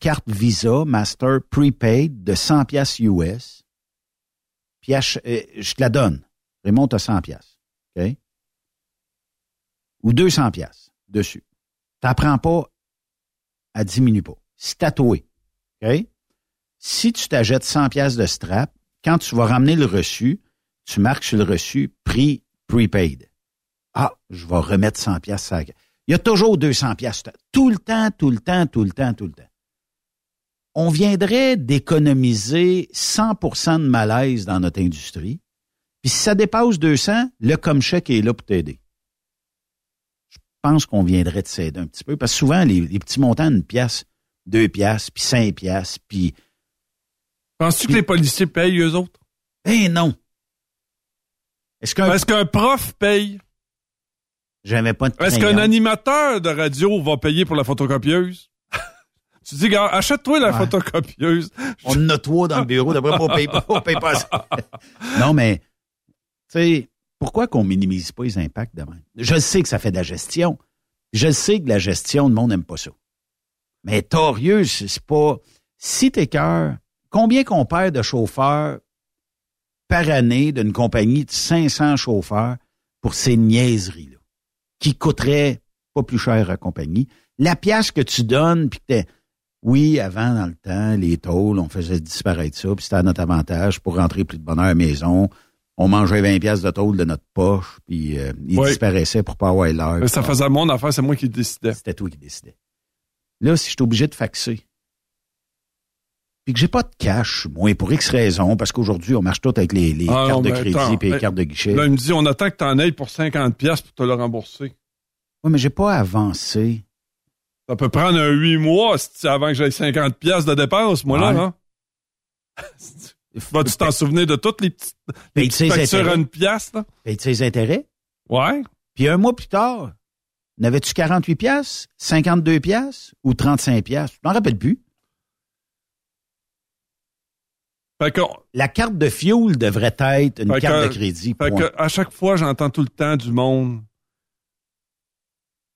carte Visa Master prepaid de 100 pièces US. Puis euh, je te la donne. Remonte à 100 pièces. OK? Ou 200 pièces dessus. T'apprends pas, elle diminue pas. C'est tatoué. OK? Si tu t'achètes 100 pièces de strap, quand tu vas ramener le reçu, tu marques sur le reçu prix prepaid. Ah, je vais remettre 100 pièces. Il y a toujours 200 pièces. Tout le temps, tout le temps, tout le temps, tout le temps. On viendrait d'économiser 100% de malaise dans notre industrie. Puis si ça dépasse 200, le comme chèque est là pour t'aider. Je pense qu'on viendrait de s'aider un petit peu. Parce que souvent, les, les petits montants, une pièce, deux pièces, puis cinq pièces, puis... Penses-tu que les policiers payent, eux autres? Eh non! Est-ce qu'un... Est-ce qu'un prof paye? J'avais pas de Est-ce qu'un animateur de radio va payer pour la photocopieuse? (laughs) Tu dis, achète-toi la Ouais. photocopieuse. On en a trois dans le bureau, d'après on paye pas, on paye pas. (laughs) Non, mais, tu sais, pourquoi qu'on minimise pas les impacts de même? Je sais que ça fait de la gestion. Je sais que la gestion, le monde n'aime pas ça. Mais torieux, c'est pas... Si t'es cœur, combien qu'on perd de chauffeurs par année d'une compagnie de 500 chauffeurs pour ces niaiseries-là, qui coûteraient pas plus cher à la compagnie? La pièce que tu donnes, puis que t'es... Oui, avant, dans le temps, les tôles, on faisait disparaître ça, puis c'était à notre avantage pour rentrer plus de bonheur à la maison. On mangeait 20 pièces de tôle de notre poche, puis euh, ils Oui. disparaissaient pour pas avoir l'heure. Ça faisait mon affaire, c'est moi qui décidais. C'était toi qui décidais. Là, si je suis obligé de faxer, puis que j'ai pas de cash, moi, pour X raisons, parce qu'aujourd'hui, on marche tout avec les, les Ah, cartes non, de crédit puis les cartes de guichet. Là, il me dit, on attend que t'en ailles pour 50 pièces pour te le rembourser. Oui, mais j'ai pas avancé. Ça peut prendre un 8 mois tu- avant que j'aille 50 pièces de dépenses, moi, Ouais. là, hein? (laughs) Vas-tu t'en souvenir de toutes les petites, les factures à une pièce, là? Paye-tu ses intérêts? Ouais. Puis un mois plus tard, n'avais-tu 48 pièces, 52 pièces ou 35 pièces? Je m'en rappelle plus. Fait que, La carte de fuel devrait être une carte que- de crédit. fait que à chaque fois, j'entends tout le temps du monde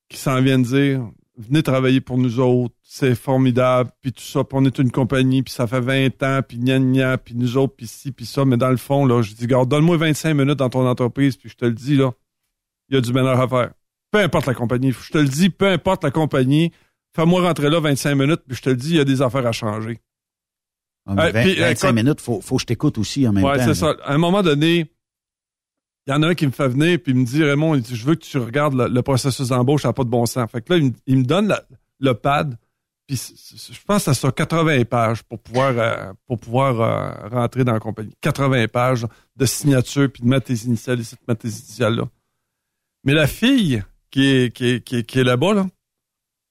qui s'en vient de dire venez travailler pour nous autres, c'est formidable, puis tout ça, puis on est une compagnie, puis ça fait 20 ans, puis gna gna, puis nous autres, puis ci, puis ça, mais dans le fond, là, je dis, garde, donne-moi 25 minutes dans ton entreprise, puis je te le dis, là, il y a du bonheur à faire. Peu importe la compagnie, je te le dis, peu importe la compagnie, fais-moi rentrer là 25 minutes, puis je te le dis, il y a des affaires à changer. Ah, mais Euh, 20 puis, 25 écoute- minutes, faut, faut que je t'écoute aussi en même Ouais, temps. c'est ça. À un moment donné, il y en a un qui me fait venir puis il me dit Raymond, il dit, je veux que tu regardes le, le processus d'embauche, ça n'a pas de bon sens. Fait que là, il, me- il me donne la- le pad, je pense que ça sur 80 pages pour pouvoir euh, pour pouvoir euh, rentrer dans la compagnie. 80 pages de signature puis de mettre tes initiales ici, de mettre tes initiales là. Mais la fille qui est, qui est, qui est, là-bas, là,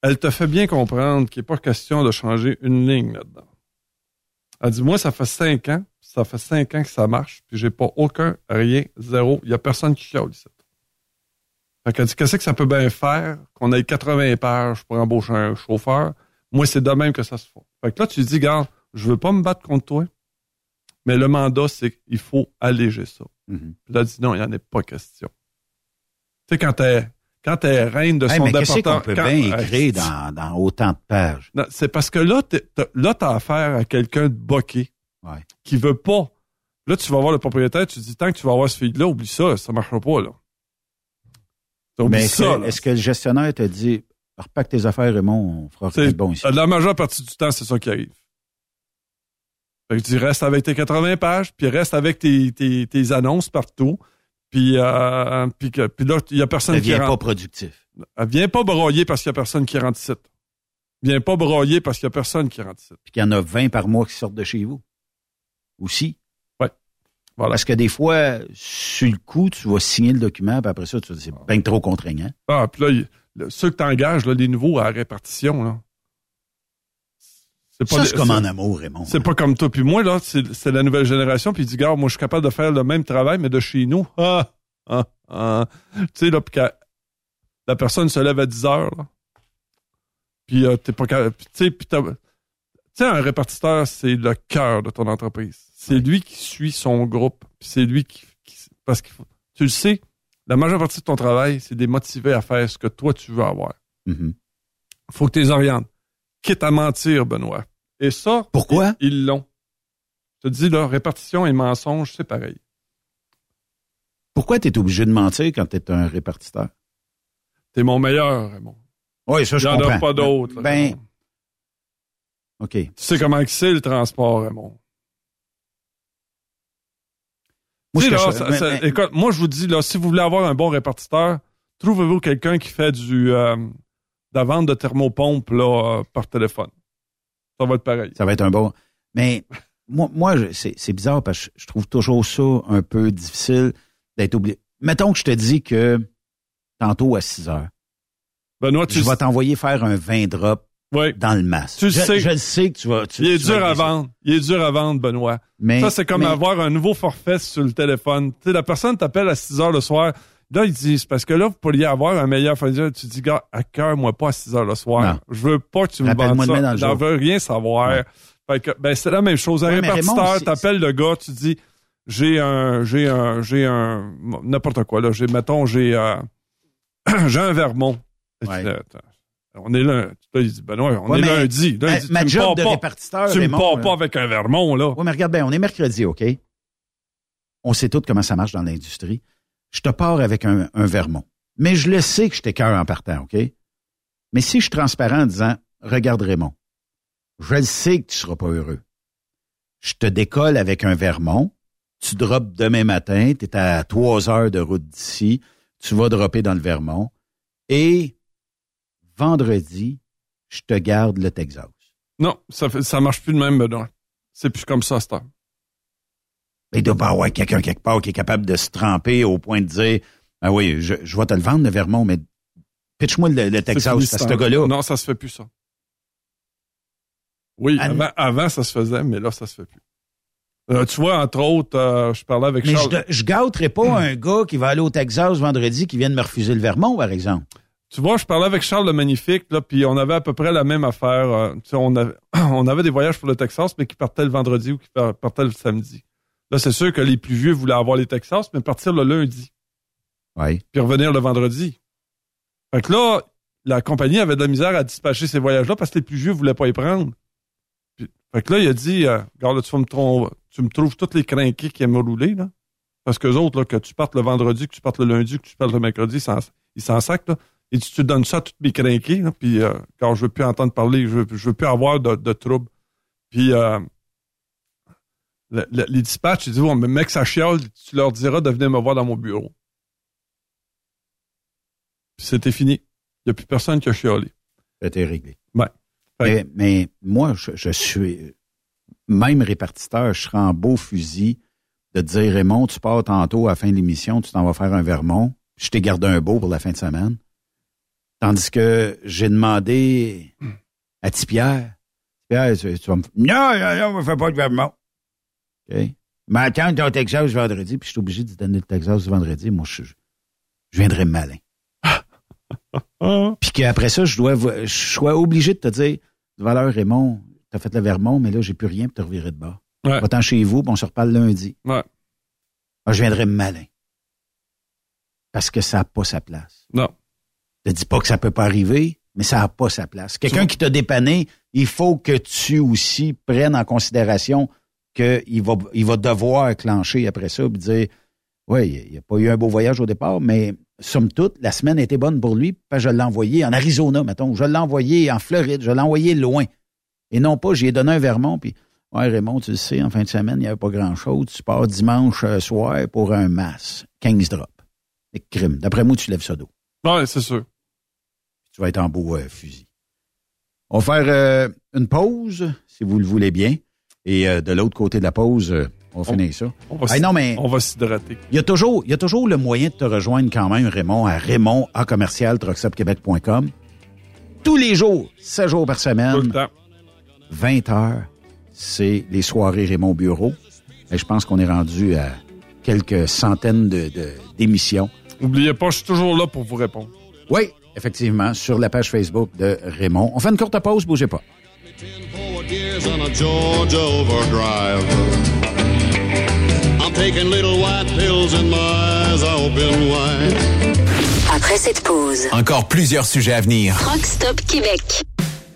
elle te fait bien comprendre qu'il n'est pas question de changer une ligne là-dedans. Elle dit, moi, ça fait cinq ans, ça fait cinq ans que ça marche, puis j'ai pas aucun, rien, zéro. Il y a personne qui chiale ici. Fait qu'elle dit, qu'est-ce que ça peut bien faire qu'on ait 80 pages pour embaucher un chauffeur? Moi, c'est de même que ça se fait. Fait que là, tu dis, gars, je veux pas me battre contre toi, mais le mandat, c'est qu'il faut alléger ça. Mhm. Puis là, dit, non, il n'y en a pas question. Tu sais, quand t'es, quand t'es reine de Hey, son mais département. qu'on peut quand- bien écrire dans, dans autant de pages? non, c'est parce que là, t'as- affaire à quelqu'un de boqué Ouais. qui veut pas. Là, tu vas voir le propriétaire, tu dis, tant que tu vas voir ce fille-là, oublie ça, ça marchera pas, là. Mais que, est-ce que le gestionnaire te dit repack tes affaires, Raymond, on fera C'est- bon ici? La majeure partie du temps, c'est ça qui arrive. Fait que tu restes avec tes 80 pages, puis reste avec tes, tes, tes annonces partout, puis, euh, puis, que- puis là, il y a personne Ça qui devient pas rentre. productif. Elle Viens pas broyer parce qu'il y a personne qui rentre ici. Viens pas broyer parce qu'il y a personne qui rentre ici. Puis qu'il y en a 20 par mois qui sortent de chez vous. Aussi. Ouais. Voilà. Parce que des fois, sur le coup, tu vas signer le document, puis après ça, tu vas dire, c'est bien trop contraignant. Ah, puis là, il- le- ceux que t'engages, là, les nouveaux à répartition, là. C'est Ça, des- c'est comme en amour, Raymond. C'est pas comme toi puis moi, là. C'est c'est la nouvelle génération. Puis il dit, gars, moi, je suis capable de faire le même travail, mais de chez nous. Ah, ah, ah. Tu sais, là, puis la personne se lève à 10 heures, là. Puis euh, t'es pas capable. Tu sais, puis t'as- tu sais, un répartiteur, c'est le cœur de ton entreprise. C'est lui qui suit son groupe. Puis c'est lui qui, qui- Parce que tu le sais, la majeure partie de ton travail, c'est de les motiver à faire ce que toi, tu veux avoir. Mhm. faut que tu les orientes. Quitte à mentir, Benoît. Et ça, Pourquoi? ils l'ont. Je te dis, là, répartition et mensonge, c'est pareil. Pourquoi tu es obligé de mentir quand tu es un répartiteur? T'es mon meilleur, Raymond. Oui, ça, Il je n'y en comprends. a pas d'autres. Ben, Raymond. OK. Tu sais comment que c'est le transport, Raymond. Moi, là, je- ça- mais- ça- mais- écoute, moi, je vous dis, là, si vous voulez avoir un bon répartiteur, trouvez-vous quelqu'un qui fait du euh, de la vente de thermopompe là, euh, par téléphone. Ça va être pareil. Ça va être un bon. Mais moi, moi c'est bizarre parce que je trouve toujours ça un peu difficile d'être obligé. Mettons que je te dis que tantôt à 6 heures, Benoît, tu je vais t'envoyer faire un 20 drop Ouais. dans le masque. Tu je, sais. je le sais que tu vas. Tu, Il est tu dur à vendre. Il est dur à vendre, Benoît. Mais, ça, c'est comme mais- avoir un nouveau forfait sur le téléphone. Tu sais, la personne t'appelle à 6 heures le soir. là, il dit, c'est parce que là, vous pourriez avoir un meilleur fournisseur. Tu dis, gars, à cœur, moi pas à 6 heures le soir. Non. Je veux pas que tu me vendes ça. J'en veux rien savoir. Fait que, ben, c'est la même chose. Un Ouais, répartiteur, t'appelles le gars, tu dis, j'ai un, j'ai un, j'ai un, n'importe quoi, là. J'ai, mettons, j'ai, euh, (clears throat) j'ai un Vermont. Ouais. On est là. Là, il dit, ben ouais, on Ouais, est mais lundi. Là, ma- tu me job pars de pas. répartiteur, Tu me pars euh, pas avec un Vermont, là. Oui, mais regarde bien, on est mercredi, OK? On sait tous comment ça marche dans l'industrie. Je te pars avec un, un Vermont. Mais je le sais que je t'écœure en partant, OK? Mais si je suis transparent en disant, regarde Raymond, je le sais que tu seras pas heureux. Je te décolle avec un Vermont, tu drops demain matin, tu es à trois heures de route d'ici, tu vas dropper dans le Vermont, et vendredi, je te garde le Texas. Non, ça, ça marche plus de même, Benoît. C'est plus comme ça, c'est Il doit pas avoir quelqu'un quelque part qui est capable de se tremper au point de dire Ah oui, je, je vais te le vendre, le Vermont, mais pitch-moi le, le Texas, c'est ce gars-là. Non, ça se fait plus, ça. Oui, avant, avant, ça se faisait, mais là, ça se fait plus. Euh, tu vois, entre autres, euh, je parlais avec Mais Charles. je, je gâterai pas (clears throat) un gars qui va aller au Texas vendredi qui vient de me refuser le Vermont, par exemple. Tu vois, je parlais avec Charles le Magnifique, là, puis on avait à peu près la même affaire. euh, on, avait, (clears throat) on avait des voyages pour le Texas, mais qui partaient le vendredi ou qui par- partaient le samedi. Là, c'est sûr que les plus vieux voulaient avoir les Texas, mais partir le lundi, Oui. puis revenir le vendredi. Fait que là, la compagnie avait de la misère à dispatcher ces voyages-là parce que les plus vieux voulaient pas y prendre. Puis- fait que là, il a dit, euh, regarde, là, tu, me tu me trouves tous les crinqués qui aiment rouler, là. Parce que autres, là, que tu partes le vendredi, que tu partes le lundi, que tu partes le mercredi, ils s'en sacent, là. Et tu te donnes ça à tous mes crinqués, puis euh, quand je veux plus entendre parler, je veux, je veux plus avoir de, de troubles. Puis euh, le- le- les dispatchs, ils disent, ouais, mais mec, ça chiale, tu leur diras de venir me voir dans mon bureau. Puis c'était fini. Il n'y a plus personne qui a chialé. C'était réglé. Ouais. Mais, mais moi, je, je suis même répartiteur, je serais en beau fusil de dire Raymond, tu pars tantôt à la fin de l'émission, tu t'en vas faire un Vermont, je t'ai gardé un beau pour la fin de semaine. Tandis que j'ai demandé à Tipierre, Pierre, tu, tu vas me Non, non, non, on ne fait pas de Vermont. OK? Mais attends ton Texas vendredi, puis je suis obligé de te donner le Texas vendredi. Moi, je, je viendrai malin. (laughs) Puis qu'après ça, je dois je sois obligé de te dire Valeur Raymond, t'as fait le Vermont, mais là, j'ai plus rien pour te revirer de bas. Ouais. Va-t'en chez vous, puis on se reparle lundi. Ouais. Ah, je viendrai malin. Parce que ça n'a pas sa place. Non. Je te dis pas que ça peut pas arriver, mais ça n'a pas sa place. Quelqu'un qui t'a dépanné, il faut que tu aussi prennes en considération qu'il va, il va devoir clencher après ça et dire Oui, il n'y a pas eu un beau voyage au départ, mais somme toute, la semaine a été bonne pour lui, parce que je l'ai envoyé en Arizona, mettons. Je l'ai envoyé en Floride, je l'ai envoyé loin. Et non pas, j'ai donné un Vermont, puis Ouais, Raymond, tu le sais, en fin de semaine, il n'y avait pas grand-chose. Tu pars dimanche euh, soir pour un mass, 15 drops. Et crime. D'après moi, tu lèves ça d'eau. Ouais, c'est sûr. Tu vas être en beau euh, fusil. On va faire euh, une pause, si vous le voulez bien. Et euh, de l'autre côté de la pause, on va finir ça. On va Hey, non, mais on va s'hydrater. il y a toujours, il y a toujours le moyen de te rejoindre quand même, Raymond, à Raymond à commercial. Tous les jours, 7 jours par semaine. Tout le temps. 20 heures, c'est les soirées Raymond Bureau. Et je pense qu'on est rendu à quelques centaines de, de- d'émissions. N'oubliez pas, je suis toujours là pour vous répondre. Oui, effectivement, sur la page Facebook de Raymond. On fait une courte pause, bougez pas. Après cette pause, Encore plusieurs sujets à venir. Rock Stop Québec.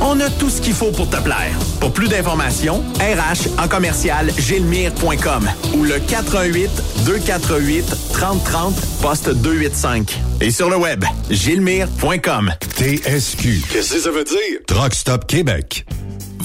On a tout ce qu'il faut pour te plaire. Pour plus d'informations, RH en commercial gilmire.com ou le 418 248 3030 poste 285. Et sur le web, gilmire.com. TSQ. Qu'est-ce que ça veut dire? Truck Stop Québec.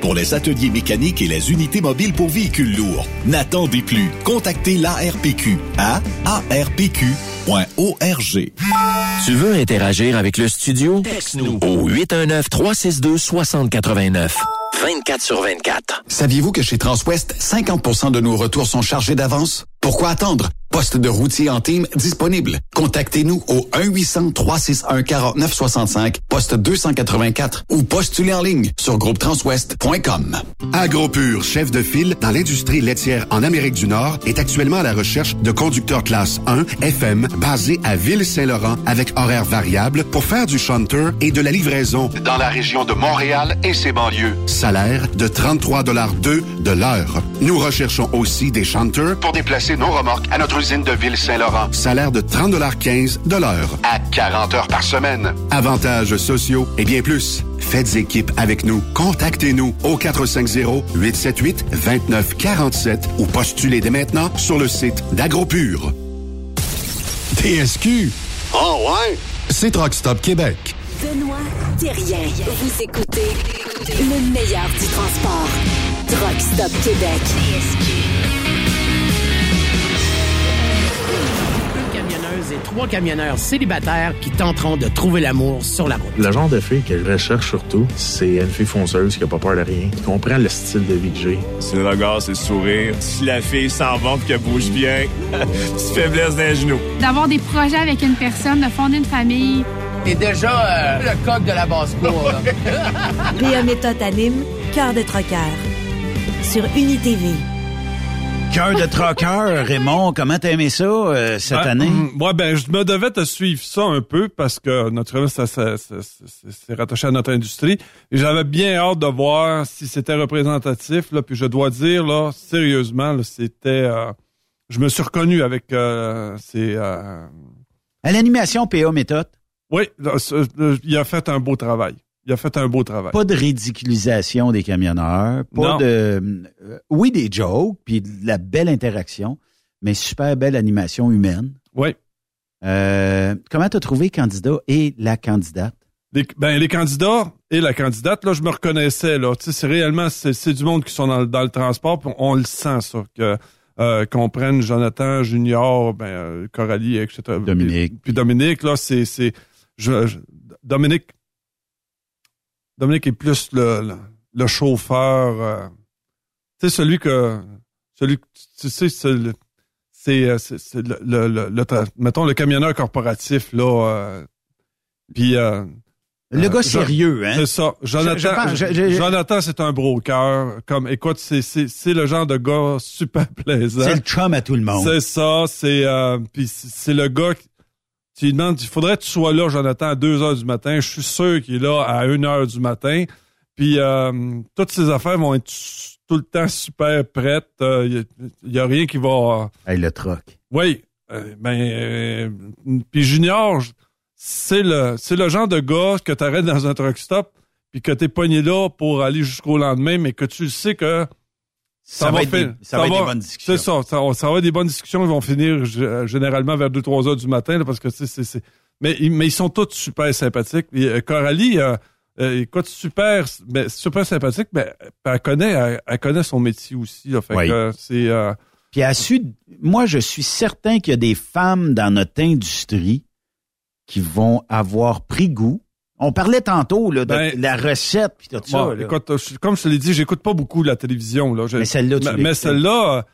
pour les ateliers mécaniques et les unités mobiles pour véhicules lourds. N'attendez plus. Contactez l'ARPQ à arpq.org. Tu veux interagir avec le studio? Texte-nous au 819-362-6089. 24 sur 24. Saviez-vous que chez Transwest, 50% de nos retours sont chargés d'avance? Pourquoi attendre? Poste de routier en team disponible. Contactez-nous au 1-800-361-4965, poste 284 ou postulez en ligne sur groupetranswest.com. AgroPure, chef de file dans l'industrie laitière en Amérique du Nord, est actuellement à la recherche de conducteurs classe 1 FM basés à Ville-Saint-Laurent avec horaires variables pour faire du shunter et de la livraison dans la région de Montréal et ses banlieues. Salaire de 33,2 de l'heure. Nous recherchons aussi des shunters pour déplacer nos remorques à notre usine de Ville-Saint-Laurent. Salaire de 30,15 de l'heure à 40 heures par semaine. Avantages sociaux et bien plus. Faites équipe avec nous. Contactez-nous au 450-878-2947 ou postulez dès maintenant sur le site d'AgroPure. TSQ. Oh ouais? C'est Truck Stop Québec. Benoît Thérien. Vous écoutez le meilleur du transport. Truck Stop Québec. Une camionneuse et trois camionneurs célibataires qui tenteront de trouver l'amour sur la route. Le genre de fille que je recherche surtout, c'est une fille fonceuse qui a pas peur de rien, qui comprend le style de vie que j'ai. C'est le regard, c'est le sourire. Si la fille s'en va et qu'elle bouge bien, (laughs) petite faiblesse d'un genou. D'avoir des projets avec une personne, de fonder une famille. T'es déjà euh, le coq de la basse-cour. là. (laughs) PA Méthode anime Cœur de troqueur sur UniTV. Cœur de troqueur, Raymond, comment t'as aimé ça euh, cette Ah, année? hum, ouais, ben, je me devais te suivre ça un peu parce que naturellement, ça, ça, ça- ça- ça- c'est rattaché à notre industrie. Et j'avais bien hâte de voir si c'était représentatif. Là, puis je dois dire, là, sérieusement, là, c'était. euh, je me suis reconnu avec euh, ces. euh, À l'animation PA méthode. Oui, il a fait un beau travail. Il a fait un beau travail. Pas de ridiculisation des camionneurs, pas Non. de euh, oui des jokes, puis de la belle interaction, mais super belle animation humaine. Oui. Euh, comment t'as trouvé candidat et la candidate? Les, ben, les candidats et la candidate, là, je me reconnaissais, là. Tu sais, c'est réellement, c'est, du monde qui sont dans, le- dans le transport, puis on, le sent, ça, que, euh, qu'on prenne Jonathan, Junior, ben, euh, Coralie, etc. Dominique. Puis, puis Dominique, là, c'est, c'est, je- je- Dominique, Dominique est plus le, le, le chauffeur, euh, tu sais, celui que, celui, que- tu sais, c'est, le- c'est, euh, le, le, le- le tra- mettons, le camionneur corporatif, là, euh, puis, euh, Le euh, gars Jo- sérieux, hein? C'est ça. Jonathan, Je- je Jonathan, c'est un broker. Comme, écoute, c'est, c'est, c'est le genre de gars super (laughs) plaisant. C'est le chum à tout le monde. C'est ça. C'est, euh, puis c'est c'est le gars qui, tu lui demandes, il faudrait que tu sois là, Jonathan, à 2 heures du matin. Je suis sûr qu'il est là à 1 heure du matin. Puis, euh, toutes ces affaires vont être tout le temps super prêtes. Il n'y a, rien qui va... Hey, le troc. Oui. euh, ben, euh, puis Junior, c'est le, c'est le genre de gars que tu arrêtes dans un truck stop puis que tu es pogné là pour aller jusqu'au lendemain, mais que tu le sais que Ça va être des- ça va être des bonnes discussions. C'est ça, ça, ça va être des bonnes discussions. Ils vont finir euh, généralement vers 2-3 heures du matin, là, parce que c'est, c'est, c'est- Mais, ils- mais ils sont tous super sympathiques. Et, euh, Coralie, euh, euh, écoute, super, ben, super sympathique, mais elle connaît, elle, elle connaît son métier aussi. Là, fait Oui. que, euh, c'est, euh, Puis à su, moi, je suis certain qu'il y a des femmes dans notre industrie qui vont avoir pris goût. On parlait tantôt là, de Ben, la recette puis tout ça. Bon, là. écoute, je- comme je te l'ai dit, j'écoute pas beaucoup la télévision. Là. Je- Mais celle-là, tu Mais, celle-là,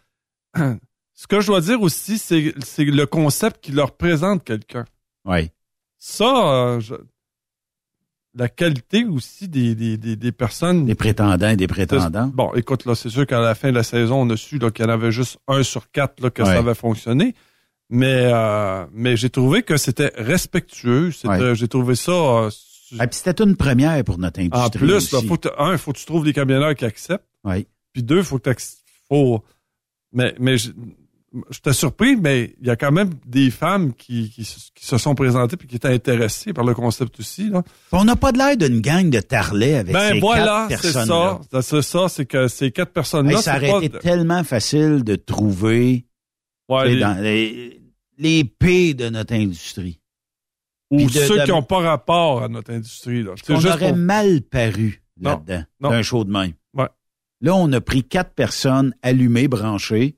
euh, (clears throat) ce que je dois dire aussi, c'est, c'est le concept qui leur présente quelqu'un. Oui. Ça, euh, je- la qualité aussi des, des, des, des personnes. Des prétendants et des prétendants. Bon, écoute, là, c'est sûr qu'à la fin de la saison, on a su là, qu'il y en avait juste un sur quatre là, que Ouais. ça avait fonctionné. Mais, euh, mais j'ai trouvé que c'était respectueux. C'était- Ouais. J'ai trouvé ça. Ah, puis c'était une première pour notre industrie. en plus, là, faut que, un, il faut que tu trouves des camionneurs qui acceptent. Oui. Puis deux, faut que t'acc- faut. Mais, mais je- j'étais surpris, mais il y a quand même des femmes qui, qui, se- qui se sont présentées puis qui étaient intéressées par le concept aussi. Là. On n'a pas de l'air d'une gang de tarlets avec Ben ces voilà, quatre c'est personnes ça. Ça, C'est ça, c'est que ces quatre personnes-là, ça c'est aurait pas été tellement facile de trouver Ouais, tu les- dans les, les P de notre industrie. Ou de- ceux de- qui n'ont pas rapport à notre industrie. Là. On juste aurait pour- mal paru là-dedans, d'un show de même. Ouais. Là, on a pris quatre personnes allumées, branchées.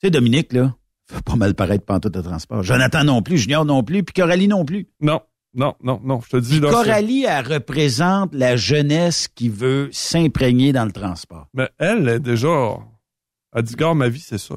Tu sais, Dominique, là, fait pas mal paraître pantoute de transport. Jonathan non plus, Junior non plus, puis Coralie non plus. Non, non, non, non. Je te dis là. Coralie, elle représente la jeunesse qui veut s'imprégner dans le transport. Mais elle est déjà. Elle dit, gars, ma vie, c'est ça.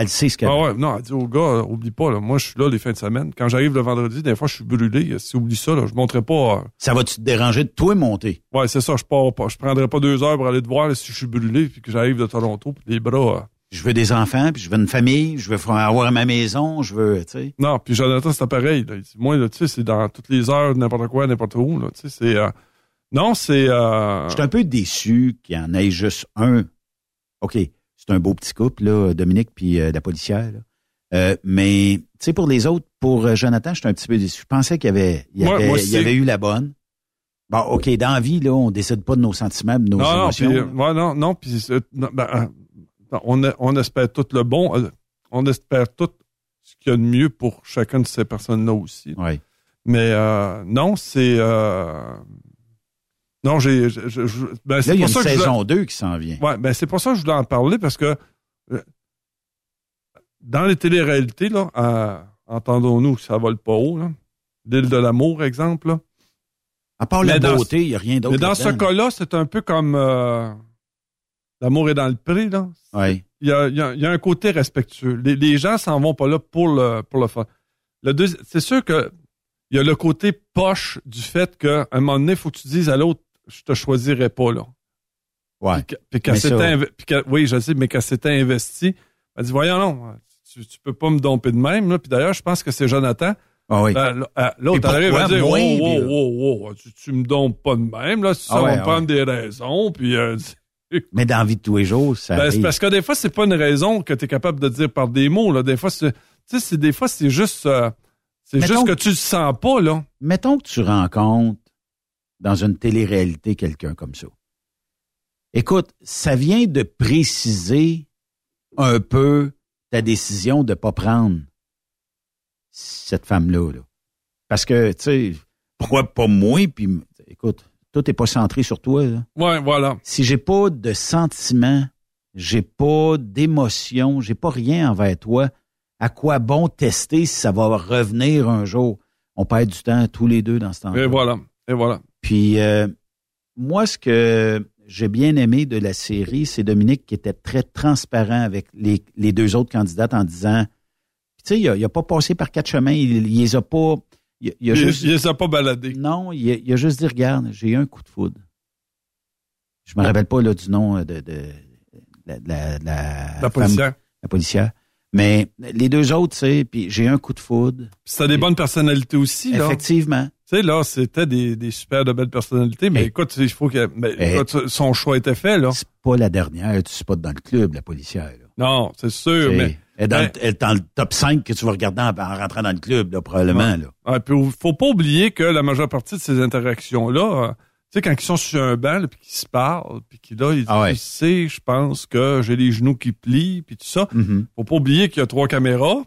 Elle sait ce qu'elle Ah ouais, non, elle dit au gars, euh, oublie pas, là, moi, je suis là les fins de semaine. Quand j'arrive le vendredi, des fois, je suis brûlé. Si oublie ça, là, je montrerai pas. euh, Ça va-tu te déranger de toi monter? Ouais, c'est ça, je pars pas. Je prendrai pas deux heures pour aller te voir là, si je suis brûlé puis que j'arrive de Toronto, puis les bras. euh, Je veux des enfants, puis je veux une famille, je veux avoir ma maison, je veux, tu sais. Non, puis Jonathan, c'est pareil. Là. Moi, là, tu sais, c'est dans toutes les heures, n'importe quoi, n'importe où. Là, tu sais, c'est. euh, Non, c'est. euh, Je suis un peu déçu qu'il y en ait juste un. OK, c'est un beau petit couple, là, Dominique puis euh, la policière. là. Euh, mais, tu sais, pour les autres, pour euh, Jonathan, je suis un petit peu déçu. Je pensais qu'il y avait, il y avait, moi il y aussi. avait eu la bonne. Bon, OK, dans la vie, là, on décide pas de nos sentiments, de nos non, non, émotions. puis, là. ouais, non, non, puis non, ben, on, a- on espère tout le bon. On espère tout ce qu'il y a de mieux pour chacune de ces personnes-là aussi. Mais euh, non, c'est. euh, Non, j'ai. ben, Là, c'est il y a pour une ça que je saison voulais- 2 qui s'en vient. Ouais, ben c'est pour ça que je voulais en parler parce que euh, dans les téléréalités, là, euh, entendons-nous que ça vole pas haut, là. L'île de l'amour, exemple. Là. À part Mais la beauté, il n'y a rien d'autre. Mais dans ce cas-là, c'est un peu comme euh, l'amour est dans le pré, là. Ouais. Il y a, il y a- il y a un côté respectueux. Les, les gens s'en vont pas là pour le pour le fun. Le c'est sûr que il y a le côté poche du fait qu'à un moment donné, il faut que tu dises à l'autre, je te choisirai pas là. Ouais. Puis, puis ça- oui, je sais, mais qu'elle s'était investie. Elle dit, voyons non, tu, tu peux pas me domper de même. Là. Puis d'ailleurs, je pense que c'est Jonathan. Ah oui. Euh, L'autre, arrive à dire, moi, oh, oh, oh, oh, tu, tu me dompes pas de même. Là, ça Ah ouais, va me ah prendre des raisons. Puis, euh, (laughs) Mais dans la vie de tous les jours, ça ben, c'est parce que des fois, c'est pas une raison que tu es capable de dire par des mots. Là. Des fois, c'est, des fois, c'est juste, euh, c'est juste que que- tu le sens pas, là. Mettons que tu rencontres dans une télé-réalité quelqu'un comme ça. Écoute, ça vient de préciser un peu ta décision de pas prendre cette femme-là. là. Parce que, tu sais, pourquoi pas moi? Puis, écoute, tout n'est pas centré sur toi. là. Ouais, voilà. Si j'ai pas de sentiments, j'ai pas d'émotion, j'ai pas rien envers toi, à quoi bon tester si ça va revenir un jour? On perd du temps tous les deux dans ce temps-là. Et voilà. Et voilà. Puis euh, moi, ce que j'ai bien aimé de la série, c'est Dominique qui était très transparent avec les, les deux autres candidates en disant, tu sais, il a, il a pas passé par quatre chemins, il, il les a pas, il, il a Il, juste, il les a pas baladés. non, il a, juste dit, regarde, j'ai eu un coup de foudre. Je me rappelle pas là du nom de, de, de la, de la, femme- policière. la policière. Mais les deux autres, tu sais, puis j'ai eu un coup de foudre. Puis c'était des bonnes personnalités aussi, là. Effectivement. Tu sais, là, c'était des, des super de belles personnalités, mais Eh. écoute, il faut que. mais Eh. écoute, son choix était fait, là. C'est pas la dernière, tu spots dans le club, la policière. là. Non, c'est sûr, mais. Elle est dans, Ben- le, elle est dans le top 5 que tu vas regarder en, en rentrant dans le club, là, probablement. Ouais. Ouais, puis faut pas oublier que la majeure partie de ces interactions-là, euh, sais, quand ils sont sur un banc, puis qu'ils se parlent, puis qu'ils là, ils disent, Ah ouais. tu sais, je pense que j'ai les genoux qui plient, puis tout ça. Mhm. Faut pas oublier qu'il y a trois caméras,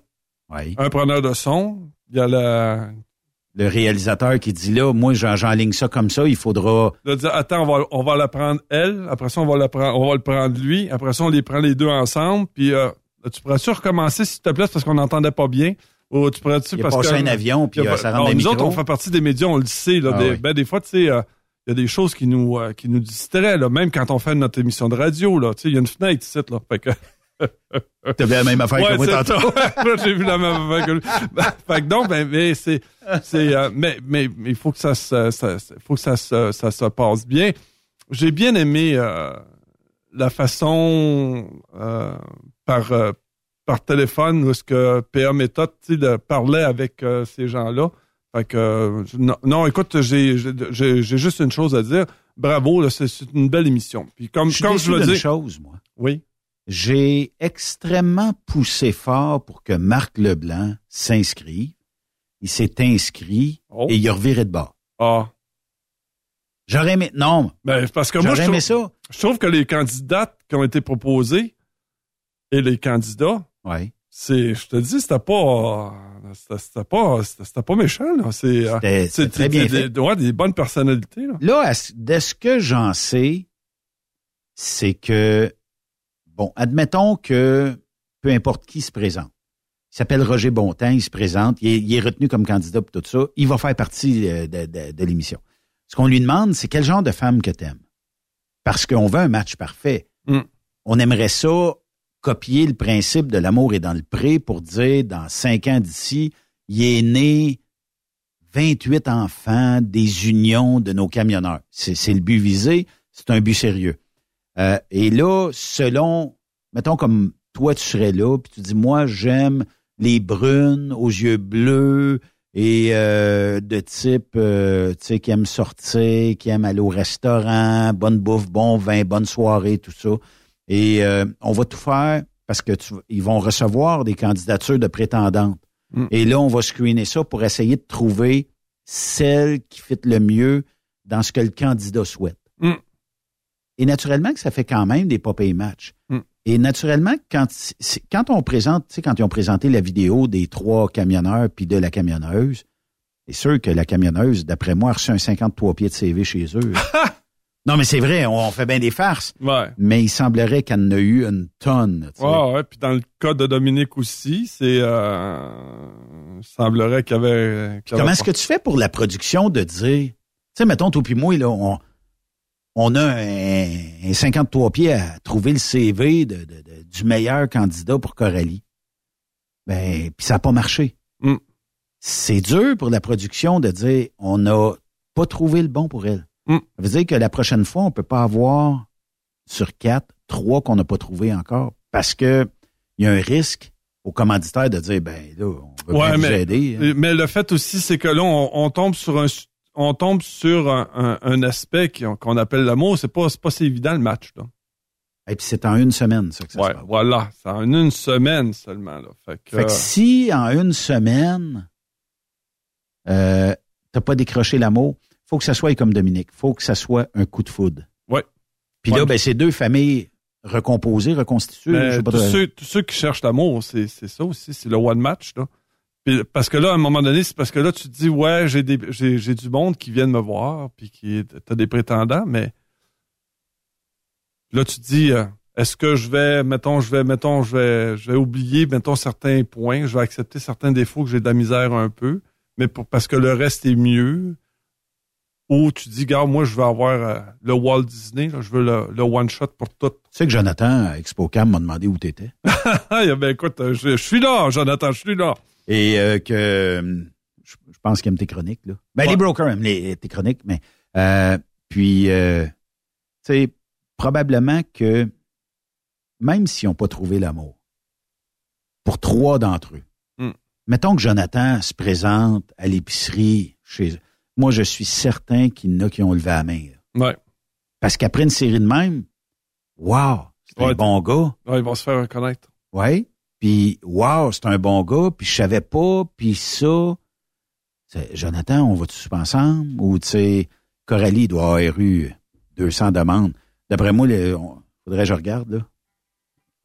un preneur de son, il y a la... Le réalisateur qui dit là, moi, j'en- j'enligne ça comme ça, il faudra. de dire, attends, on va, on va la prendre elle, après ça, on va, la prendre, on va le prendre lui, après ça, on les prend les deux ensemble, puis euh, tu pourrais-tu recommencer, s'il te plaît, parce qu'on n'entendait pas bien? Ou tu pourrais-tu, parce que... un avion, puis a euh, ça le Nous autres, on fait partie des médias, on le sait. Là, Ah des, oui. ben, des fois, tu sais, euh, il y a des choses qui nous, euh, qui nous distraient, là, même quand on fait notre émission de radio. là, Tu sais, il y a une fenêtre ici. Là, fait que... T'avais la même affaire Ouais, que moi tantôt. (laughs) j'ai vu la même affaire que lui. Ben, fait que donc, ben, mais c'est, c'est, euh, mais, mais, mais il faut que ça se, ça, faut que ça se, ça se passe bien. J'ai bien aimé euh, la façon euh, par euh, par téléphone où ce que PA Méthode, tu sais, de- parlait avec euh, ces gens-là. Fait que non, non, écoute, j'ai, j'ai, j'ai- juste une chose à dire. Bravo, là, c'est, c'est une belle émission. Puis comme, Je suis comme je veux dire, chose, moi. oui. J'ai extrêmement poussé fort pour que Marc Leblanc s'inscrive. Il s'est inscrit et il a reviré de bord. Ah. J'aurais aimé. Non. Ben, parce que moi, je trouve, ça. je trouve que les candidates qui ont été proposées et les candidats, Ouais. c'est, je te dis, c'était pas, c'était pas, c'était pas méchant, là. C'est, euh, très bien des, fait. ouais, des bonnes personnalités, là. Là, de ce que j'en sais, c'est que, bon, admettons que peu importe qui se présente. Il s'appelle Roger Bontemps, il se présente, il est, il est retenu comme candidat pour tout ça. Il va faire partie euh, de, de- de l'émission. Ce qu'on lui demande, c'est quel genre de femme que t'aimes? Parce qu'on veut un match parfait. Mm. On aimerait ça copier le principe de l'amour est dans le pré pour dire, dans cinq ans d'ici, il est né 28 enfants des unions de nos camionneurs. C'est le but visé, c'est un but sérieux. Euh, et là, selon, mettons comme toi, tu serais là, puis tu dis, moi, j'aime les brunes aux yeux bleus et euh, de type, euh, tu sais, qui aiment sortir, qui aiment aller au restaurant, bonne bouffe, bon vin, bonne soirée, tout ça. Et on va tout faire parce que tu- ils vont recevoir des candidatures de prétendantes. Mm. Et là, on va screener ça pour essayer de trouver celle qui fit le mieux dans ce que le candidat souhaite. Et naturellement que ça fait quand même des pop matchs. Mm. Et naturellement, quand, quand on présente, tu sais, quand ils ont présenté la vidéo des trois camionneurs puis de la camionneuse, c'est sûr que la camionneuse, d'après moi, a reçu un 53 pieds de CV chez eux. (laughs) non, mais c'est vrai, on fait bien des farces. Ouais. Mais il semblerait qu'elle en a eu une tonne. Ouais, ouais. Puis dans le cas de Dominique aussi, c'est, euh, il semblerait qu'il y avait, y Comment est-ce que tu fais pour la production de dire, tu sais, mettons, toi puis moi, là, on, on a un, un 53 pieds à trouver le CV de, de- de- du meilleur candidat pour Coralie. Ben, puis ça n'a pas marché. Mm. C'est dur pour la production de dire, on n'a pas trouvé le bon pour elle. Mm. Ça veut dire que la prochaine fois, on peut pas avoir sur quatre, trois qu'on n'a pas trouvé encore. Parce que il y a un risque au commanditaire de dire, ben là, on veut Ouais, vous mais, aider. hein. mais le fait aussi, c'est que là, on, on tombe sur un, on tombe sur un, un- un aspect qu'on appelle l'amour. C'est pas, pas si évident le match, là. Et puis c'est en une semaine, ça que ça Ouais, se passe. voilà. C'est en une semaine seulement, là. Fait que, Fait que si en une semaine, euh, t'as pas décroché l'amour, faut que ça soit comme Dominique. Faut que ça soit un coup de foudre. Ouais. Puis Ouais. là, ben, c'est deux familles recomposées, reconstituées. Pas tous, ceux, tous ceux qui cherchent l'amour, c'est, c'est ça aussi, c'est le one match, là. Puis, parce que là, à un moment donné, c'est parce que là, tu te dis, ouais, j'ai des, j'ai, j'ai du monde qui vient de me voir, puis qui, t'as des prétendants, mais là, tu te dis, euh, est-ce que je vais, mettons, je vais, mettons, je vais, je vais oublier, mettons, certains points, je vais accepter certains défauts que j'ai de la misère un peu, mais pour, parce que le reste est mieux. Ou tu dis, gars, moi, je veux avoir euh, le Walt Disney, là, je veux le, le one shot pour tout. Tu sais que Jonathan, à ExpoCam, m'a demandé où t'étais. (laughs) Ah, ben écoute, euh, je, je suis là, Jonathan, je suis là. Et euh, que euh, je, je pense qu'il aime tes chroniques. Là. Ben, les brokers aiment les, tes chroniques, mais euh, puis euh, tu sais, probablement que même s'ils n'ont pas trouvé l'amour, pour trois d'entre eux, Hmm. mettons que Jonathan se présente à l'épicerie chez eux. Moi, je suis certain qu'il y en a qui ont levé la main. là. Ouais. Parce qu'après une série de même, wow, c'est un Ouais. bon gars. Ouais, ils vont se faire reconnaître. Ouais. Puis, wow, c'est un bon gars. Puis, je savais pas. Puis ça, Jonathan, on va-tu ensemble? Ou, tu sais, Coralie doit avoir eu 200 demandes. D'après moi, il faudrait que je regarde, là.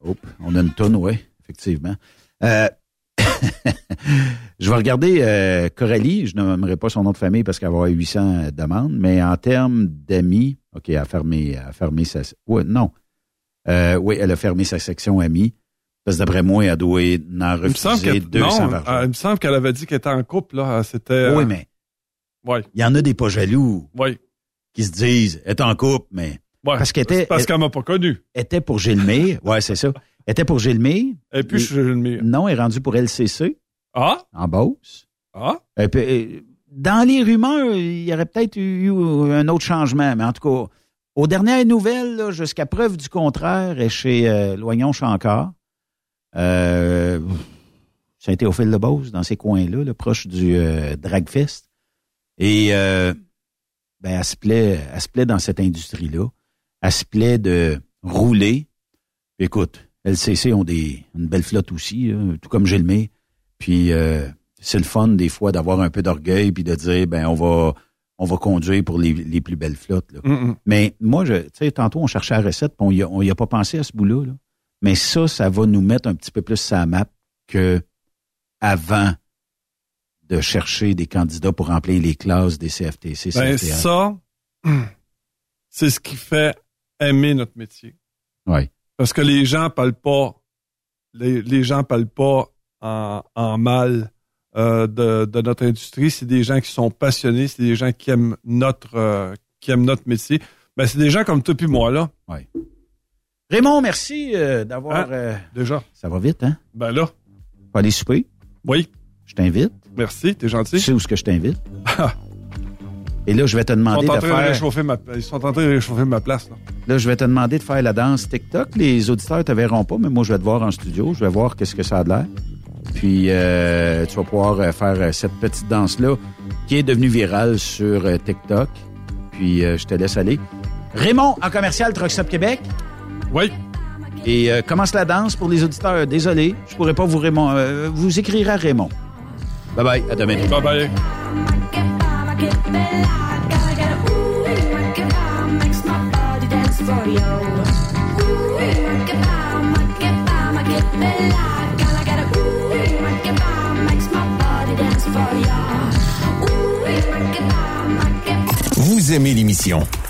Hop, on a une tonne, oui, effectivement. Euh, (laughs) je vais regarder euh, Coralie, je nommerai pas son nom de famille parce qu'elle va avoir 800 demandes, mais en termes d'amis, OK, elle a fermé, elle a fermé sa... Ouais, non. Euh, oui, elle a fermé sa section amis. Parce que d'après moi, elle doit en refuser 200 non, euh, il me semble qu'elle avait dit qu'elle était en couple, là. C'était... Oui, mais... Ouais. Il y en a des pas jaloux. Oui. Qui se disent, elle est en couple, mais... Ouais, parce qu'elle était... Parce qu'elle m'a pas connu. était pour Gilmire. (laughs) ouais, c'est ça. Elle était pour Gilmire. Et puis, je suis Gilmire. Non, elle est rendue pour LCC. Ah? En Beauce. Ah? Et puis, euh, dans les rumeurs, il y aurait peut-être eu un autre changement, mais en tout cas, aux dernières nouvelles, jusqu'à preuve du contraire, est chez euh, Loignon Chancard. Euh, ça a été au fil de Beauce, dans ces coins-là, là, proche du euh, Dragfest. Et euh, ben, elle se plaît, elle se plaît dans cette industrie-là. Elle se plaît de rouler. Écoute, LCC ont des, une belle flotte aussi, là, tout comme Gilmé. Puis euh, c'est le fun des fois d'avoir un peu d'orgueil puis de dire ben on va on va conduire pour les, les plus belles flottes. Là. Mm. Mais moi, je, tu sais, tantôt on cherchait la recette, puis on y a, on y a pas pensé à ce bout-là. là. Mais ça, ça va nous mettre un petit peu plus sur la map que avant de chercher des candidats pour remplir les classes des CFTC. Ben, ça, (clears throat) c'est ce qui fait aimer notre métier. Oui. Parce que les gens parlent pas, les, les gens parlent pas en, en mal euh, de, de notre industrie. C'est des gens qui sont passionnés, c'est des gens qui aiment notre, euh, qui aiment notre métier. Ben, c'est des gens comme toi puis moi, là. Oui. Raymond, merci euh, d'avoir... Hein? euh, Déjà. ça va vite, hein? Ben là. Pas aller souper? Oui. Je t'invite. Merci, t'es gentil. Tu sais où est-ce que je t'invite? Et là, je vais te demander de faire... ma, ils sont en train de réchauffer ma place, là. Là, je vais te demander de faire la danse TikTok. Les auditeurs te verront pas, mais moi, je vais te voir en studio. Je vais voir qu'est-ce que ça a de l'air. Puis, euh, tu vas pouvoir faire cette petite danse-là qui est devenue virale sur TikTok. Puis, euh, je te laisse aller. Raymond, en commercial Truck Stop Québec. Oui. Et euh, commence la danse pour les auditeurs. Désolé, je pourrais pas vous Raymond. euh, vous écrire à Raymond. Bye bye. À demain. Bye bye. Vous aimez l'émission?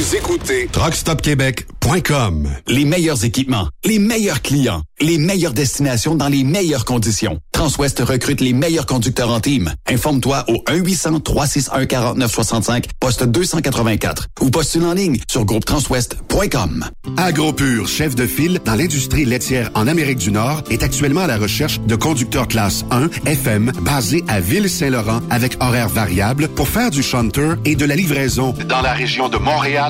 Vous écoutez TruckStopQuébec.com. Les meilleurs équipements, les meilleurs clients, les meilleures destinations dans les meilleures conditions. Transwest recrute les meilleurs conducteurs en team. Informe-toi au 1-800-361-4965, poste 284 ou postule en ligne sur groupetranswest.com. AgroPure, chef de file dans l'industrie laitière en Amérique du Nord, est actuellement à la recherche de conducteurs classe 1 FM basés à Ville-Saint-Laurent avec horaires variables pour faire du shunter et de la livraison dans la région de Montréal